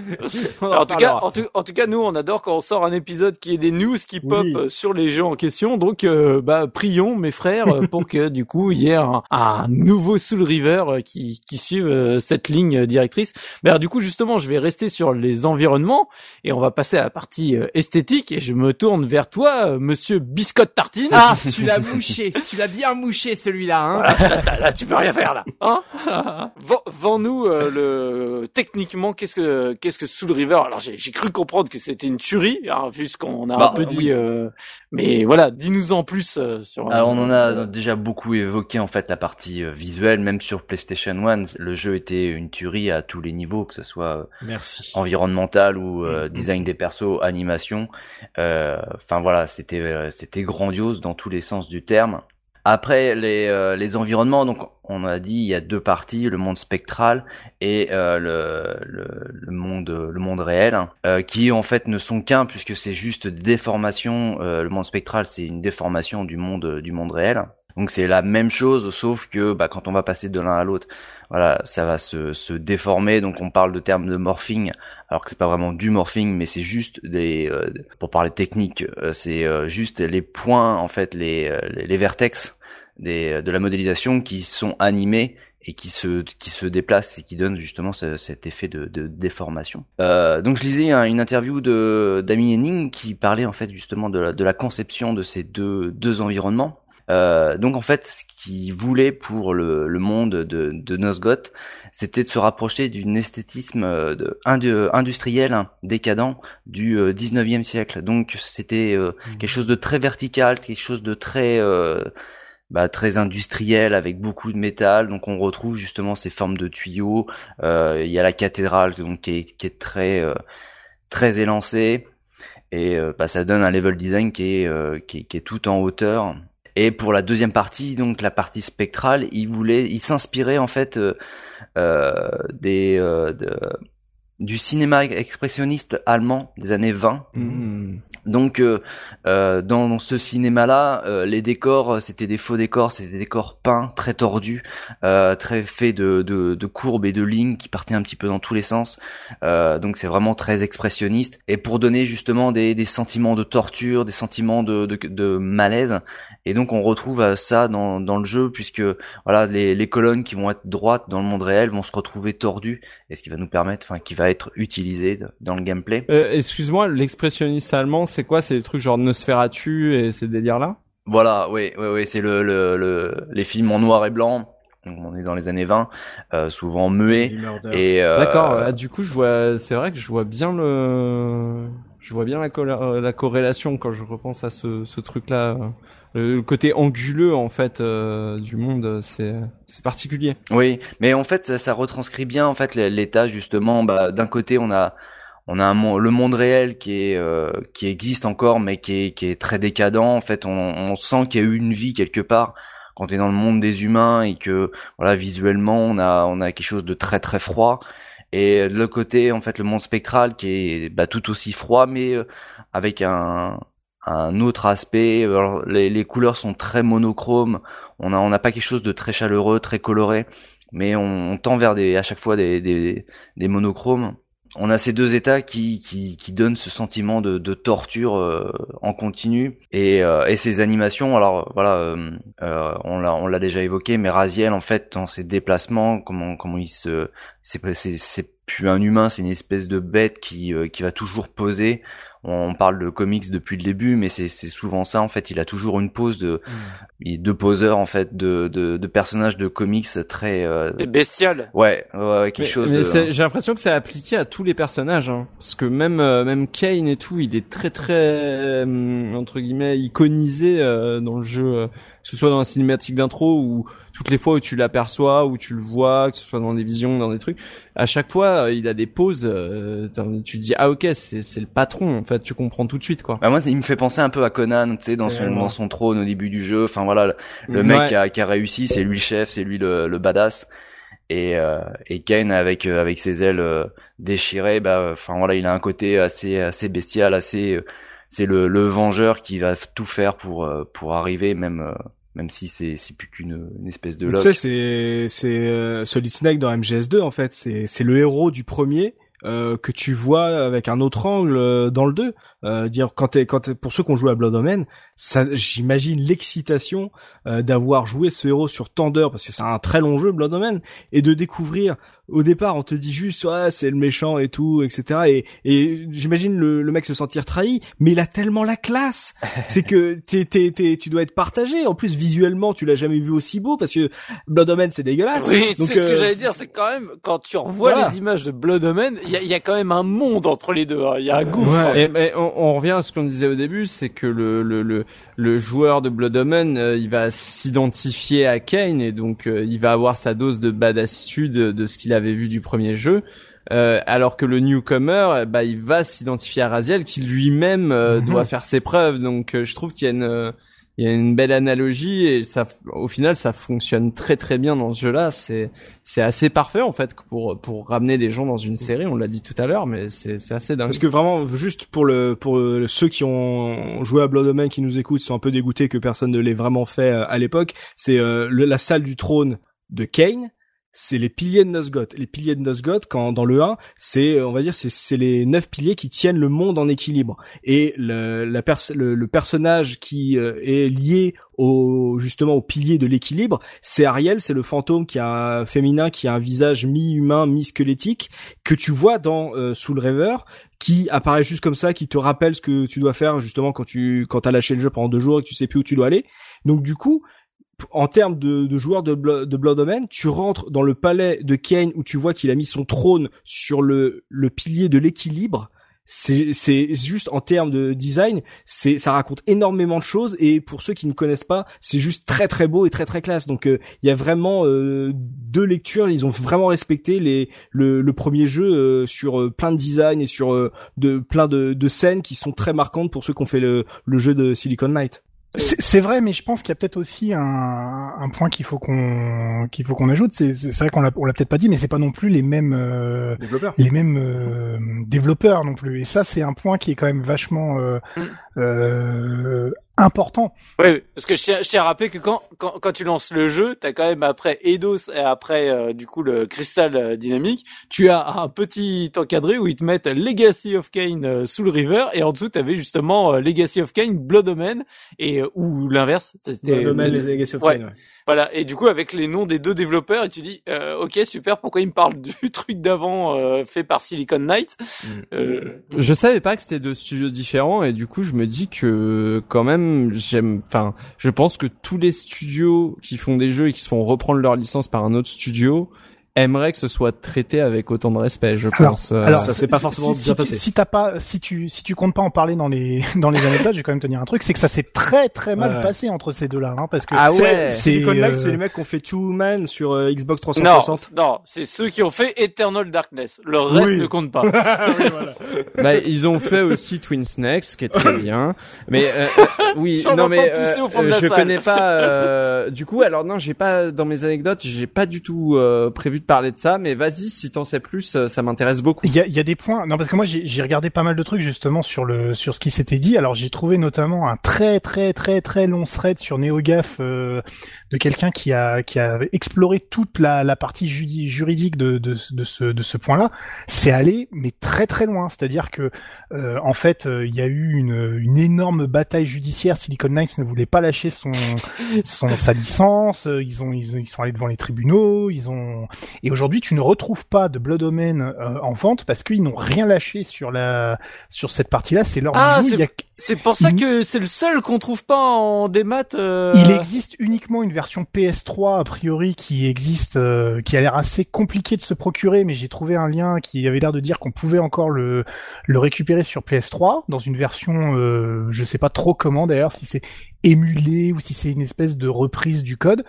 En Alors, en tout cas, en tout, en tout cas, nous, on adore quand on sort un épisode qui est des news qui pop Oui. euh, sur les jeux en question. Donc, euh, bah, prions, mes frères, euh, pour que du coup, il y ait un, un nouveau Soul River qui, qui suive euh, cette ligne directrice. Mais alors, du coup, justement, je vais rester sur les environnements et on va passer à la partie euh, esthétique. Et je me tourne vers toi, Monsieur Biscotte Tartine. Ah, tu l'as mouché. Tu l'as bien mouché celui-là. Hein. Voilà, là, là, tu peux rien faire là. Hein Vends- Vends-nous euh, le techniquement qu'est-ce que qu'est-ce que Soul River. Alors j'ai j'ai cru comprendre que c'était une tuerie, hein, vu ce qu'on a Bah, un peu dit. oui. euh, mais voilà, dis-nous en plus euh, sur. Alors on en a déjà beaucoup évoqué en fait la partie euh, visuelle, même sur PlayStation 1, le jeu était une tuerie à tous les niveaux, que ce soit euh, Merci. environnemental ou euh, design des persos, animation. Euh, Enfin voilà, c'était euh, c'était grandiose dans tous les sens du terme. Après les euh, les environnements, donc on a dit il y a deux parties, le monde spectral et euh, le, le le monde le monde réel, hein, euh, qui en fait ne sont qu'un puisque c'est juste des déformations. Euh, le monde spectral c'est une déformation du monde du monde réel. Donc c'est la même chose, sauf que bah, quand on va passer de l'un à l'autre, voilà, ça va se, se déformer. Donc on parle de termes de morphing, alors que c'est pas vraiment du morphing, mais c'est juste des, euh, pour parler technique, euh, c'est euh, juste les points, en fait, les, euh, les, les vertex des, de la modélisation qui sont animés et qui se qui se déplacent et qui donnent justement ce- cet effet de, de déformation. Euh, donc je lisais un- une interview de d'Amy Henning qui parlait en fait justement de la, de la conception de ces deux deux environnements. Euh, donc en fait, ce qu'il voulait pour le, le monde de, de Nosgoth, c'était de se rapprocher d'une esthétisme euh, de, indu- industriel hein, décadent du euh, 19e siècle. Donc c'était euh, quelque chose de très vertical, quelque chose de très euh, bah, très industriel avec beaucoup de métal. Donc on retrouve justement ces formes de tuyaux. Euh, Il y a la cathédrale donc qui est, qui est très euh, très élancée et euh, bah, ça donne un level design qui est, euh, qui est qui est tout en hauteur. Et pour la deuxième partie, donc la partie spectrale, il voulait, il s'inspirait en fait euh, euh, des euh, du cinéma expressionniste allemand des années 20. Hmm. Donc euh, euh, dans, ce cinéma-là, euh, les décors c'était des faux décors, c'était des décors peints, très tordus, très faits de, de, courbes et de lignes qui partaient un petit peu dans tous les sens. Donc c'est vraiment très expressionniste. Et pour donner justement des, des sentiments de torture, des sentiments de, de, de malaise. Et donc on retrouve ça dans, dans le jeu puisque voilà les, les colonnes qui vont être droites dans le monde réel vont se retrouver tordues et ce qui va nous permettre, enfin qui va être utilisé dans le gameplay. Euh, Excuse-moi, l'expressionniste allemand, c'est quoi? C'est les trucs genre Nosferatu et ces délires-là? Voilà, oui, oui, oui, c'est le, le, le, les films en noir et blanc. Donc on est dans les années 20, euh, souvent muets. Et euh, D'accord. ah, du coup, je vois. C'est vrai que je vois bien le. Je vois bien la, corrélation quand je repense à ce, ce truc-là. Le côté anguleux en fait euh, du monde, c'est c'est particulier. Oui, mais en fait ça, ça retranscrit bien en fait l'état justement. Bah, d'un côté on a on a un le monde réel qui est euh, qui existe encore mais qui est qui est très décadent en fait on, on sent qu'il y a eu une vie quelque part quand tu es dans le monde des humains et que voilà visuellement on a on a quelque chose de très très froid et de l'autre côté en fait le monde spectral qui est bah, tout aussi froid mais euh, avec un un autre aspect Alors, les, les couleurs sont très monochromes on a on n'a pas quelque chose de très chaleureux très coloré mais on, on tend vers des à chaque fois des des, des monochromes. On a ces deux états qui, qui, qui donnent ce sentiment de, de torture euh, en continu. Et, euh, et ces animations alors voilà euh, on l'a on l'a déjà évoqué mais Raziel en fait dans ses déplacements comment comment il se c'est plus un humain c'est une espèce de bête qui qui va toujours poser on parle de comics depuis le début, mais c'est souvent ça en fait. Il a toujours une pose de mm. de poseur en fait de, de, de personnages de comics très euh... bestial. Ouais, ouais, quelque chose. Mais j'ai l'impression que c'est appliqué à tous les personnages, hein. parce que même euh, même Kane et tout, il est très très euh, entre guillemets iconisé euh, dans le jeu que ce soit dans la cinématique d'intro ou toutes les fois où tu l'aperçois, où tu le vois, que ce soit dans des visions, dans des trucs, à chaque fois, euh, il a des pauses, euh, tu te dis, ah ok, c'est, c'est le patron, en fait, tu comprends tout de suite, quoi. Bah moi, il me fait penser un peu à Conan, tu sais, dans son, dans son trône au début du jeu, enfin voilà, le, mec qui, a, qui, a, réussi, c'est lui le chef, c'est lui le, le badass. Et, euh, et Kane avec euh, avec ses ailes déchirées, bah, enfin voilà, il a un côté assez assez bestial, assez c'est le, le vengeur qui va tout faire pour pour arriver même même si c'est c'est plus qu'une une espèce de Tu sais c'est c'est euh, Solid Snake dans MGS2 en fait, c'est c'est le héros du premier euh, que tu vois avec un autre angle euh, dans le 2. Euh, dire quand t'es quand pour ceux qui ont joué à Blood Omen, ça j'imagine l'excitation euh, d'avoir joué ce héros sur tant d'heures parce que c'est un très long jeu Blood Omen et de découvrir au départ on te dit juste ouais c'est le méchant et tout etc et, et j'imagine le, le mec se sentir trahi mais il a tellement la classe. C'est que t'es, t'es, t'es, tu dois être partagé. En plus visuellement tu l'as jamais vu aussi beau parce que Blood Omen c'est dégueulasse. Oui donc, ce que euh, j'allais dire c'est quand même quand tu revois les images de Blood Omen il y a, y a, quand même un monde entre les deux hein. il y a un gouffre et, on, revient à ce qu'on disait au début c'est que le, le, le, le joueur de Blood Omen euh, il va s'identifier à Kane et donc euh, il va avoir sa dose de badassitude de, de ce qu'il avait vu du premier jeu. Euh, alors que le newcomer, bah, il va s'identifier à Raziel, qui lui-même euh, mhm. doit faire ses preuves. Donc, euh, je trouve qu'il y a une, il y a une belle analogie et ça, au final, ça fonctionne très très bien dans ce jeu-là. C'est, c'est assez parfait en fait pour pour ramener des gens dans une série. On l'a dit tout à l'heure, mais c'est c'est assez dingue. Parce que vraiment, juste pour le pour ceux qui ont joué à Blood Omen qui nous écoutent, sont un peu dégoûtés que personne ne l'ait vraiment fait à l'époque. C'est la salle du trône de Kane c'est les piliers de Nosgoth. Les piliers de Nosgoth, quand dans le 1, c'est on va dire c'est les neuf piliers qui tiennent le monde en équilibre. Et le, la le, personnage qui euh, est lié au justement au pilier de l'équilibre, c'est Ariel, c'est le fantôme qui a un féminin qui a un visage mi-humain, mi-squelettique que tu vois dans euh, Soul River qui apparaît juste comme ça, qui te rappelle ce que tu dois faire justement quand tu quand as lâché le jeu pendant deux jours et que tu sais plus où tu dois aller. Donc du coup, en termes de, de joueurs de, Blood Omen, tu rentres dans le palais de Kane où tu vois qu'il a mis son trône sur le, le pilier de l'équilibre. C'est, juste en termes de design, ça raconte énormément de choses et pour ceux qui ne connaissent pas, c'est juste très très beau et très très classe. Donc euh, il y a vraiment euh, deux lectures, ils ont vraiment respecté les le, le premier jeu euh, sur plein de design et sur de plein de, de scènes qui sont très marquantes pour ceux qui ont fait le, le jeu de Silicon Knight. C'est vrai, mais je pense qu'il y a peut-être aussi un, un point qu'il faut qu'on qu'il faut qu'on ajoute. C'est vrai qu'on l'a on l'a peut-être pas dit, mais c'est pas non plus les mêmes euh, développeurs. les mêmes euh, développeurs non plus. Et ça, c'est un point qui est quand même vachement euh, mm. Euh important. Oui, parce que je tiens, à rappeler que quand, quand, quand tu lances le jeu, t'as quand même après Eidos et après euh, du coup le Crystal euh, Dynamique, tu as un petit encadré où ils te mettent Legacy of Kane euh, Soul River et en dessous t'avais justement Legacy of Kane Blood Omen et ou l'inverse. Blood Omen, les Legacy of Kane. Ouais. Voilà, et du coup avec les noms des deux développeurs, et tu dis euh, ok super, pourquoi ils me parlent du truc d'avant euh, fait par Silicon Knight mm. euh... Je savais pas que c'était deux studios différents et du coup je me dis que quand même j'aime, enfin je pense que tous les studios qui font des jeux et qui se font reprendre leur licence par un autre studio, aimerait que ce soit traité avec autant de respect, je Alors- pense. Euh, alors, ça s'est pas forcément si, bien si, passé. Si t'as pas, si tu, si tu comptes pas en parler dans les, dans les anecdotes, je vais quand même te dire un truc, c'est que ça s'est très très mal Ouais. passé entre ces deux-là, hein, parce que Ah C'est- ouais. c'est, euh, c'est les mecs qui ont fait Two Man sur euh, Xbox Non, 360. non, c'est ceux qui ont fait Eternal Darkness. Le reste Oui. ne compte pas. Oui, voilà. bah, ils ont fait aussi Twin Snakes, ce qui est très bien. Mais euh, oui, non mais tousser au fond de la je salle. connais pas. euh, du coup, alors non, j'ai pas dans mes anecdotes, j'ai pas du tout euh, prévu parler de ça. Mais vas-y, si t'en sais plus, euh, ça m'intéresse beaucoup. Il y a, des points. Non, parce que moi j'ai j'ai regardé pas mal de trucs justement sur le sur ce qui s'était dit. Alors j'ai trouvé notamment un très très très très long thread sur NeoGaf euh, de quelqu'un qui a qui a exploré toute la, la partie juridique de, de de ce de ce point-là. C'est allé mais très très loin. C'est-à-dire que euh, en fait euh, il y a eu une une énorme bataille judiciaire. Silicon Knights ne voulait pas lâcher son son sa licence. Ils ont ils, ont- ils sont allés devant les tribunaux. Ils ont et aujourd'hui, tu ne retrouves pas de Blood Omen euh, en vente parce qu'ils n'ont rien lâché sur la sur cette partie-là. C'est leur Ah. C'est- pour ça Il- que c'est le seul qu'on trouve pas en démat. Euh... il existe uniquement une version PS3 a priori qui existe, euh, qui a l'air assez compliqué de se procurer, mais j'ai trouvé un lien qui avait l'air de dire qu'on pouvait encore le le récupérer sur PS3 dans une version, euh, je sais pas trop comment d'ailleurs, si c'est émulé ou si c'est une espèce de reprise du code.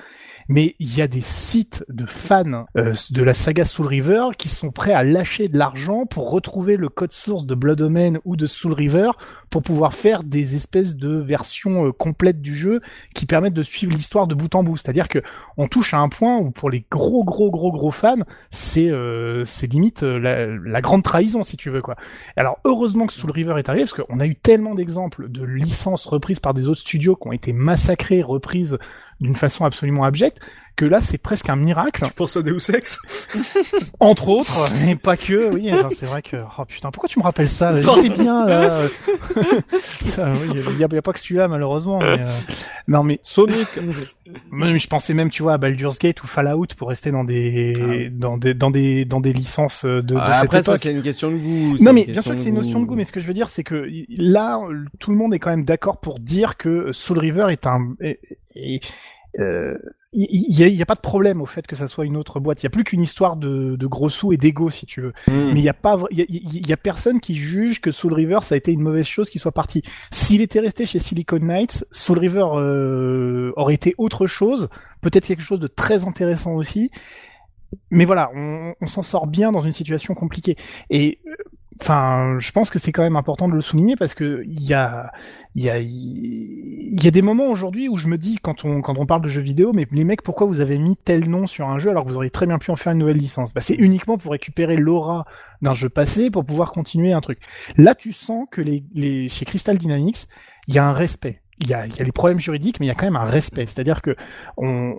Mais il y a des sites de fans euh, de la saga Soul River qui sont prêts à lâcher de l'argent pour retrouver le code source de Blood Omen ou de Soul River pour pouvoir faire des espèces de versions euh, complètes du jeu qui permettent de suivre l'histoire de bout en bout. C'est-à-dire que on touche à un point où pour les gros gros gros gros fans, c'est euh, c'est limite euh, la, grande trahison si tu veux quoi. Alors heureusement que Soul River est arrivé parce qu'on a eu tellement d'exemples de licences reprises par des autres studios qui ont été massacrées, reprises d'une façon absolument abjecte que là c'est presque un miracle. Tu penses à Deus Ex entre autres mais pas que oui enfin, c'est vrai que oh putain pourquoi tu me rappelles ça? J'étais bien là. Il y, a, pas que celui-là malheureusement mais, euh, non mais Sonic. je pensais même tu vois à Baldur's Gate ou Fallout pour rester dans des dans des dans des dans des licences de, de Ah, cette Après, ça époque. c'est une question de goût. non mais bien sûr que c'est une notion de goût, mais ce que je veux dire c'est que là euh, tout le monde est quand même d'accord pour dire que Soul River est un est- est- euh, il il y, a, pas de problème au fait que ça soit une autre boîte. Il y a plus qu'une histoire de, de gros sous et d'ego si tu veux. Hmm. Mais il y a pas vra- il y a, il y a personne qui juge que Soul River ça a été une mauvaise chose qu'il soit parti. S'il était resté chez Silicon Knights, Soul River euh, aurait été autre chose, peut-être quelque chose de très intéressant aussi. Mais voilà, on, on s'en sort bien dans une situation compliquée. Et euh, enfin, je pense que c'est quand même important de le souligner parce que il y a, il y a, il y a des moments aujourd'hui où je me dis quand on quand on parle de jeux vidéo, mais les mecs, pourquoi vous avez mis tel nom sur un jeu alors que vous auriez très bien pu en faire une nouvelle licence? Bah, c'est uniquement pour récupérer l'aura d'un jeu passé pour pouvoir continuer un truc. Là, tu sens que les, les chez Crystal Dynamics, il y a un respect. Il y a, il y a les problèmes juridiques, mais il y a quand même un respect. C'est-à-dire que on,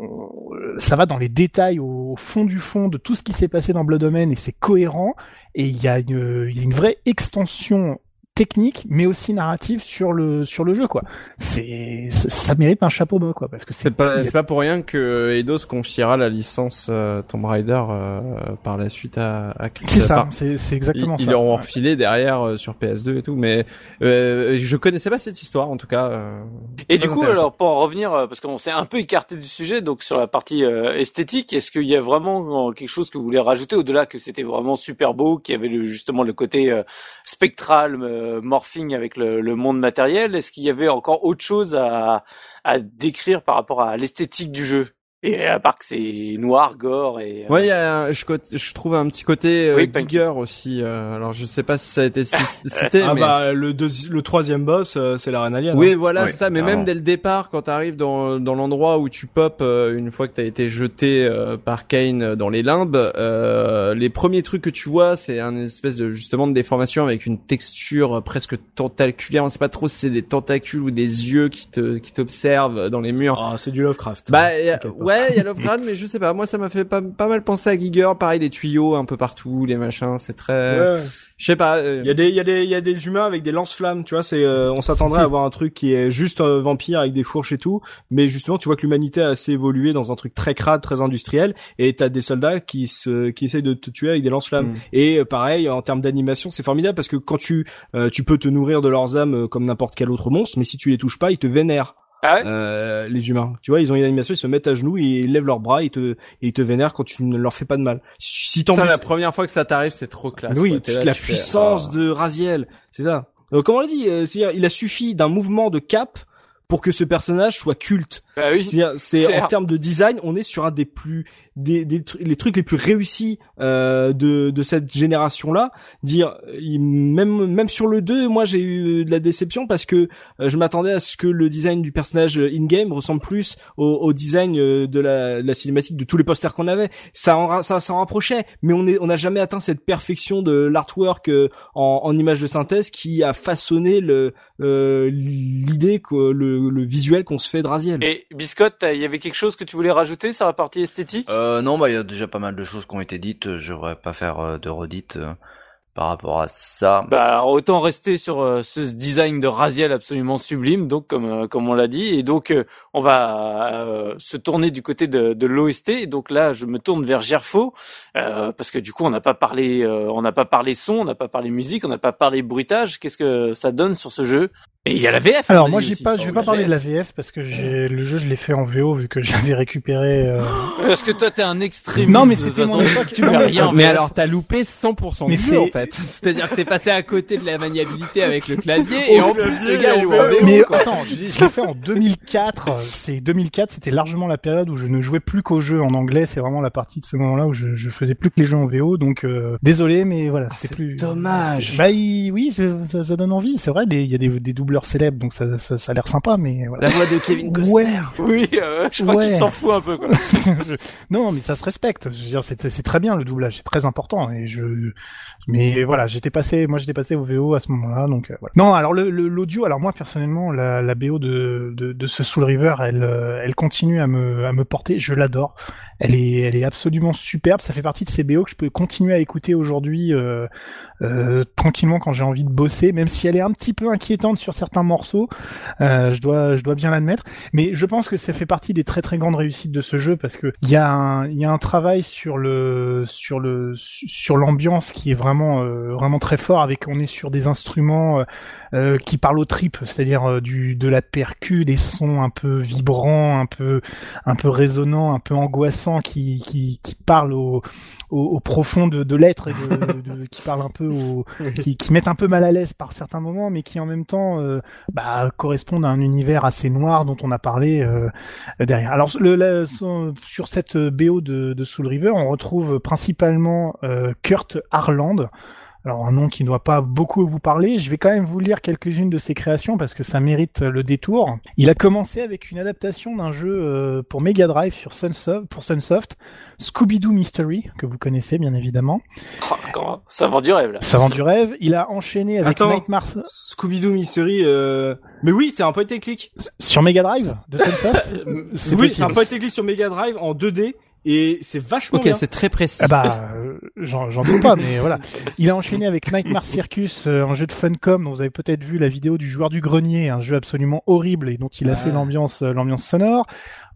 ça va dans les détails, au, fond du fond de tout ce qui s'est passé dans Blood Omen et c'est cohérent. Et il y a une, il y a une vraie extension technique, mais aussi narrative sur le sur le jeu quoi. C'est ça, ça mérite un chapeau bas quoi parce que c'est pas, c'est pas pour rien que Eidos confiera la licence euh, Tomb Raider euh, par la suite à, à c'est ça, Enfin, c'est c'est exactement ils, ça. ils l'auront Ouais. refilé derrière euh, sur PS2 et tout, mais euh, je connaissais pas cette histoire en tout cas. euh, Et du coup, alors pour en revenir, euh, parce qu'on s'est un peu écarté du sujet, donc sur la partie euh, esthétique, est-ce qu'il y a vraiment quelque chose que vous voulez rajouter au-delà que c'était vraiment super beau, qu'il y avait le, justement le côté euh, spectral, euh, morphing avec le, monde matériel Est-ce qu'il y avait encore autre chose à, à décrire par rapport à l'esthétique du jeu? Et à part que c'est noir, gore et euh, Ouais, il y a, un- je, je trouve un petit côté euh, Oui. Giger aussi. euh, alors je sais pas si ça a été ci- cité, Ah mais bah le deuxi- le troisième boss, euh, c'est la reine alien. oui, hein. voilà, Ouais, c'est ça. Mais clairement. même dès le départ, quand t'arrives dans dans l'endroit où tu pop euh, une fois que t'as été jeté euh, par Kane euh, dans les limbes, euh, les premiers trucs que tu vois, c'est un espèce de justement de déformation avec une texture euh, presque tentaculaire. On sait pas trop si c'est des tentacules ou des yeux qui te qui t'observent dans les murs. Ah, c'est du Lovecraft. Bah pas. Ouais, il y a Lovecraft, mais je sais pas. Moi, ça m'a fait pas, pas mal penser à Giger. Pareil, des tuyaux un peu partout, les machins. C'est très. Ouais. Je sais pas. euh, Il y a des il y a des il y a des humains avec des lance-flammes, tu vois, c'est euh, on s'attendrait à avoir un truc qui est juste un vampire avec des fourches et tout, mais justement, tu vois que l'humanité a assez évolué dans un truc très crade, très industriel et t'as des soldats qui se qui essayent de te tuer avec des lance-flammes. Mm. Et euh, pareil, en termes d'animation, c'est formidable parce que quand tu euh, tu peux te nourrir de leurs âmes euh, comme n'importe quel autre monstre, mais si tu les touches pas, ils te vénèrent. Ah ouais euh, les humains. Tu vois, ils ont une animation, ils se mettent à genoux, et ils lèvent leurs bras, et ils te, et ils te vénèrent quand tu ne leur fais pas de mal. Si t'en la première fois que ça t'arrive, c'est trop classe. oui, toute là, la fais, puissance ah. de Raziel, c'est ça. Euh, comme on l'a dit, euh, c'est-à-dire, il a suffi d'un mouvement de cap pour que ce personnage soit culte. Bah oui. C'est-à-dire, c'est en termes de design, on est sur un des plus des, des les trucs les plus réussis euh, de de cette génération là. Dire il- même même sur le 2, moi j'ai eu de la déception parce que euh, je m'attendais à ce que le design du personnage in game ressemble plus au, au design euh, de la, de la cinématique de tous les posters qu'on avait. Ça en ça s'en rapprochait, mais on est on n'a jamais atteint cette perfection de l'artwork euh, en, en image de synthèse qui a façonné le euh, l'idée que le, le visuel qu'on se fait de Raziel. Et Biscotte, il y avait quelque chose que tu voulais rajouter sur la partie esthétique? Euh, non, bah il y a déjà pas mal de choses qui ont été dites. Je devrais pas faire euh, de redites euh, par rapport à ça. Bah autant rester sur euh, ce design de Raziel absolument sublime, donc comme euh, comme on l'a dit, et donc euh, on va euh, se tourner du côté de, de l'OST. Donc là, je me tourne vers Gerfo euh, parce que du coup, on n'a pas parlé, euh, on n'a pas parlé son, on n'a pas parlé musique, on n'a pas parlé bruitage. Qu'est-ce que ça donne sur ce jeu? Et il y a la VF. Alors on a moi j'ai pas, je vais Oh, pas parler de la VF parce que j'ai le jeu je l'ai fait en VO vu que je l'avais récupéré. euh, Parce que toi, t'es un extrémiste. Non, mais c'était mon époque. Tu mais- rien. en Mais alors, t'as loupé 100% Mais du c'est- jeu, en fait. C'est-à-dire que t'es passé à côté de la maniabilité avec le clavier, et en plus, le gars joue en VO, Mais quoi. attends, je, je l'ai fait en 2004. C'est 2004, c'était largement la période où je ne jouais plus qu'aux jeux en anglais. C'est vraiment la partie de ce moment-là où je, je faisais plus que les jeux en VO. Donc euh, désolé, mais voilà, c'était plus. dommage. Bah il- oui, je- ça, ça donne envie. C'est vrai, des- il y a des, des célèbres, donc ça, ça, ça a l'air sympa, mais voilà. La voix de Kevin Costner. Ouais. Oui, euh, je crois Ouais. qu'il s'en fout un peu. Quoi. Non, mais ça se respecte. Je veux dire, c'est c'est très bien le doublage, c'est très important. Et je, mais voilà, j'étais passé, moi j'étais passé au VO à ce moment-là, donc euh, voilà. Non, alors le le- l'audio, alors moi personnellement, la, la BO de, de de ce Soul River, elle euh, elle continue à me à me porter. Je l'adore. Elle est elle est absolument superbe. Ça fait partie de ces BO que je peux continuer à écouter aujourd'hui euh, euh, tranquillement quand j'ai envie de bosser, même si elle est un petit peu inquiétante sur certains morceaux. Euh, je dois je dois bien l'admettre. Mais je pense que ça fait partie des très très grandes réussites de ce jeu parce que il y a un y a un travail sur le sur le sur l'ambiance qui est vraiment vraiment très fort avec on est sur des instruments euh, qui parlent aux tripes, c'est-à-dire euh, du de la percu, des sons un peu vibrants, un peu un peu résonnants, un peu angoissants qui qui qui parlent au au, au profond de, de l'être et de, de- qui parlent un peu au qui, qui mettent un peu mal à l'aise par certains moments mais qui en même temps euh, bah, correspondent à un univers assez noir dont on a parlé euh, derrière. Alors le, la- sur cette BO de, de Soul River, on retrouve principalement euh, Kurt Harland. Alors un nom qui ne doit pas beaucoup vous parler. Je vais quand même vous lire quelques-unes de ses créations parce que ça mérite le détour. Il a commencé avec une adaptation d'un jeu euh, pour Mega Drive sur Sunsoft, pour Sunsoft, Scooby-Doo Mystery que vous connaissez bien évidemment. Oh, comment- ça vend du rêve là. Ça vend du rêve. Il a enchaîné avec Attends. Nightmare Scooby-Doo Mystery, euh... mais oui, c'est un point and click. sur Mega Drive de Sunsoft. Oui, c'est un point and click sur Mega Drive en 2D et c'est vachement Ok, bien. c'est très précis. Ah bah, euh, j'en j'en doute pas, mais voilà. Il a enchaîné avec Nightmare Circus, euh, un jeu de Funcom dont vous avez peut-être vu la vidéo du joueur du grenier, un jeu absolument horrible et dont il a Ah. fait l'ambiance euh, l'ambiance sonore.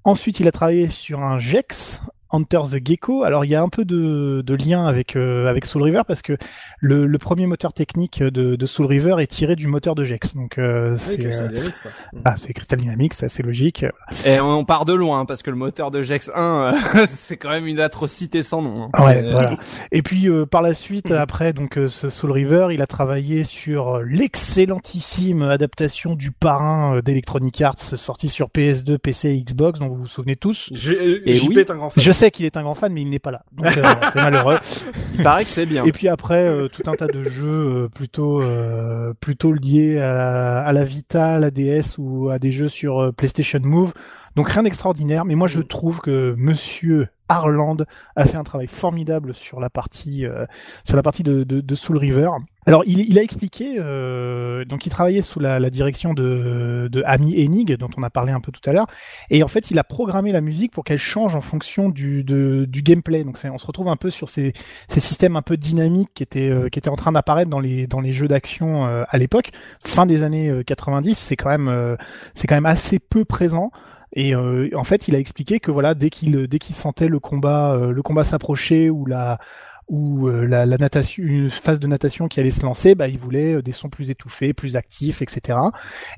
Ensuite, il a travaillé sur un Gex, Hunter the Gecko. Alors, il y a un peu de, de lien avec euh, avec Soul River parce que le, le premier moteur technique de, de Soul River est tiré du moteur de Gex. Donc, euh, Oui, c'est Crystal euh, Dynamics, quoi. ah, c'est Crystal Dynamics, c'est assez logique. Et on part de loin, parce que le moteur de Gex 1, euh, c'est quand même une atrocité sans nom. hein. Ouais, voilà. Et puis euh, par la suite, après donc euh, ce Soul River, il a travaillé sur l'excellentissime adaptation du Parrain d'Electronic Arts, sorti sur PS2, PC et Xbox, dont vous vous souvenez tous. J'ai- Et oui. est un grand fan. Je sais qu'il est un grand fan, mais il n'est pas là, donc euh, c'est malheureux. Il paraît que c'est bien. Et puis après, euh, tout un tas de jeux euh, plutôt euh, plutôt liés à la, à la Vita, à la DS ou à des jeux sur euh, PlayStation Move. Donc rien d'extraordinaire, mais moi je trouve que Monsieur Harland a fait un travail formidable sur la partie euh, sur la partie de, de, de Soul River. Alors il, a expliqué, euh, donc il travaillait sous la, direction de, de Ami Enig, dont on a parlé un peu tout à l'heure, et en fait il a programmé la musique pour qu'elle change en fonction du, gameplay. Donc on se retrouve un peu sur ces, ces systèmes un peu dynamiques qui étaient euh, en train d'apparaître dans les jeux d'action euh, à l'époque, fin des années euh, 90. C'est quand même euh, c'est quand même assez peu présent. Et en fait, il a expliqué que voilà, dès qu'il dès qu'il sentait le combat le combat s'approcher ou la ou euh, la, natation une phase de natation qui allait se lancer, bah il voulait euh, des sons plus étouffés, plus actifs, etc.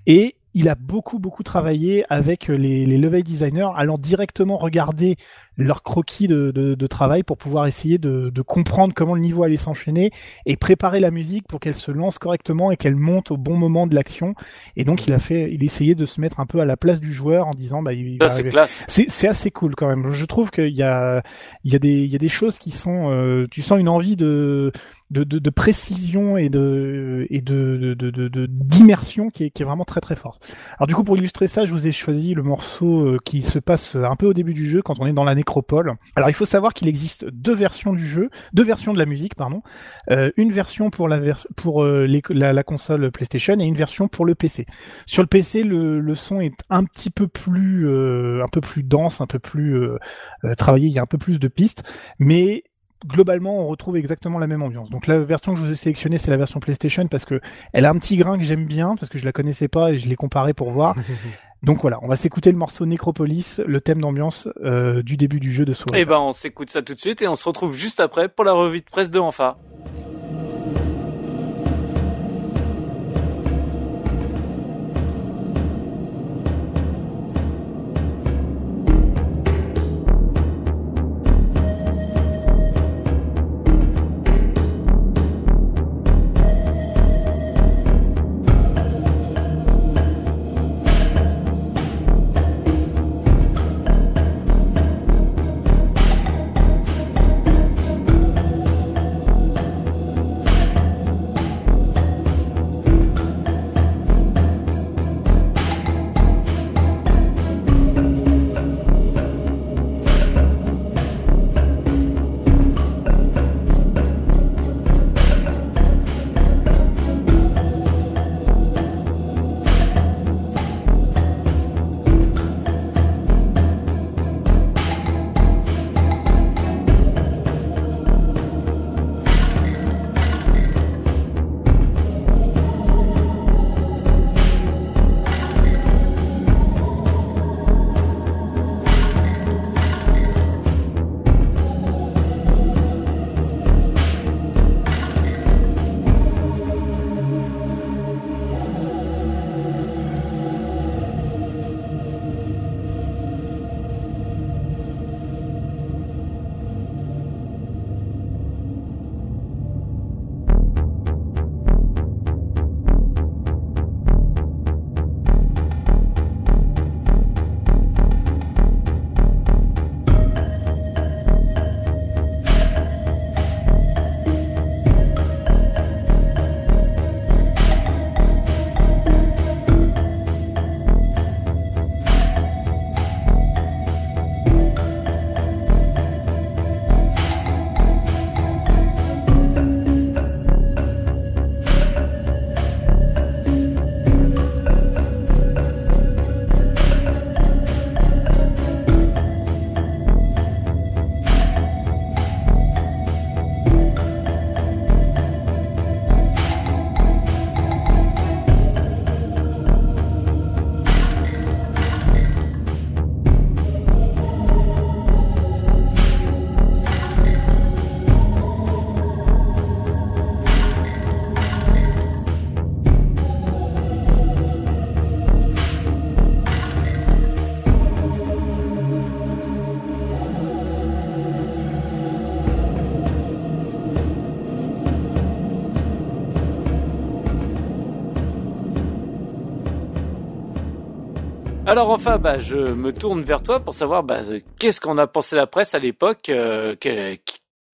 Et il a beaucoup beaucoup travaillé avec les, les level designers, allant directement regarder leur croquis de, de, de, travail pour pouvoir essayer de, de, comprendre comment le niveau allait s'enchaîner et préparer la musique pour qu'elle se lance correctement et qu'elle monte au bon moment de l'action. Et donc il a fait, il essayait de se mettre un peu à la place du joueur en disant bah il c'est classe. C'est assez cool quand même. Je trouve qu'il y a il y a des il y a des choses qui sont euh, tu sens une envie de de, de, de, précision et de et de d'immersion qui est, qui est vraiment très très forte. Alors du coup pour illustrer ça, je vous ai choisi le morceau euh, qui se passe un peu au début du jeu quand on est dans la Alors il faut savoir qu'il existe deux versions du jeu, deux versions de la musique pardon, euh, une version pour euh, la, console PlayStation et une version pour le PC. Sur le PC le, le son est un petit peu plus euh, un peu plus dense, un peu plus travaillé, il y a un peu plus de pistes, mais globalement, on retrouve exactement la même ambiance. Donc la version que je vous ai sélectionnée, c'est la version PlayStation parce que elle a un petit grain que j'aime bien parce que je la connaissais pas et je l'ai comparé pour voir. Donc voilà, on va s'écouter le morceau Necropolis, le thème d'ambiance euh, du début du jeu de Soul. Eh ben, on s'écoute ça tout de suite et on se retrouve juste après pour la revue de presse de Enfa. Alors enfin, bah, je me tourne vers toi pour savoir bah, qu'est-ce qu'on a pensé la presse à l'époque, euh,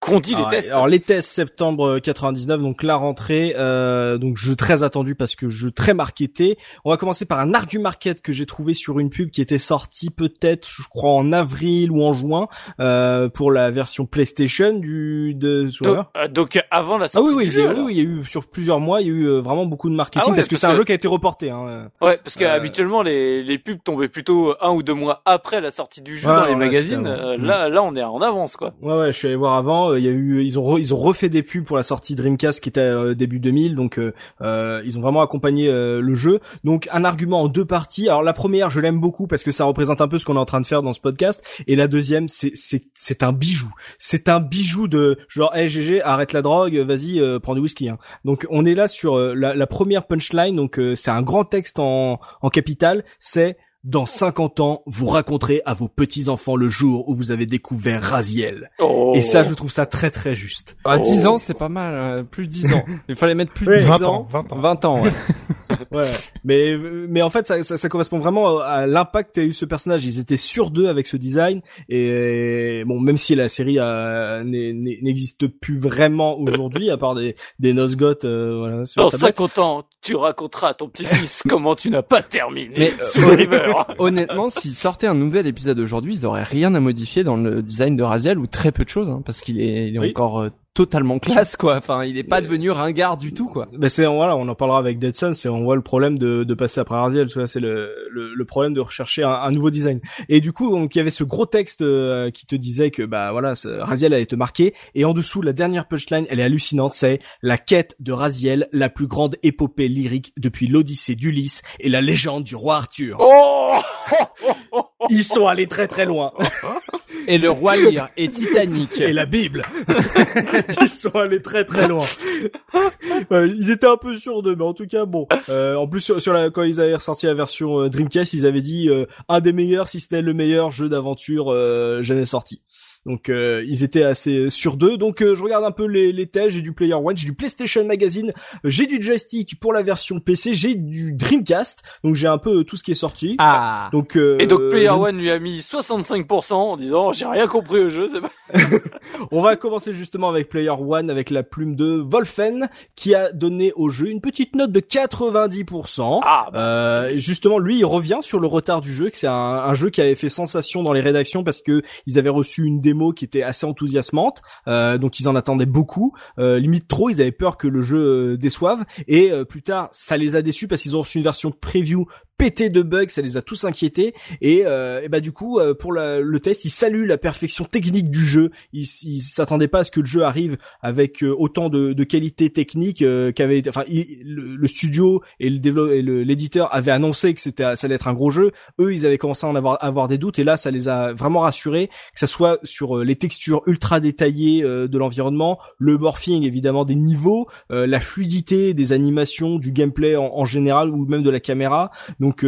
qu'on dit les tests Alors les tests septembre 99, donc la rentrée, euh, donc jeu très attendu parce que jeu très marketé. On va commencer par un argu market que j'ai trouvé sur une pub qui était sortie peut-être, je crois en avril ou en juin, euh, pour la version PlayStation du de donc, euh, donc, avant la sortie. Ah oui oui, du jeu, oui, oui, il y a eu sur plusieurs mois, il y a eu euh, vraiment beaucoup de marketing ah parce que c'est un jeu qui a été reporté. Hein. Ouais, parce que habituellement les les pubs tombaient plutôt un ou deux mois après la sortie du jeu dans les magazines. là là on est en avance quoi. Ouais ouais, je suis allé voir avant il y a eu, ils ont re- ils ont refait des pubs pour la sortie Dreamcast qui était euh, début 2000, donc euh, euh, ils ont vraiment accompagné le jeu. Donc un argument en deux parties. Alors la première, je l'aime beaucoup parce que ça représente un peu ce qu'on est en train de faire dans ce podcast, et la deuxième, c'est c'est c'est un bijou. C'est un bijou de genre, hey GG, arrête la drogue, vas-y, euh, prends du whisky. Hein. Donc on est là sur euh, la, la première punchline. Donc euh, c'est un grand texte en en capital. C'est dans 50 ans, vous raconterez à vos petits-enfants le jour où vous avez découvert Raziel. Oh. Et ça, je trouve ça très très juste. Ah, 10 Oh. ans, c'est pas mal. euh, plus de 10 ans. Il fallait mettre plus de Ouais. 10 20 ans. ans, 20 ans. 20 ans, ouais. Ouais. mais mais en fait, ça, ça, ça correspond vraiment à l'impact qu'a eu ce personnage. Ils étaient sur deux avec ce design. Et bon, même si la série euh, n'existe plus vraiment aujourd'hui, à part des des Nosgoth, euh, voilà. Sur Dans la tablette. 50 ans, tu raconteras à ton petit-fils comment tu n'as pas terminé Mais, euh, sous le river. Honnêtement, s'ils sortaient un nouvel épisode aujourd'hui, ils auraient rien à modifier dans le design de Raziel ou très peu de choses, hein, parce qu'il est, il est Oui. encore euh, totalement classe, quoi. Enfin, il est pas devenu ringard du tout, quoi. Ben c'est voilà, on en parlera avec Dead Sun, c'est on voit le problème de, de passer après Raziel, tu vois, c'est le, le, le problème de rechercher un, un nouveau design. Et du coup, donc il y avait ce gros texte euh, qui te disait que bah voilà, Raziel allait te marquer et en dessous la dernière punchline, elle est hallucinante, c'est la quête de Raziel, la plus grande épopée lyrique depuis l'Odyssée d'Ulysse et la légende du roi Arthur. Oh Ils sont allés très très loin. Et le roi Lear est Titanic. et la Bible. ils sont allés très très loin. Ils étaient un peu sûrs d'eux, mais en tout cas bon. Euh, en plus sur, sur la, quand ils avaient ressorti la version euh, Dreamcast, ils avaient dit euh, un des meilleurs, si ce n'est le meilleur jeu d'aventure euh, jamais sorti. Donc euh, ils étaient assez sûrs d'eux. Donc euh, je regarde un peu les, les tests. J'ai du Player One, j'ai du PlayStation Magazine, j'ai du joystick pour la version PC, j'ai du Dreamcast. Donc j'ai un peu euh, tout ce qui est sorti. Ah. Donc euh, Et donc Player One lui a mis 65% en disant j'ai rien compris au jeu. c'est pas- On va commencer justement avec Player One avec la plume de Wolfen qui a donné au jeu une petite note de 90%. Ah bah, Euh, et justement, lui, il revient sur le retard du jeu, que c'est un, un jeu qui avait fait sensation dans les rédactions parce que ils avaient reçu une démo qui était assez enthousiasmante, euh, donc ils en attendaient beaucoup, euh, limite trop, ils avaient peur que le jeu euh, déçoive. Et plus tard, ça les a déçus parce qu'ils ont reçu une version preview pété de bugs, ça les a tous inquiétés. Et, euh, et bah du coup, pour la- le test, ils saluent la perfection technique du jeu. Ils s'attendaient pas à ce que le jeu arrive avec autant de, de qualité technique qu'avait, enfin, il- le, le studio et le et l'éditeur avaient annoncé que c'était, ça allait être un gros jeu. Eux, ils avaient commencé à en avoir, avoir des doutes, et là, ça les a vraiment rassurés, que ça soit sur euh, les textures ultra détaillées euh, de l'environnement, le morphing évidemment des niveaux, euh, la fluidité des animations, du gameplay en, en général ou même de la caméra. Donc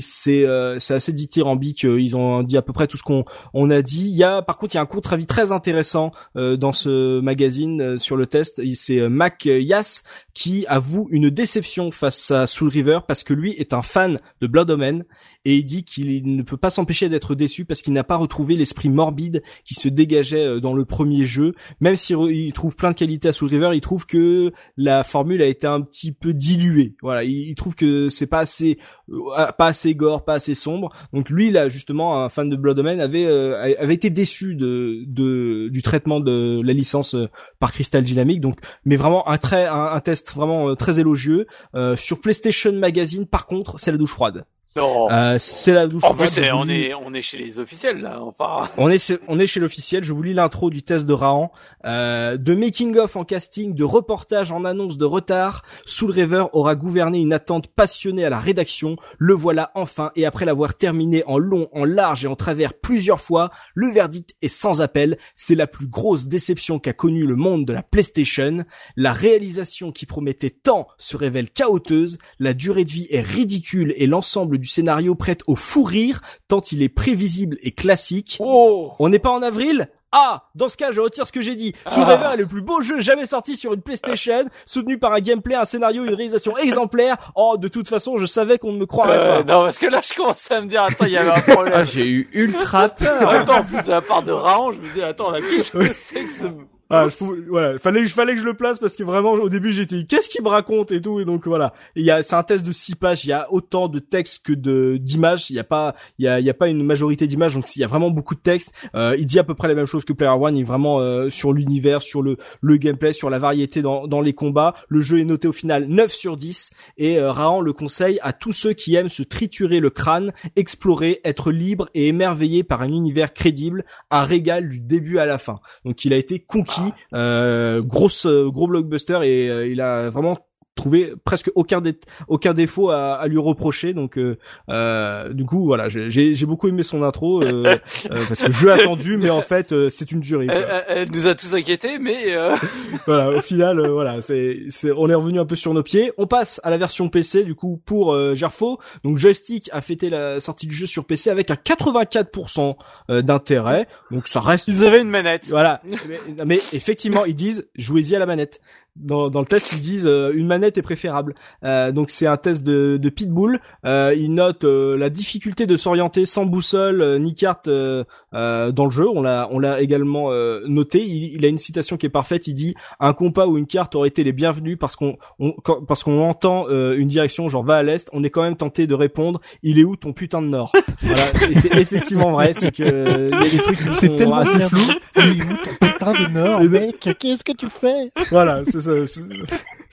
c'est c'est assez dithyrambique. Ils ont dit à peu près tout ce qu'on on a dit. Il y a par contre il y a un contre-avis très intéressant dans ce magazine sur le test. C'est Mac Yass qui avoue une déception face à Soul River parce que lui est un fan de Blood Omen et il dit qu'il ne peut pas s'empêcher d'être déçu parce qu'il n'a pas retrouvé l'esprit morbide qui se dégageait euh, dans le premier jeu. Même s'il trouve plein de qualités à Soul River, il trouve que la formule a été un petit peu diluée. Voilà, il, trouve que c'est pas assez euh, pas assez gore, pas assez sombre. Donc lui là justement un fan de Blood Omen avait euh, avait été déçu de, de du traitement de la licence euh, par Crystal Dynamics. Donc mais vraiment un très un, un test vraiment très élogieux Euh, sur PlayStation Magazine par contre, c'est la douche froide. Non. Euh, c'est la douche en plus, on est on est chez les officiels là. Enfin. on est chez, on est chez l'officiel. Je vous lis l'intro du test de Rahan. Euh, de making of en casting, de reportage en annonce de retard, Soul River aura gouverné une attente passionnée à la rédaction. Le voilà enfin et après l'avoir terminé en long, en large et en travers plusieurs fois, le verdict est sans appel. C'est la plus grosse déception qu'a connue le monde de la PlayStation. La réalisation qui promettait tant se révèle chaoteuse. La durée de vie est ridicule et l'ensemble du scénario prête au fou rire tant il est prévisible et classique. Oh. On n'est pas en avril? Ah, dans ce cas, je retire ce que j'ai dit. Soul Ah. River est le plus beau jeu jamais sorti sur une PlayStation, soutenu par un gameplay, un scénario, une réalisation exemplaire. Oh, de toute façon, je savais qu'on ne me croirait Euh, pas. non, parce que là, je commence à me dire, attends, il y avait un problème. Ah, j'ai eu ultra peur. Attends, en plus de la part de Raon, je me dis, attends, là, qu'est-ce que c'est que ce... voilà, je pouvais- voilà, fallait, fallait que je le place parce que vraiment au début j'étais qu'est-ce qu'il me raconte et tout et donc voilà. Il y a c'est un test de six pages, il y a autant de texte que de d'images, il y a pas il y a il y a pas une majorité d'images donc il y a vraiment beaucoup de texte. Euh, il dit à peu près la même chose que Player One, il est vraiment euh, sur l'univers, sur le le gameplay, sur la variété dans dans les combats. Le jeu est noté au final 9 sur 10 et euh, Rahan le conseille à tous ceux qui aiment se triturer le crâne, explorer, être libre et émerveillé par un univers crédible, un régal du début à la fin. Donc il a été conquis, euh, grosse euh, gros blockbuster et euh, il a vraiment trouvé presque aucun dé- aucun défaut à, à lui reprocher donc euh, euh, du coup voilà j'ai j'ai beaucoup aimé son intro euh, euh, parce que je l'ai attendu mais en fait euh, c'est une durée. Elle, elle- nous a tous inquiétés, mais euh, voilà, au final, voilà, c'est, c'est, on est revenu un peu sur nos pieds. On passe à la version PC, du coup, pour euh, Gerfo. Donc, Joystick a fêté la sortie du jeu sur PC avec un 84% euh, d'intérêt. Donc, ça reste. ils avaient une manette. Voilà. mais, mais effectivement, ils disent jouez-y à la manette. Dans, dans le test, ils disent euh, une manette est préférable. Euh, donc c'est un test de, de Pitbull. Euh, ils notent euh, la difficulté de s'orienter sans boussole euh, ni carte euh, euh, dans le jeu. On l'a on l'a également euh, noté. Il, il a une citation qui est parfaite. Il dit un compas ou une carte aurait été les bienvenus parce qu'on on, quand- parce qu'on entend euh, une direction genre va à l'est. On est quand même tenté de répondre il est où ton putain de nord? voilà. Et c'est effectivement vrai. C'est que euh, il y a des trucs qui C'est sont tellement assez flous. flou. Mais vous, ton putain de nord, mec, qu'est-ce que tu fais? Voilà, c'est ça.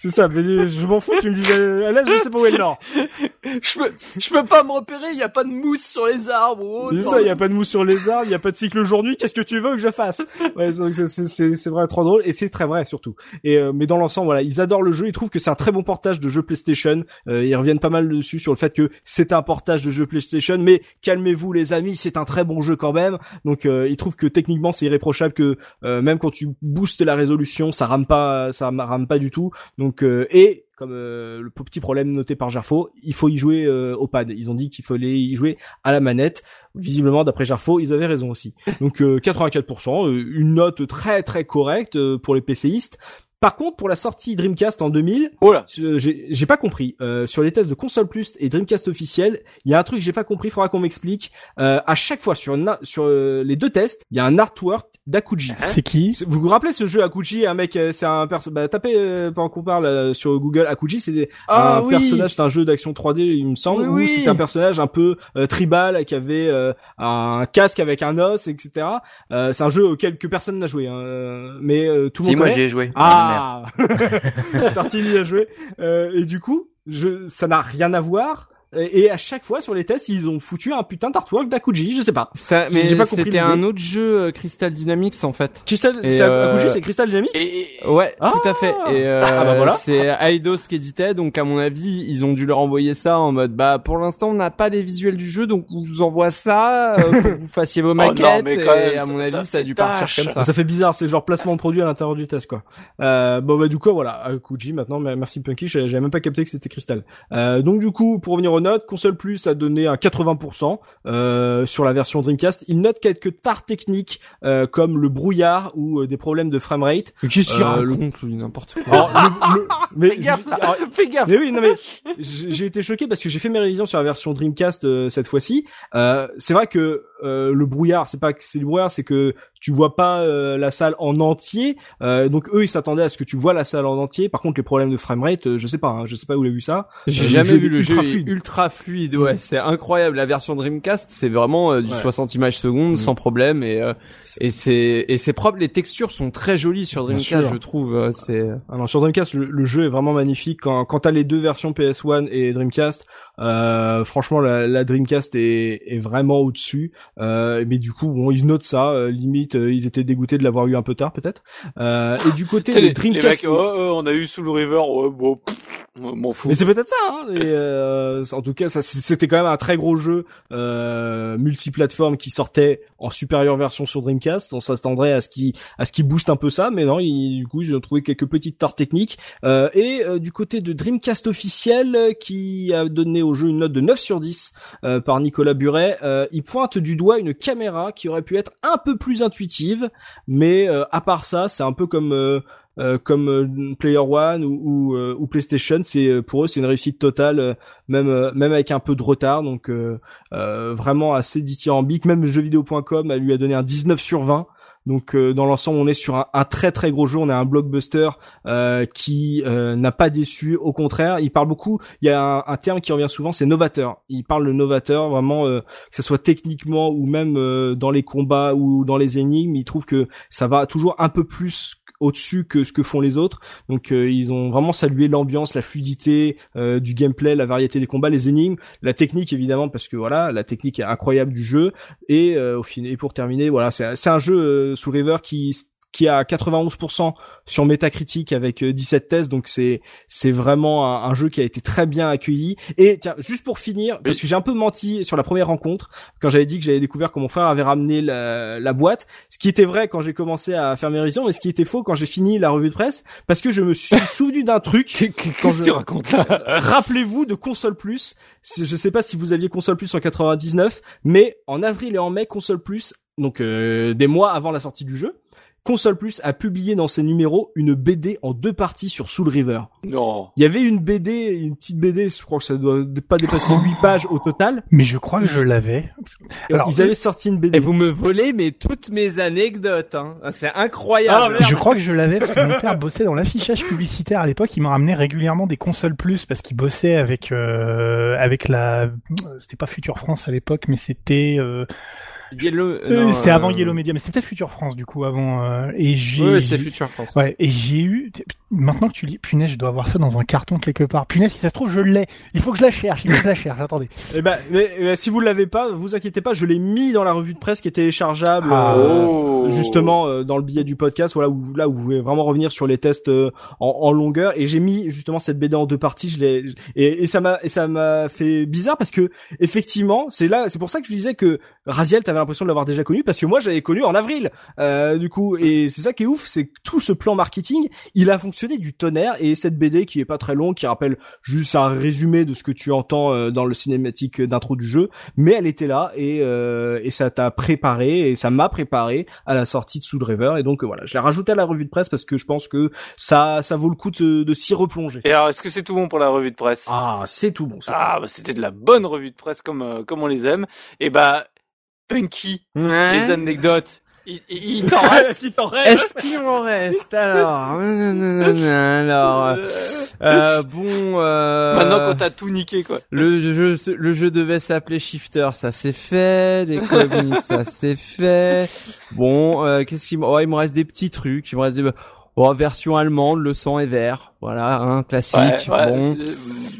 C'est- ça. Mais je m'en fous. Tu me disais à l'est, je sais pas où est le nord. Je peux, je peux pas me repérer. Il y a pas de mousse sur les arbres. Oh, C'est ça, il y a pas de mousse sur les arbres, il y a pas de cycle jour-nuit, qu'est-ce que tu veux que je fasse? Ouais, c'est- c'est c'est- c'est c'est vrai trop drôle et c'est très vrai surtout. Et euh, mais dans l'ensemble, voilà, ils adorent le jeu, ils trouvent que c'est un très bon portage de jeu PlayStation. Euh, ils reviennent pas mal dessus sur le fait que c'est un portage de jeu PlayStation, mais calmez-vous les amis, c'est un très bon jeu quand même. Donc euh, ils trouvent que techniquement c'est irréprochable que euh, même quand tu boostes la résolution, ça rame pas, ça rame pas du tout. Donc euh, et comme euh, le petit problème noté par Gerfo, il faut y jouer euh, au pad. Ils ont dit qu'il fallait y jouer à la manette. Visiblement, d'après Gerfo, ils avaient raison aussi. Donc euh, 84%, euh, une note très très correcte pour les PCistes. Par contre, pour la sortie Dreamcast en 2000, Oh j'ai j'ai pas compris. Euh, sur les tests de console plus et Dreamcast officiel, il y a un truc que j'ai pas compris. Faudra qu'on m'explique. Euh, à chaque fois sur sur euh, les deux tests, il y a un artwork d'Akuji. C'est qui Vous vous rappelez ce jeu Akuji Un mec, euh, c'est un perso. Bah, tapez euh, pendant qu'on parle euh, sur Google Akuji, c'est des- Ah un oui. personnage, c'est un jeu d'action 3D, il me semble, Oui, où oui. c'est un personnage un peu euh, tribal qui avait euh, un casque avec un os, etc. Euh, c'est un jeu auquel que personne n'a joué, hein, euh, mais euh, tout le Si, monde moi connaît. j'y ai joué. Ah Tartini a joué. Euh, et du coup, je, ça n'a rien à voir. Et à chaque fois sur les tests, ils ont foutu un putain d'artwork d'Akuji, je sais pas. Ça, mais c'était un autre jeu euh, Crystal Dynamics en fait. Crystal, c'est euh, Akuji, c'est Crystal Dynamics Et, Ouais, Ah tout à fait. Et euh, Ah bah voilà. c'est Eidos qui éditait, donc à mon avis, ils ont dû leur envoyer ça en mode bah pour l'instant on n'a pas les visuels du jeu, donc on vous envoie ça euh, pour que vous fassiez vos Oh non, maquettes. mais quand et à mon ça- avis, ça ça, a dû partir comme ça. Ça fait bizarre, c'est genre placement de produit à l'intérieur du test quoi. Euh, bon bah du coup voilà, Akuji maintenant, merci Punky, j'avais même pas capté que c'était Crystal. Euh, donc du coup, pour revenir aux notes, console plus a donné un 80% euh, sur la version Dreamcast. Il note quelques tares techniques euh, comme le brouillard ou euh, des problèmes de framerate. Qu'est-ce qu'il Euh, le- raconte lui n'importe quoi Alors, le- le- mais, Fais gaffe, alors, fais gaffe. mais oui, non mais j'ai été choqué parce que j'ai fait mes révisions sur la version Dreamcast euh, cette fois-ci. Euh, c'est vrai que euh, le brouillard, c'est pas que c'est le brouillard, c'est que tu vois pas euh, la salle en entier. Euh, donc eux, ils s'attendaient à ce que tu vois la salle en entier. Par contre, les problèmes de framerate, euh, je sais pas, hein, je sais pas où vous avez vu ça. J'ai Euh, jamais vu le jeu fluide. ultra fluide. Ouais, c'est incroyable. La version Dreamcast, c'est vraiment du Ouais. 60 images secondes Mhm. sans problème et euh, et c'est et c'est propre. Les textures sont très jolies sur Dreamcast, je trouve. euh, C'est Alors sur Dreamcast, le, le jeu est vraiment magnifique. Quand, quand t'as les deux versions PS1 et Dreamcast, euh, franchement la, la Dreamcast est, est vraiment au-dessus. Euh, mais du coup, bon, ils notent ça. euh, limite, euh, ils étaient dégoûtés de l'avoir eu un peu tard, peut-être. Euh, et du côté des les, les Dreamcast, mecs, oh, oh, on a eu Soul River, ouais, bon, m'en fous. mais c'est peut-être ça. Hein, et, euh, en tout cas, ça, c'était quand même un très gros jeu euh, multiplateforme qui sortait en supérieure version sur Dreamcast. On s'attendrait à ce qui à ce qui booste un peu ça, mais non. Il, du coup, j'ai trouvé quelques petites tares techniques. Euh, et du côté de Dreamcast officiel, qui a donné au jeu une note de 9 sur 10 euh, par Nicolas Buret, euh, il pointe du doigt une caméra qui aurait pu être un peu plus intuitive, mais euh, à part ça, c'est un peu comme euh, euh, comme euh, Player One ou, ou, euh, ou PlayStation, c'est pour eux c'est une réussite totale, même même avec un peu de retard, donc vraiment assez dithyrambique. Même jeuxvideo.com lui a donné un 19 sur 20. Donc euh, dans l'ensemble, on est sur un, très très gros jeu. On a un blockbuster euh, qui euh, n'a pas déçu. Au contraire, il parle beaucoup. Il y a un, un terme qui revient souvent, c'est novateur. Il parle de novateur, vraiment que ce soit techniquement ou même dans les combats ou dans les énigmes. Il trouve que ça va toujours un peu plus au-dessus que ce que font les autres. Donc euh, ils ont vraiment salué l'ambiance, la fluidité euh, du gameplay, la variété des combats, les énigmes, la technique évidemment parce que voilà, la technique est incroyable du jeu et euh, au final et pour terminer, voilà, c'est un jeu euh, sous River qui qui a 91% sur Metacritic avec 17 euh, tests, donc c'est c'est vraiment un, un, jeu qui a été très bien accueilli. Et tiens, juste pour finir, parce que j'ai un peu menti sur la première rencontre quand j'avais dit que j'avais découvert que mon frère avait ramené la, la boîte, ce qui était vrai quand j'ai commencé à faire mes révisions, mais ce qui était faux quand j'ai fini la revue de presse, parce que je me suis souvenu d'un truc. Qu'est-ce que tu racontes là Rappelez-vous de Console Plus. Je sais pas si vous aviez Console Plus en 99, mais en avril et en mai, Console Plus, donc euh, des mois avant la sortie du jeu Console Plus a publié dans ses numéros une BD en deux parties sur Soul River. Non. Il y avait une BD, une petite BD, je crois que ça doit pas dépasser 8 pages au total. Mais je crois que je l'avais. Alors, ils avaient sorti une BD. Et vous me volez mais toutes mes anecdotes, hein. C'est incroyable. Ah, je crois que je l'avais parce que mon père bossait dans l'affichage publicitaire à l'époque. Il m'a ramené régulièrement des consoles plus parce qu'il bossait avec euh, avec la, c'était pas Future France à l'époque, mais c'était euh, Yellow, euh, c'était avant Yellow Media, mais c'était peut-être Future France du coup avant. Euh, et j'ai. Oui, c'était Future France. Ouais, et j'ai eu. Maintenant que tu lis, punaise, je dois avoir ça dans un carton quelque part. Punaise, si ça se trouve, je l'ai. Il faut que je la cherche. Il faut que je la cherche. Attendez. Eh ben, mais, mais, si vous l'avez pas, vous inquiétez pas, je l'ai mis dans la revue de presse qui est téléchargeable, Ah. euh, Oh. justement euh, dans le billet du podcast. Voilà, où là où vous pouvez vraiment revenir sur les tests euh, en, en longueur. Et j'ai mis justement cette BD en deux parties. Je l'ai et, et ça m'a et ça m'a fait bizarre parce que effectivement, c'est là, c'est pour ça que je disais que Raziel, t'avais l'impression de l'avoir déjà connu parce que moi, j'avais connu en avril. Euh, du coup, et c'est ça qui est ouf, c'est que tout ce plan marketing, il a fonctionné du tonnerre. Et cette BD qui est pas très longue, qui rappelle juste un résumé de ce que tu entends euh, dans le cinématique d'intro du jeu, mais elle était là et euh, et ça t'a préparé et ça m'a préparé à la sortie de Soul River. Et donc euh, voilà, je l'ai rajouté à la revue de presse parce que je pense que ça ça vaut le coup de, de s'y replonger. Et alors, est-ce que c'est tout bon pour la revue de presse? Ah, c'est tout bon. Ah, bah, c'était de la bonne revue de presse comme euh, comme on les aime. Et bah, Punky, les anecdotes. Il, il, il t'en reste, il t'en reste. Est-ce qu'il m'en reste alors Alors, euh, bon. Euh, Maintenant qu'on t'a tout niqué, quoi. Le jeu, le jeu devait s'appeler Shifter, ça c'est fait. Les comics, ça c'est fait. Bon, euh, qu'est-ce qu'il me... oh, il me reste des petits trucs. Il me reste des oh, version allemande, le sang est vert. Voilà, un classique. Ouais, ouais, bon. c'est-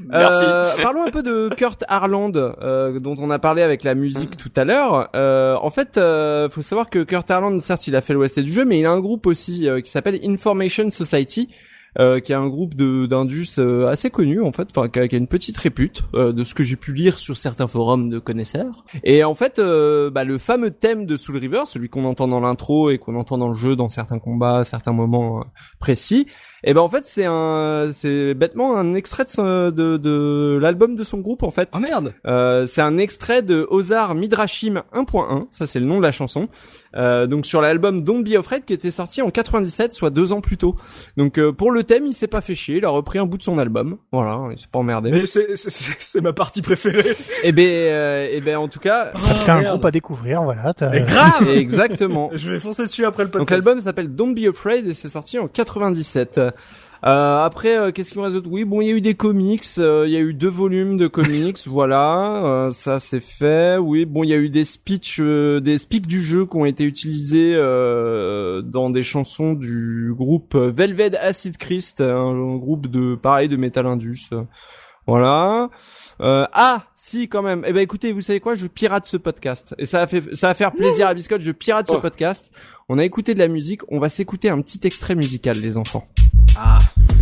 Merci. Euh, parlons un peu de Kurt Harland, euh, dont on a parlé avec la musique tout à l'heure. Euh, en fait, euh, faut savoir que Kurt Harland, certes, il a fait l'OST du jeu, mais il a un groupe aussi euh, qui s'appelle Information Society. Euh, qui est un groupe d'indus euh, assez connu en fait, enfin qui a, qui a une petite répute euh, de ce que j'ai pu lire sur certains forums de connaisseurs. Et en fait, euh, bah, le fameux thème de Soul River, celui qu'on entend dans l'intro et qu'on entend dans le jeu dans certains combats, certains moments euh, précis, et ben en fait c'est un c'est bêtement un extrait de, de, de l'album de son groupe en fait. Ah merde. Euh, c'est un extrait de Ozar Midrashim 1.1, ça c'est le nom de la chanson. Euh, donc sur l'album Don't Be Afraid qui était sorti en 97, soit deux ans plus tôt. Donc euh, pour le thème, il s'est pas fait chier, il a repris un bout de son album. Voilà, il s'est pas emmerdé. Mais c'est c'est- c'est c'est ma partie préférée. Et ben euh, et ben en tout cas, Ça te Ah, fait un groupe à découvrir, voilà. t'as- Mais grave. exactement. Je vais foncer dessus après le Donc podcast. l'album s'appelle Don't Be Afraid et c'est sorti en 97. Euh, après, euh, qu'est-ce qu'il me reste d'autre? Oui, bon, il y a eu des comics, euh, il y a eu deux volumes de comics, voilà, euh, ça c'est fait. Oui, bon, il y a eu des speeches, euh, des speaks du jeu qui ont été utilisés euh, dans des chansons du groupe Velvet Acid Christ, un, groupe de pareil de metal indus. voilà. Euh, ah, si quand même. Eh ben écoutez, vous savez quoi? Je pirate ce podcast et ça a fait ça va faire plaisir à Biscotte. Je pirate ce Oh. podcast. On a écouté de la musique. On va s'écouter un petit extrait musical, les enfants.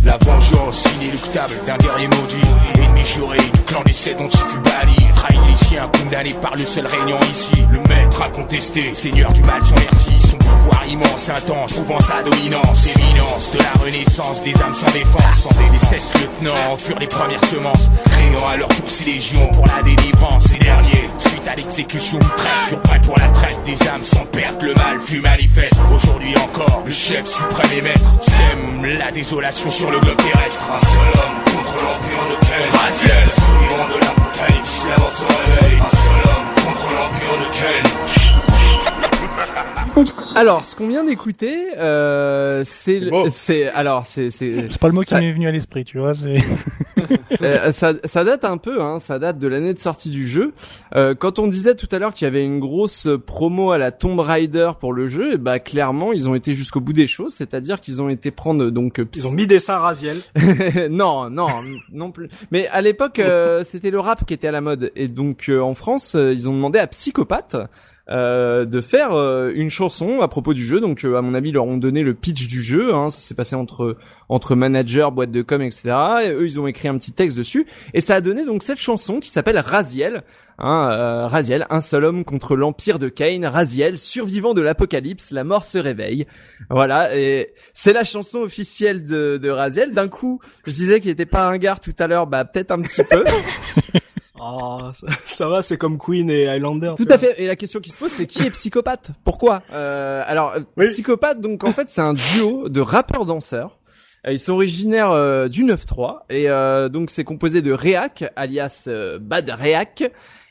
La vengeance inéluctable d'un guerrier maudit juré du clan des sept dont il fut banni. Trahi les condamné par le seul régnant ici. Le maître incontesté, seigneur du mal sans merci. Son pouvoir immense, intense, prouvant sa dominance. Éminence de la renaissance des âmes sans défense. Sans les sept lieutenants furent les premières semences. Créant à leur tour ces légions pour la délivrance. Ces derniers, suite à l'exécution traite Furent prêts pour la traite des âmes sans perte Le mal fut manifeste, aujourd'hui encore Le chef suprême et maître sème la désolation sur le globe terrestre. Un seul homme contre l'empire de Ken Raziel, survivant de l'apocalypse, l'avance au réveil Un seul homme contre l'empire de Ken Alors, ce qu'on vient d'écouter, euh, c'est, C'est le- beau. c'est, alors, c'est, c'est, C'est pas le mot qui Ça- m'est venu à l'esprit, tu vois. C'est Euh, ça, ça date un peu, hein, ça date de l'année de sortie du jeu. Euh, quand on disait tout à l'heure qu'il y avait une grosse promo à la Tomb Raider pour le jeu, eh bah clairement ils ont été jusqu'au bout des choses, c'est-à-dire qu'ils ont été prendre donc Ils ont mis des seins Raziel. non, non, non plus. Mais à l'époque, euh, c'était le rap qui était à la mode, et donc euh, en France, euh, ils ont demandé à Psychopathe euh, de faire euh, une chanson à propos du jeu. Donc, euh, à mon avis, ils leur ont donné le pitch du jeu. Hein, ça s'est passé entre entre managers, boîte de com, etc. Et eux, ils ont écrit un petit texte dessus, et ça a donné donc cette chanson qui s'appelle Raziel. Hein, euh, Raziel, un seul homme contre l'empire de Cain. Raziel, survivant de l'apocalypse, la mort se réveille. Voilà, et c'est la chanson officielle de, de Raziel. D'un coup, je disais qu'il était pas un gars tout à l'heure, bah peut-être un petit peu. Oh, ça, ça va, c'est comme Queen et Highlander. Tout à fait. Et la question qui se pose, c'est qui est psychopathe? Pourquoi? Euh, Alors, euh, Oui. psychopathe, donc en fait, c'est un duo de rappeurs-danseurs. Euh, Ils sont originaires euh, du 9-3 et euh, donc c'est composé de Réac, alias Bad Réac,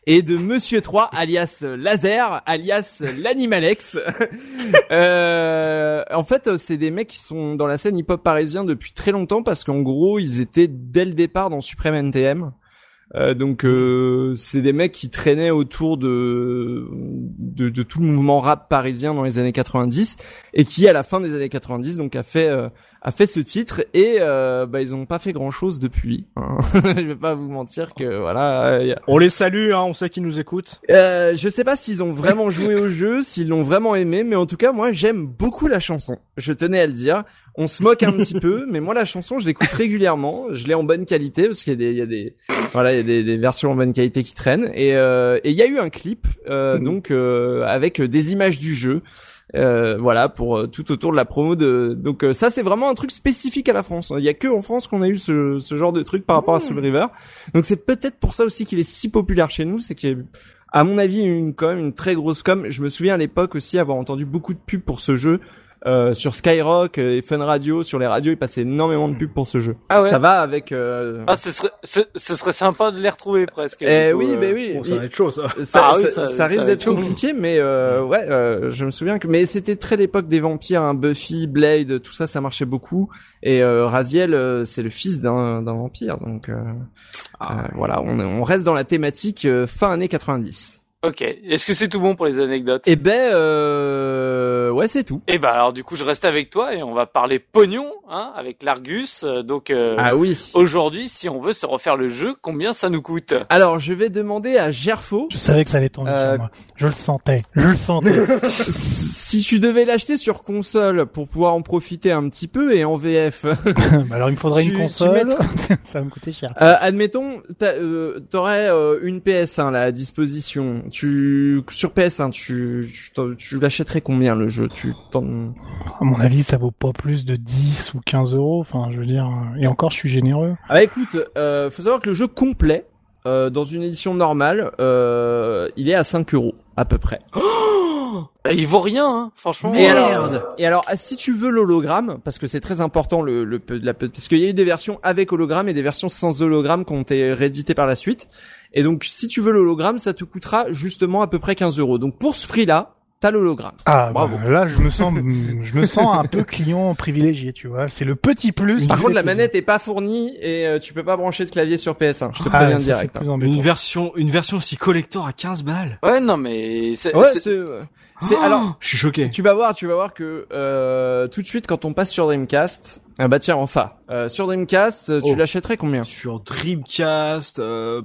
et de Monsieur 3, alias Laser, alias l'Animalex. euh, en fait, c'est des mecs qui sont dans la scène hip-hop parisien depuis très longtemps parce qu'en gros, ils étaient dès le départ dans Supreme NTM. Euh, donc euh, c'est des mecs qui traînaient autour de, de de tout le mouvement rap parisien dans les années 90 et qui à la fin des années 90 donc a fait euh, a fait ce titre et euh, bah ils ont pas fait grand chose depuis. hein. Je vais pas vous mentir que voilà. euh, a- On les salue, hein, on sait qu'ils nous écoutent. Euh, je sais pas s'ils ont vraiment joué au jeu, s'ils l'ont vraiment aimé, mais en tout cas moi j'aime beaucoup la chanson. Je tenais à le dire. On se moque un petit peu, mais moi la chanson je l'écoute régulièrement. Je l'ai en bonne qualité parce qu'il y a des, il y a des, voilà, il y a des, des versions en bonne qualité qui traînent. Et euh, et il y a eu un clip euh, donc euh, avec des images du jeu. Euh, voilà pour euh, tout autour de la promo de donc euh, ça c'est vraiment un truc spécifique à la France il y a que en France qu'on a eu ce, ce genre de truc par rapport à Soul River. Donc c'est peut-être pour ça aussi qu'il est si populaire chez nous c'est qu'il y a à mon avis une quand même une très grosse com. Je me souviens à l'époque aussi avoir entendu beaucoup de pubs pour ce jeu euh, sur Skyrock euh, et Fun Radio sur les radios il passait énormément de pubs pour ce jeu Ah ouais. ça va avec euh... Ah, ce serait, ce, ce serait sympa de les retrouver presque. eh oui euh. mais oui Bon, ça va être chaud, ça. ça, Ah oui, ça, ça- ça ça risque d'être compliqué, mais euh, ouais, euh, je me souviens que mais c'était très l'époque des vampires, hein, Buffy, Blade, tout ça, ça marchait beaucoup. Et euh, Raziel, euh, c'est le fils d'un d'un vampire, donc euh, Ah. euh, voilà, on, on reste dans la thématique euh, fin années 90. Ok. Est-ce que c'est tout bon pour les anecdotes? Et ben, euh, ouais, c'est tout. Eh ben alors du coup je reste avec toi et on va parler pognon hein avec l'Argus. Euh, Donc euh, Ah oui. aujourd'hui si on veut se refaire le jeu, combien ça nous coûte? Alors, je vais demander à Gerfo. Je savais que ça allait tomber Euh, sur moi. Je le sentais. Je le sentais. si tu devais l'acheter sur console pour pouvoir en profiter un petit peu et en VF, Alors il me faudrait Tu- une console. ça va me coûter cher. Euh, admettons, euh, t'aurais euh, une PS1 là à disposition. Tu sur PS1, tu tu, l'achèterais combien le jeu? Tu t'en- À mon avis, ça vaut pas plus de 10 ou 15 euros. Enfin, je veux dire. euh, Et encore, je suis généreux. Ah bah écoute, euh, faut savoir que le jeu complet euh, dans une édition normale, euh, il est à 5 euros à peu près. Il vaut rien, hein, franchement. Et Euh, alors, et alors, si tu veux l'hologramme, parce que c'est très important le, le, peu- la, peu- parce qu'il y a eu des versions avec hologramme et des versions sans hologramme qui ont été rééditées par la suite. Et donc, si tu veux l'hologramme, ça te coûtera justement à peu près 15 euros. Donc, pour ce prix-là, t'as l'hologramme. Ah, Bravo. bah, là, je me sens, je me sens un peu client privilégié, tu vois. C'est le petit plus. Par contre, la plaisir. manette est pas fournie et euh, tu peux pas brancher de clavier sur PS1. Je te Ah, préviens ça, direct. hein. Une version, une version aussi collector à 15 balles. Ouais non mais c'est Ouais, c'est- c'est, c'est, Oh, alors, je suis choqué. tu vas voir, tu vas voir que euh, tout de suite quand on passe sur Dreamcast, ah bah tiens, enfin, euh, sur Dreamcast, euh, tu Oh. l'achèterais combien? Sur Dreamcast, euh,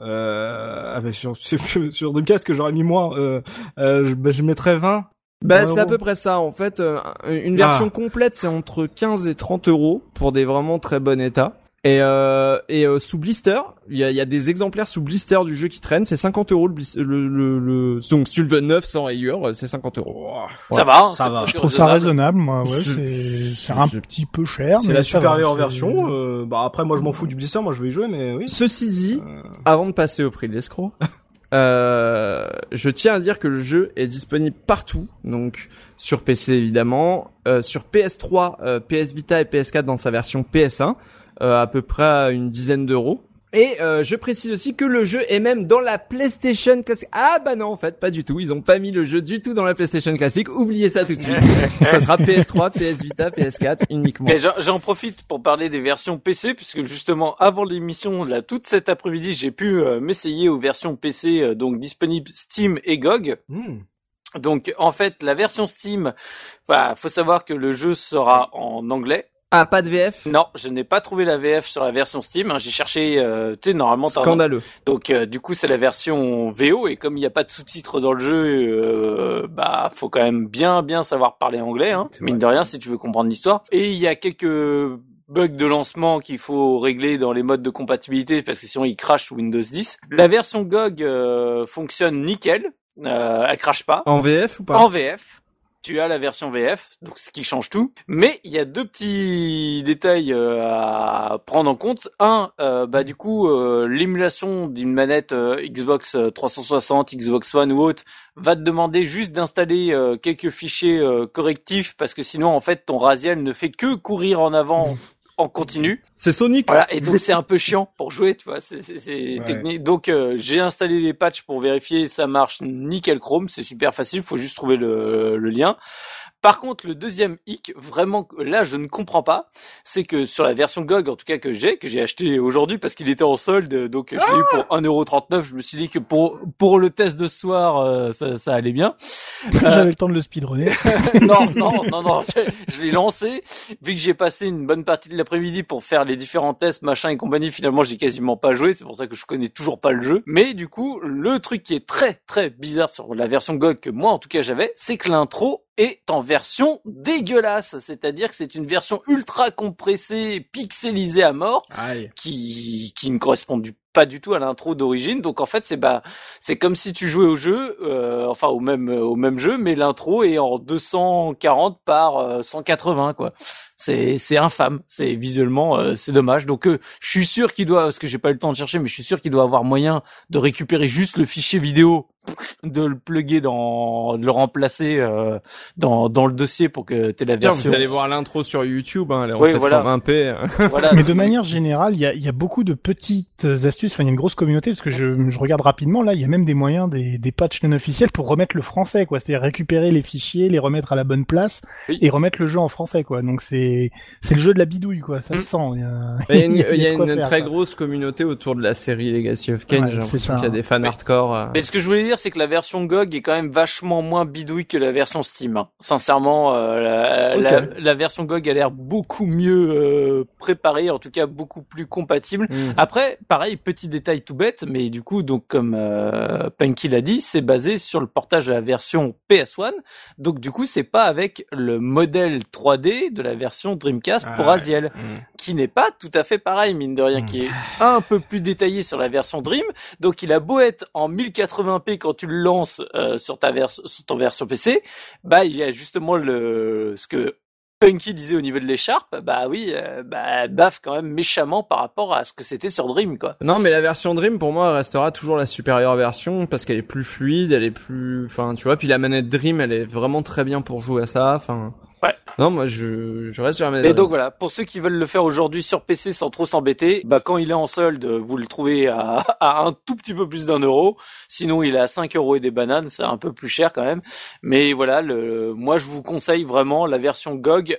euh, ah bah sur, sur, sur Dreamcast que j'aurais mis moi, euh, euh, je, bah, je mettrais 20. Bah, c'est à peu près ça. En fait, euh, une version Ah. complète, c'est entre 15 et 30 euros pour des vraiment très bon état. Et, euh, et euh, sous blister, il y a, il y a des exemplaires sous blister du jeu qui traînent. C'est 50 euros le, le, le, le- donc si tu le veux neuf sans rayure, euh, c'est 50 euros. ça va, hein, ça va. Je trouve ça raisonnable, moi. Ouais, C'est- un petit peu cher. C'est mais la va, supérieure version. Euh, bah après moi je m'en fous du blister, moi je vais y jouer, mais oui. Ceci dit, Euh, avant de passer au prix de l'escroc, euh, je tiens à dire que le jeu est disponible partout, donc sur PC évidemment, euh, sur PS3, euh, PS Vita et PS4 dans sa version PS1, euh, à peu près à une dizaine d'euros. Et euh, je précise aussi que le jeu est même dans la PlayStation classique. Ah bah non en fait pas du tout. Ils ont pas mis le jeu du tout dans la PlayStation classique. Oubliez ça tout de suite. ça sera PS3, PS Vita, PS4 uniquement. Mais j'en- j'en profite pour parler des versions PC puisque justement avant l'émission, là toute cet après-midi, j'ai pu euh, m'essayer aux versions PC euh, donc disponibles Steam et GOG. Hmm. Donc en fait, la version Steam, enfin, faut savoir que le jeu sera en anglais. Ah pas de VF. Non, je n'ai pas trouvé la VF sur la version Steam. hein. J'ai cherché, euh, tu sais, normalement, Scandaleux. donc euh, du coup c'est la version VO et comme il n'y a pas de sous-titres dans le jeu, euh, bah faut quand même bien bien savoir parler anglais, hein, mine de rien si tu veux comprendre l'histoire. Et il y a quelques bugs de lancement qu'il faut régler dans les modes de compatibilité parce que sinon il crache sous Windows 10. La version GOG euh, fonctionne nickel, euh, elle crache pas. En VF ou pas? En VF, tu as la version VF, donc ce qui change tout. Mais il y a deux petits détails euh, à prendre en compte. Un, euh, bah du coup, euh, l'émulation d'une manette Xbox euh, 360, Xbox One ou autre va te demander juste d'installer quelques fichiers correctifs parce que sinon, en fait, ton Raziel ne fait que courir en avant en continu. C'est Sonic. Voilà, et donc c'est un peu chiant pour jouer, tu vois, c'est c'est- c'est Ouais. technique. Donc euh, j'ai installé les patchs pour vérifier, ça marche nickel Chrome, c'est super facile, faut juste trouver le, le lien. Par contre, le deuxième hic, vraiment, là, je ne comprends pas, c'est que sur la version GOG, en tout cas que j'ai, que j'ai acheté aujourd'hui parce qu'il était en solde, donc je l'ai eu pour 1,39€, je me suis dit que pour pour le test de ce soir, euh, ça, ça allait bien. J'avais le temps de le speedrunner. non, non, non, non, je, je l'ai lancé. Vu que j'ai passé une bonne partie de l'après-midi pour faire les différents tests, machin et compagnie, finalement, j'ai quasiment pas joué. C'est pour ça que je connais toujours pas le jeu. Mais du coup, le truc qui est très, très bizarre sur la version GOG que moi, en tout cas, j'avais, c'est que l'intro est en version dégueulasse. C'est-à-dire que c'est une version ultra compressée, pixelisée à mort Aïe. qui qui ne correspondent du- pas du tout à l'intro d'origine. Donc en fait, c'est bah c'est comme si tu jouais au jeu, euh, enfin au même au même jeu, mais l'intro est en 240 par euh, 180 quoi. C'est c'est infâme. C'est visuellement euh, c'est dommage. Donc euh, je suis sûr qu'il doit parce que j'ai pas eu le temps de chercher, mais je suis sûr qu'il doit avoir moyen de récupérer juste le fichier vidéo, de le plugger dans, de le remplacer euh, dans dans le dossier pour que tu la Tiens, version. vous allez voir l'intro sur YouTube, hein, elle est en Oui, voilà. 720p. Voilà. Mais de manière générale, il y a, il y a beaucoup de petites astuces. Enfin, il y a une grosse communauté parce que je, je regarde rapidement. Là, il y a même des moyens, des, des patchs non officiels pour remettre le français, quoi. C'est-à-dire récupérer les fichiers, les remettre à la bonne place Oui. et remettre le jeu en français, quoi. Donc c'est c'est le jeu de la bidouille, quoi. Ça Mm. se sent. Il y a, Il y a une, il y a une faire, très quoi. grosse communauté autour de la série Legacy of Kain. Ouais, J'ai c'est l'impression ça. qu'il y a des fans hardcore. euh. Mais ce que je voulais dire, c'est que la version GOG est quand même vachement moins bidouille que la version Steam. hein. Sincèrement, euh, la, Ok. la, la version GOG a l'air beaucoup mieux euh, préparée, en tout cas beaucoup plus compatible. Hmm. Après, pareil, petit détail tout bête, mais du coup, donc comme euh, Punky l'a dit, c'est basé sur le portage de la version PS1. Donc du coup, c'est pas avec le modèle 3D de la version Dreamcast Ah pour ouais. Aziel Hmm. Qui n'est pas tout à fait pareil, mine de rien, Mm. qui est un peu plus détaillé sur la version Dream. Donc il a beau être en 1080p quand tu le lances euh, sur ta version sur ton version PC, bah il y a justement le ce que Punky disait au niveau de l'écharpe, bah oui, euh, bah baffe quand même méchamment par rapport à ce que c'était sur Dream quoi. Non, mais la version Dream, pour moi, restera toujours la supérieure version parce qu'elle est plus fluide, elle est plus, enfin, tu vois. Puis la manette Dream, elle est vraiment très bien pour jouer à ça. Enfin. Ouais. Non, moi, je, je reste sur la. Et donc voilà, pour ceux qui veulent le faire aujourd'hui sur PC sans trop s'embêter, bah quand il est en solde, vous le trouvez à, à un tout petit peu plus d'un euro. Sinon, il est à 5 euros et des bananes, c'est un peu plus cher quand même. Mais voilà, le, moi je vous conseille vraiment la version GOG.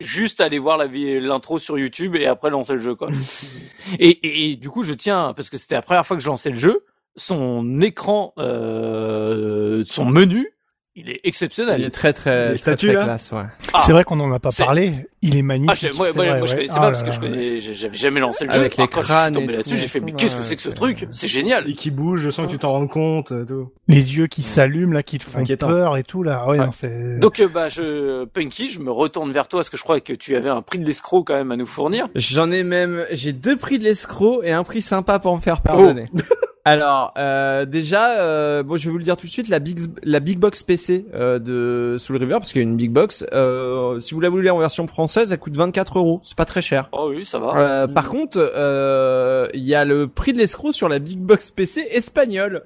Juste aller voir l'intro sur YouTube et après lancer le jeu quoi. et, et, et du coup, je tiens parce que c'était la première fois que je lançais le jeu. Son écran, euh, son menu, il est exceptionnel. il est très très, très, statues, très là classe, ouais. Ah. C'est vrai qu'on en a pas parlé. Il est Ah, magnifique. j'ai- moi, c'est moi, vrai, moi, je ouais. connaissais Ah pas parce que je connais, j'avais jamais lancé le jeu. Avec les crânes tombé là-dessus, j'ai fait, mais qu'est-ce que c'est que ce truc? C'est génial. Et qui bouge, je sens que tu t'en rends compte, euh, tout. Les yeux qui s'allument là, qui te font peur et tout là. Ouais, Ouais. non, c'est. Donc, euh, bah, je, Punky, je me retourne vers toi parce que je crois que tu avais un prix de l'escroc quand même à nous fournir. J'en ai même, j'ai deux prix de l'escroc et un prix sympa pour me faire Oh. Alors euh, déjà, euh, bon, je vais vous le dire tout de suite, la big la big box PC euh, de Soul River, parce qu'il y a une big box. Euh, si vous la voulez en version française, elle coûte 24 euros. C'est pas très cher. Oh oui, ça va. Euh, par contre, euh, il y a le prix de l'escroc sur la big box PC espagnole.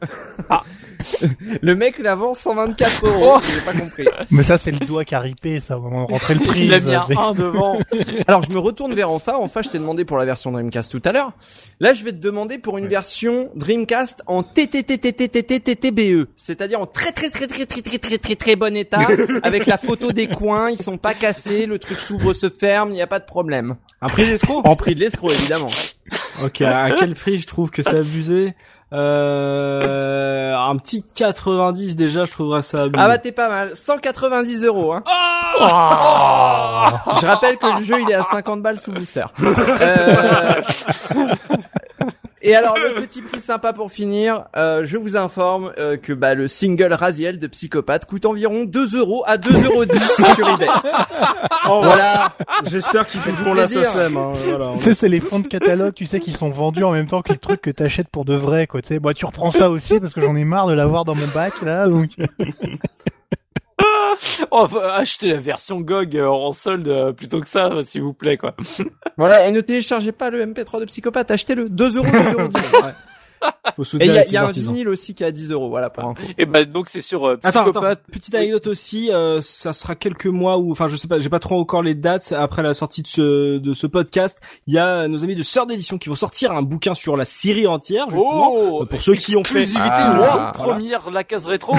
Ah. le mec la vend 124 euros. J'ai pas compris. Mais ça, c'est le doigt qui a ripé, ça, de rentrer le prix. Il a mis un c'est- 1 devant. Alors je me retourne vers Enfa. Enfa, je t'ai demandé pour la version Dreamcast tout à l'heure. Là, je vais te demander pour une version Dreamcast en TTTTTTTTTBE, c'est-à-dire en très très très très très très très très très bon état, avec la photo des coins, ils sont pas cassés, le truc s'ouvre, se ferme, il n'y a pas de problème. Un prix d'escroc En prix de l'escroc évidemment. Ok, à quel prix je trouve que c'est abusé? Euh, Un petit 90 déjà, je trouverais ça abusé. Ah bah t'es pas mal, 190 euros. Hein. Oh Je rappelle que le jeu il est à 50 balles sous blister. Euh, Et alors le petit prix sympa pour finir, euh, je vous informe euh, que bah, le single Raziel de Psychopathe coûte environ 2 euros à 2,10 euros sur eBay. Oh, Voilà. J'espère qu'ils toucheront plaisir. la SACEM. Hein, voilà. Tu sais, c'est les fonds de catalogue, tu sais, qui sont vendus en même temps que les trucs que t'achètes pour de vrai, quoi. Tu sais, bah, tu reprends ça aussi parce que j'en ai marre de l'avoir dans mon bac, là, donc. Oh, faut acheter la version GOG euh, en solde euh, plutôt que ça, s'il vous plaît, quoi. Voilà, et ne téléchargez pas le MP3 de Psychopathe, achetez-le 2 euros, 2 euros 10. Faut Et soutenir il y a, y a un vinyle aussi qui est à 10 euros, voilà pour info. Et bah donc c'est sur euh, Attends, attends, Psychopathe. petite anecdote aussi, euh, ça sera quelques mois ou enfin je sais pas, j'ai pas trop encore les dates après la sortie de ce de ce podcast. Il y a nos amis de Sœur d'édition qui vont sortir un bouquin sur la série entière. justement. Oh, pour ceux qui ont fait- exclusivité Ah, voilà. première la case rétro.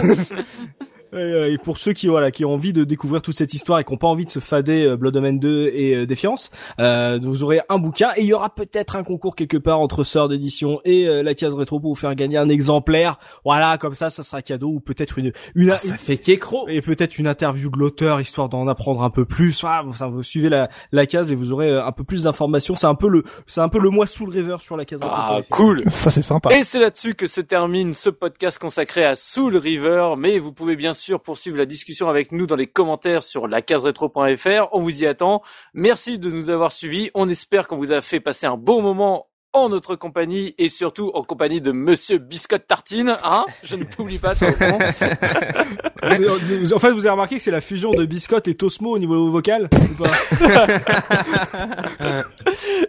Et, euh, et pour ceux qui voilà qui ont envie de découvrir toute cette histoire et qui n'ont pas envie de se fader euh, Blood Omen 2 et euh, Défiance, euh, vous aurez un bouquin et il y aura peut-être un concours quelque part entre Sœur d'édition et euh, la case rétro pour vous faire gagner un exemplaire. Voilà, comme ça, ça sera cadeau ou peut-être une une, Ah, ça fait qu'écro. et peut-être une interview de l'auteur histoire d'en apprendre un peu plus. Ah, vous, ça, vous suivez la, la case et vous aurez euh, un peu plus d'informations. C'est un peu le c'est un peu le mois sous le river sur la case. ah, cool. Ça, c'est sympa. Et c'est là-dessus que se termine ce podcast consacré à Soul River, mais vous pouvez bien sûr poursuivre la discussion avec nous dans les commentaires sur lacaseretro.fr, on vous y attend. Merci de nous avoir suivis, on espère qu'on vous a fait passer un bon moment en notre compagnie et surtout en compagnie de Monsieur Biscotte Tartine, hein? Je ne t'oublie pas. Vous- en fait, vous avez remarqué que c'est la fusion de Biscotte et Tosmo au niveau vocal pas?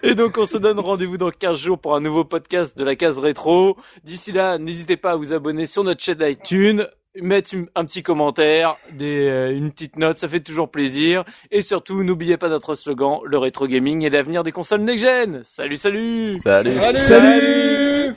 Et donc on se donne rendez-vous dans 15 jours pour un nouveau podcast de la case rétro. D'ici là, n'hésitez pas à vous abonner sur notre chaîne iTunes, mettre un petit commentaire, des, euh, une petite note, ça fait toujours plaisir. Et surtout, n'oubliez pas notre slogan, le rétro gaming est l'avenir des consoles next-gen. Salut, salut Salut. Salut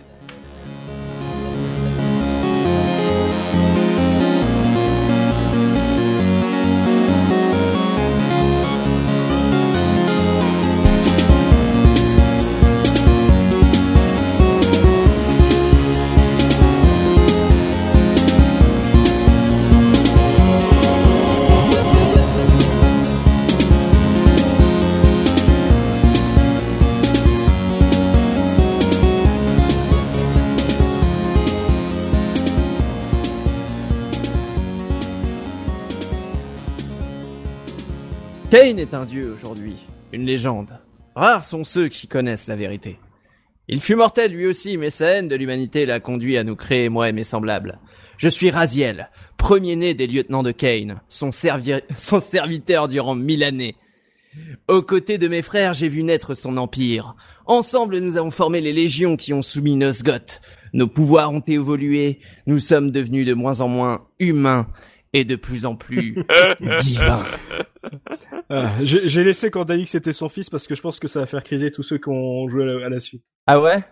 Kane est un dieu aujourd'hui, une légende. Rares sont ceux qui connaissent la vérité. Il fut mortel lui aussi, mais sa haine de l'humanité l'a conduit à nous créer moi et mes semblables. Je suis Raziel, premier-né des lieutenants de Kane, son, servi- son serviteur durant mille années. Aux côtés de mes frères, j'ai vu naître son empire. Ensemble, nous avons formé les légions qui ont soumis Nosgoth. Nos pouvoirs ont évolué, nous sommes devenus de moins en moins humains et de plus en plus divins. Ah, J'ai j'ai laissé quand Daïk c'était son fils parce que je pense que ça va faire criser tous ceux qui ont joué à la, à la suite. Ah ouais?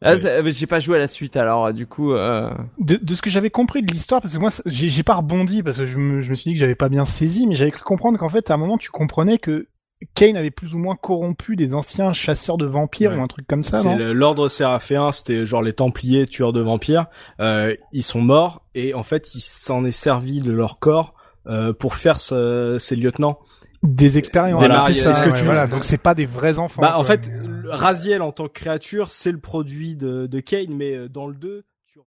Ah, Ouais. J'ai pas joué à la suite alors du coup. Euh... de, de ce que j'avais compris de l'histoire, parce que moi, j'ai pas rebondi parce que je me, je me suis dit que j'avais pas bien saisi, mais j'avais cru comprendre qu'en fait, à un moment, tu comprenais que Kane avait plus ou moins corrompu des anciens chasseurs de vampires Ouais. ou un truc comme ça, C'est l'ordre séraphéen, c'était genre les Templiers tueurs de vampires. Euh, ils sont morts et en fait, il s'en est servi de leur corps euh, pour faire ce, ces lieutenants. Des expériences. Voilà, c'est ça. est-ce que ouais, tu- voilà. Donc c'est pas des vrais enfants. Bah, en fait, Raziel en tant que créature, c'est le produit de, de Kane, mais euh, dans le 2,